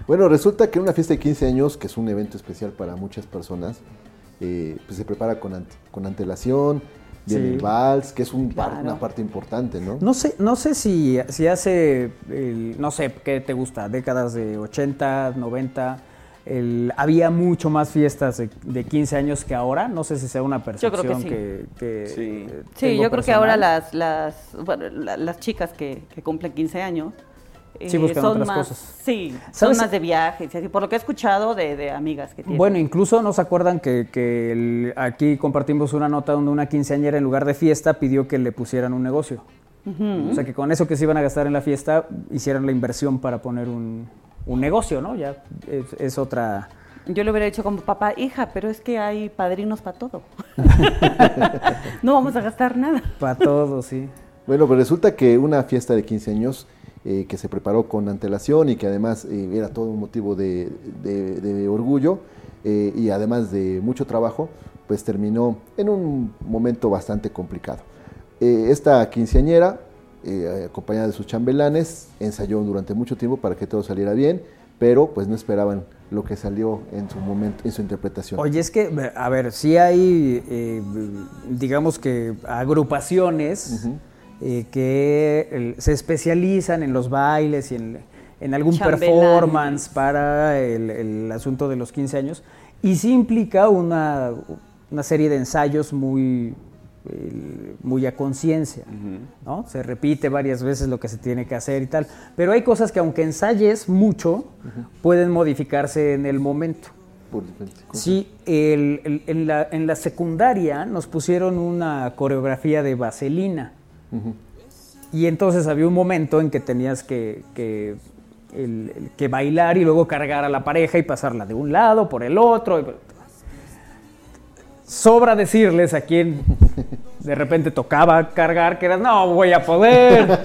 Bueno, resulta que una fiesta de 15 años, que es un evento especial para muchas personas, eh, pues se prepara con, ante- con antelación, viene Sí. el vals, que es un par- Claro. una parte importante, ¿no? No sé, no sé si, si hace, el- no sé, ¿qué te gusta? Décadas de 80, 90, el- había mucho más fiestas de, de 15 años que ahora. No sé si sea una Yo creo que percepción sí. que, que, Sí. eh, Sí, yo creo que ahora las, las, bueno, la- las chicas que, que cumplen 15 años Sí, eh, buscan son otras más, cosas. Sí, son ¿Sabes? más de viajes y así, por lo que he escuchado de, de amigas que tienen. Bueno, incluso no se acuerdan que, que el- aquí compartimos una nota donde una quinceañera en lugar de fiesta pidió que le pusieran un negocio. O sea, que con eso que se iban a gastar en la fiesta hicieran la inversión para poner un, un negocio, ¿no? Ya es, es otra... Yo le hubiera dicho como papá, hija, pero es que hay padrinos para todo. no vamos a gastar nada. Para todos, sí. Bueno, pues resulta que una fiesta de 15 años eh, que se preparó con antelación y que además eh, era todo un motivo de, de- de orgullo eh, y además de mucho trabajo, pues terminó en un momento bastante complicado. Eh, esta quinceañera, eh, acompañada de sus chambelanes, ensayó durante mucho tiempo para que todo saliera bien, pero pues no esperaban lo que salió en su momento, en su interpretación. Oye, es que, a ver, sí hay, eh, digamos que agrupaciones eh, que el- se especializan en los bailes y en, en algún performance para el, el asunto de los 15 años. Y sí implica una, una serie de ensayos muy, muy a conciencia, ¿no? Se repite varias veces lo que se tiene que hacer y tal. Pero hay cosas que aunque ensayes mucho, pueden modificarse en el momento. Por. Sí, el- el- en, la, en la secundaria nos pusieron una coreografía de vaselina. Y entonces había un momento en que tenías que, que, que bailar y luego cargar a la pareja y pasarla de un lado por el otro. Sobra decirles a quien de repente tocaba cargar que eras, no voy a poder.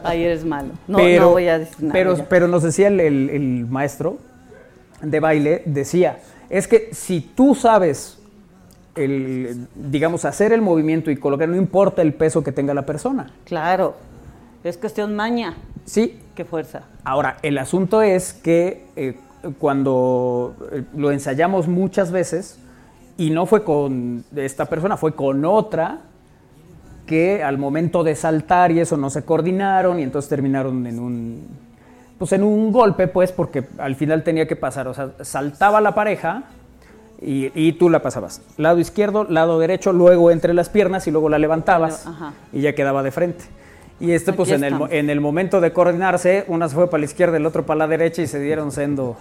Ahí eres malo. No, pero, no voy a decir nada. pero, ya. pero nos decía el, el- el maestro de baile, decía, es que si tú sabes, el, digamos, hacer el movimiento y colocar, no importa el peso que tenga la persona. Claro, es cuestión maña. Sí. Qué fuerza. Ahora, el asunto es que eh, cuando eh, lo ensayamos muchas veces, y no fue con esta persona, fue con otra, que al momento de saltar y eso no se coordinaron y entonces terminaron en un pues en un golpe pues porque al final tenía que pasar, o sea, saltaba la pareja y, y tú la pasabas. Lado izquierdo, lado derecho, luego entre las piernas y luego la levantabas Ajá. y ya quedaba de frente. Y este pues en el, en el momento de coordinarse, una se fue para la izquierda, el otro para la derecha y se dieron sendo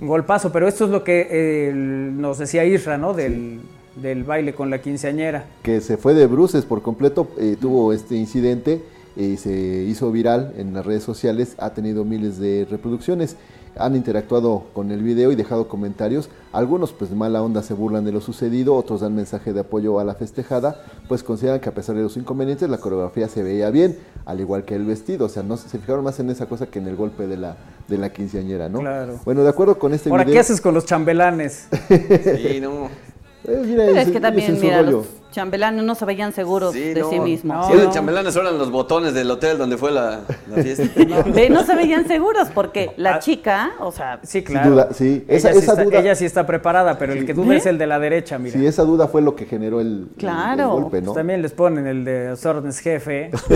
golpazo. Pero esto es lo que eh, nos decía Isra, ¿no? Del, del baile con la quinceañera. que se fue de bruces por completo, eh, tuvo este incidente y se hizo viral en las redes sociales, ha tenido miles de reproducciones, han interactuado con el video y dejado comentarios, algunos pues de mala onda se burlan de lo sucedido, otros dan mensaje de apoyo a la festejada, pues consideran que a pesar de los inconvenientes la coreografía se veía bien, al igual que el vestido, o sea, no se fijaron más en esa cosa que en el golpe de la, de la quinceañera, ¿no? Claro. Bueno, de acuerdo con este Ahora, video... ¿qué haces con los chambelanes? Sí, no. Eh, mira, Pero es que también, es mira, los chambelanes no se veían seguros Sí, de no. sí mismos. Sí, los chambelanes eran los botones del hotel donde fue la, la fiesta. Ve, no se veían seguros porque la chica, o sea, Sí, Sin claro. duda, sí. Ella, Esa- sí esa está, duda- ella sí está preparada, pero el que duda ¿Eh? es el de la derecha, mira. Sí, esa duda fue lo que generó el, el- el Claro. golpe, Pues ¿no? también les ponen el de los órdenes jefe.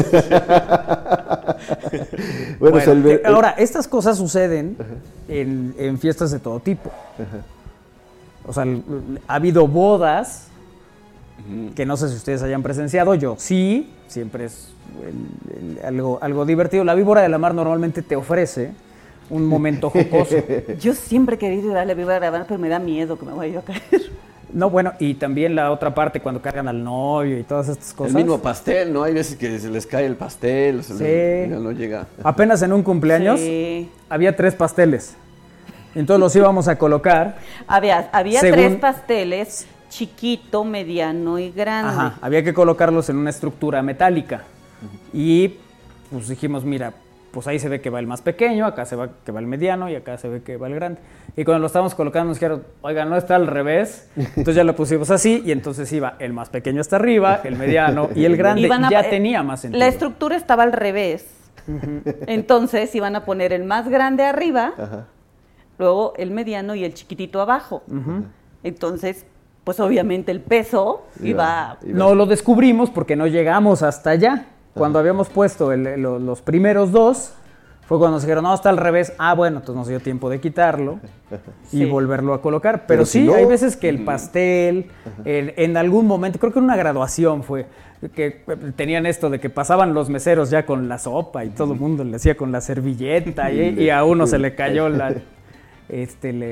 Bueno, el que- ahora, estas cosas suceden en, en fiestas de todo tipo. O sea, ha habido bodas que no sé si ustedes hayan presenciado, yo sí, siempre es el- el- algo, algo divertido. La víbora de la mar normalmente te ofrece un momento jocoso. yo siempre he querido ir a la víbora de la Habana, pero me da miedo que me vaya yo a caer. No, bueno, y también la otra parte cuando cargan al novio y todas estas El cosas. mismo pastel, ¿no? Hay veces que se les cae el pastel, se Sí. les- ya no llega. Apenas en un cumpleaños Sí. había tres pasteles. Entonces los íbamos a colocar. Había, había Según- tres pasteles, chiquito, mediano y grande. Ajá, había que colocarlos en una estructura metálica. Y pues dijimos, mira, pues ahí se ve que va el más pequeño, acá se ve que va el mediano y acá se ve que va el grande. Y cuando lo estábamos colocando nos dijeron, oiga, no está al revés. Entonces ya lo pusimos así y entonces iba el más pequeño hasta arriba, el mediano y el grande. A- ya tenía más sentido. La estructura estaba al revés. Entonces iban a poner el más grande arriba, Ajá. luego el mediano y el chiquitito abajo. Entonces, pues obviamente el peso iba... Iba- No lo descubrimos porque no llegamos hasta allá. Cuando habíamos puesto el- los primeros dos, fue cuando nos dijeron, no, está al revés. Ah, bueno, entonces nos dio tiempo de quitarlo y Sí. volverlo a colocar. Pero, Pero si sí, no- hay veces que el pastel, en, en algún momento, creo que en una graduación fue, que tenían esto de que pasaban los meseros ya con la sopa y todo el mundo le hacía con la servilleta y, y a uno se le cayó la... Este, el,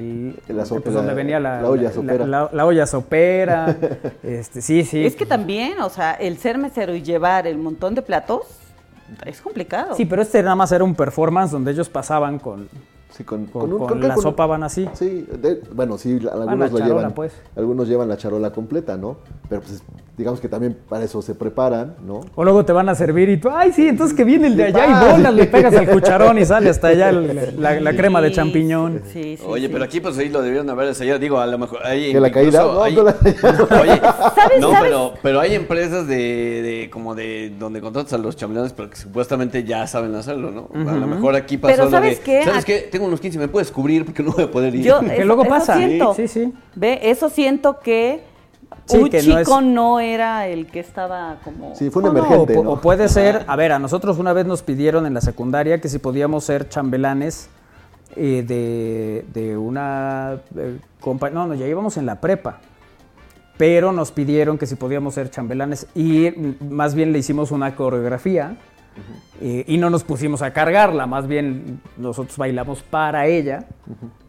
el- La sopa- pues, donde la- venía la, la olla la- sopera. la- la olla sopera. este, sí, sí. Es que también, o sea, el ser mesero y llevar el montón de platos es complicado. Sí, pero este nada más era un performance donde ellos pasaban con, Sí, con, con, con un- con creo que la con- sopa van así. Sí, de- bueno, sí, la- algunos la lo charola, llevan. pues. Algunos llevan la charola completa, ¿no? Pero pues digamos que también para eso se preparan, ¿no? O luego te van a servir y tú, ay, sí, entonces que viene el de allá y bolas, le pegas al cucharón y sale hasta allá el- la, la crema de champiñón. Sí, sí, Oye, sí. pero aquí pues sí lo debieron haber ensayado. Digo, a lo mejor hay Que la caída, no, hay- no la- Oye, ¿Sabes, no, sabes? pero, pero hay empresas de, de como de donde contratas a los chambelanes, pero que supuestamente ya saben hacerlo, ¿no? A lo mejor aquí pasó Pero lo ¿sabes de, qué? ¿sabes qué? Tengo unos 15, ¿me puedes cubrir? Porque no voy a poder ir. Yo, Que eso- luego eso pasa. siento. Sí, sí. Ve, eso siento que Sí, un que no chico es- no, era el que estaba como... Sí, fue un No, emergente, o, ¿no? o puede ser, a ver, a nosotros una vez nos pidieron en la secundaria que si podíamos ser chambelanes eh, de, de una eh, compa- no, no, ya íbamos en la prepa, pero nos pidieron que si podíamos ser chambelanes y más bien le hicimos una coreografía eh, y no nos pusimos a cargarla, más bien nosotros bailamos para ella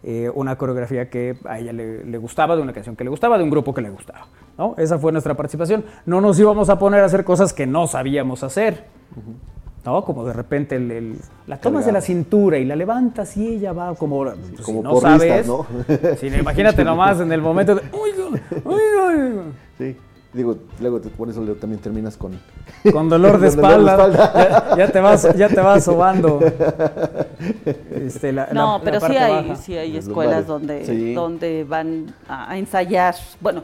eh, una coreografía que a ella le, le gustaba, de una canción que le gustaba, de un grupo que le gustaba. ¿no? Esa fue nuestra participación. No nos íbamos a poner a hacer cosas que no sabíamos hacer. ¿no? Como de repente el- el- la tomas de la cintura y la levantas y ella va como, pues, si no porristas, sabes. ¿no? si imagínate nomás en el momento de, "Uy, uy, uy". Sí. Digo, luego te, por eso luego también terminas con... con dolor de Con dolor de espalda, Ya, ya te vas, ya te vas sobando. Este, la- No, la- la pero sí hay, baja. sí hay Los escuelas donde, Sí. donde van a, a ensayar. Bueno,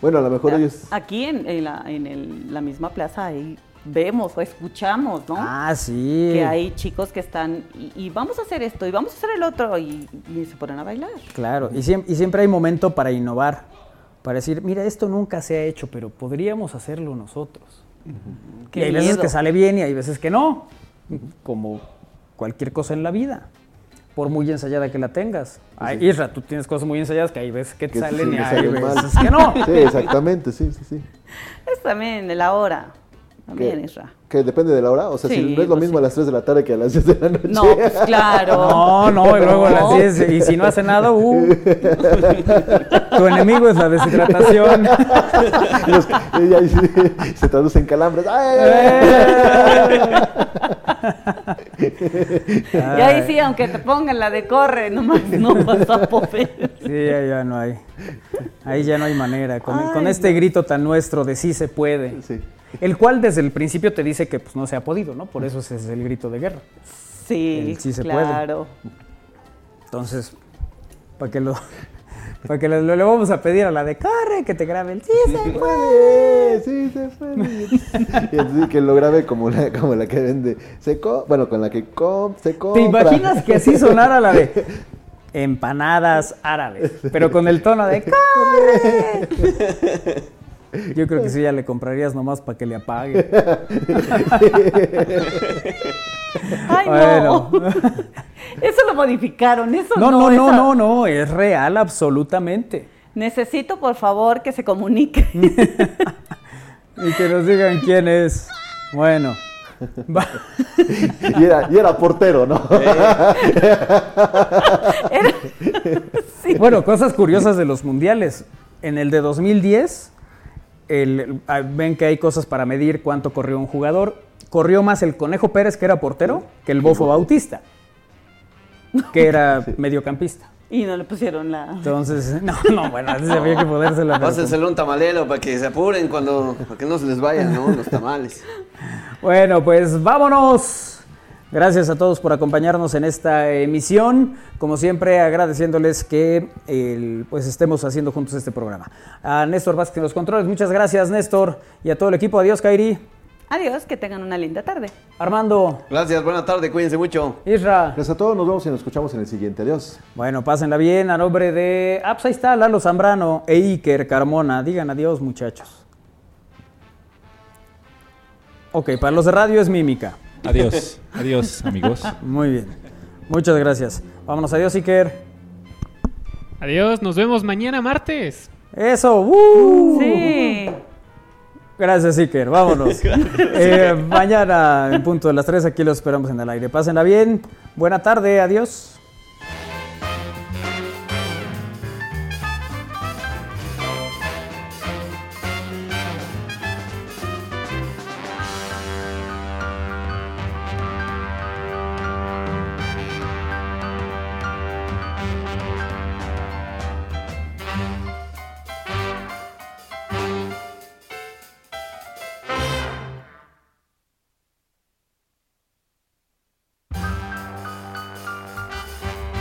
Bueno, a lo mejor ellos... aquí en, en la, en el- la misma plaza ahí vemos o escuchamos, ¿no? Ah, sí. Que hay chicos que están y, y vamos a hacer esto y vamos a hacer el otro y, y se ponen a bailar. Claro, y siempre, y siempre hay momento para innovar, para decir, mira, esto nunca se ha hecho, pero podríamos hacerlo nosotros. Qué y hay veces miedo. que sale bien y hay veces que no, como cualquier cosa en la vida, por muy ensayada que la tengas. Ay, Isra, tú tienes cosas muy ensayadas que hay veces que te que salen sí, y hay salen mal. veces que no. Sí, exactamente, sí, sí, sí. Es también de la hora. También, ¿Qué? Isra. Que depende de la hora, o sea, Sí, si no es lo pues mismo a las 3 de la tarde que a las 10 de la noche. No, pues claro. No, no, y luego a las No. 10, y si no hace nada, uh, tu enemigo es la deshidratación. Los- y ahí se, se traduce en calambres. ¡Ay, ay, ay! Y ahí sí, aunque te pongan la de corre, nomás no vas a poder. Sí, ahí ya no hay. Ahí ya no hay manera. Con, Ay, con este no. grito tan nuestro de sí se puede. Sí. El cual desde el principio te dice que pues, no se ha podido, ¿no? Por eso ese es el grito de guerra. Sí, El sí se puede. claro. Entonces, para que lo. Para que lo, lo- le vamos a pedir a la de corre que te grabe el sí se puede. Sí, se puede. Y así que lo grabe como la, como la que vende. Se co- bueno, con la que com- se ¿Te imaginas que así sonara la de empanadas árabes? Pero con el tono de corre. Yo creo que sí ya le comprarías nomás para que le apague. Ay, Bueno. no. Eso lo modificaron, eso No, no. no, no, esa- no, no, es real absolutamente. Necesito, por favor, que se comunique. Y que nos digan quién es. Bueno. Y era, y era portero, ¿no? Bueno, cosas curiosas de los mundiales. En el de 2010, el- ah, ven que hay cosas para medir cuánto corrió un jugador. Corrió más el Conejo Pérez, que era portero, que el Bofo Bautista, que era mediocampista. Y no le pusieron la. Entonces, no, no, bueno, así había que podérsela. Pásenselo un tamalero para que se apuren cuando, para que no se les vayan, ¿no? Los tamales. Bueno, pues vámonos. Gracias a todos por acompañarnos en esta emisión. Como siempre, agradeciéndoles que el- pues estemos haciendo juntos este programa. A Néstor Vázquez en los controles, muchas gracias, Néstor. Y a todo el equipo, adiós, Kairi. Adiós, que tengan una linda tarde. Armando, Gracias, buena tarde, cuídense mucho. Isra. Gracias a todos, nos vemos y nos escuchamos en el siguiente. Adiós. Bueno, pásenla bien. A nombre de. Ah, pues ahí está Lalo Zambrano e Iker Carmona. Digan adiós, muchachos. Ok, para los de radio es mímica. Adiós, adiós, amigos. Muy bien. Muchas gracias. Vámonos, adiós, Iker. Adiós, nos vemos mañana martes. Eso, ¡uh! Sí. Gracias, Iker. Vámonos. Eh, mañana, en punto de las 3, aquí los esperamos en el aire. Pásenla bien. Buena tarde. Adiós.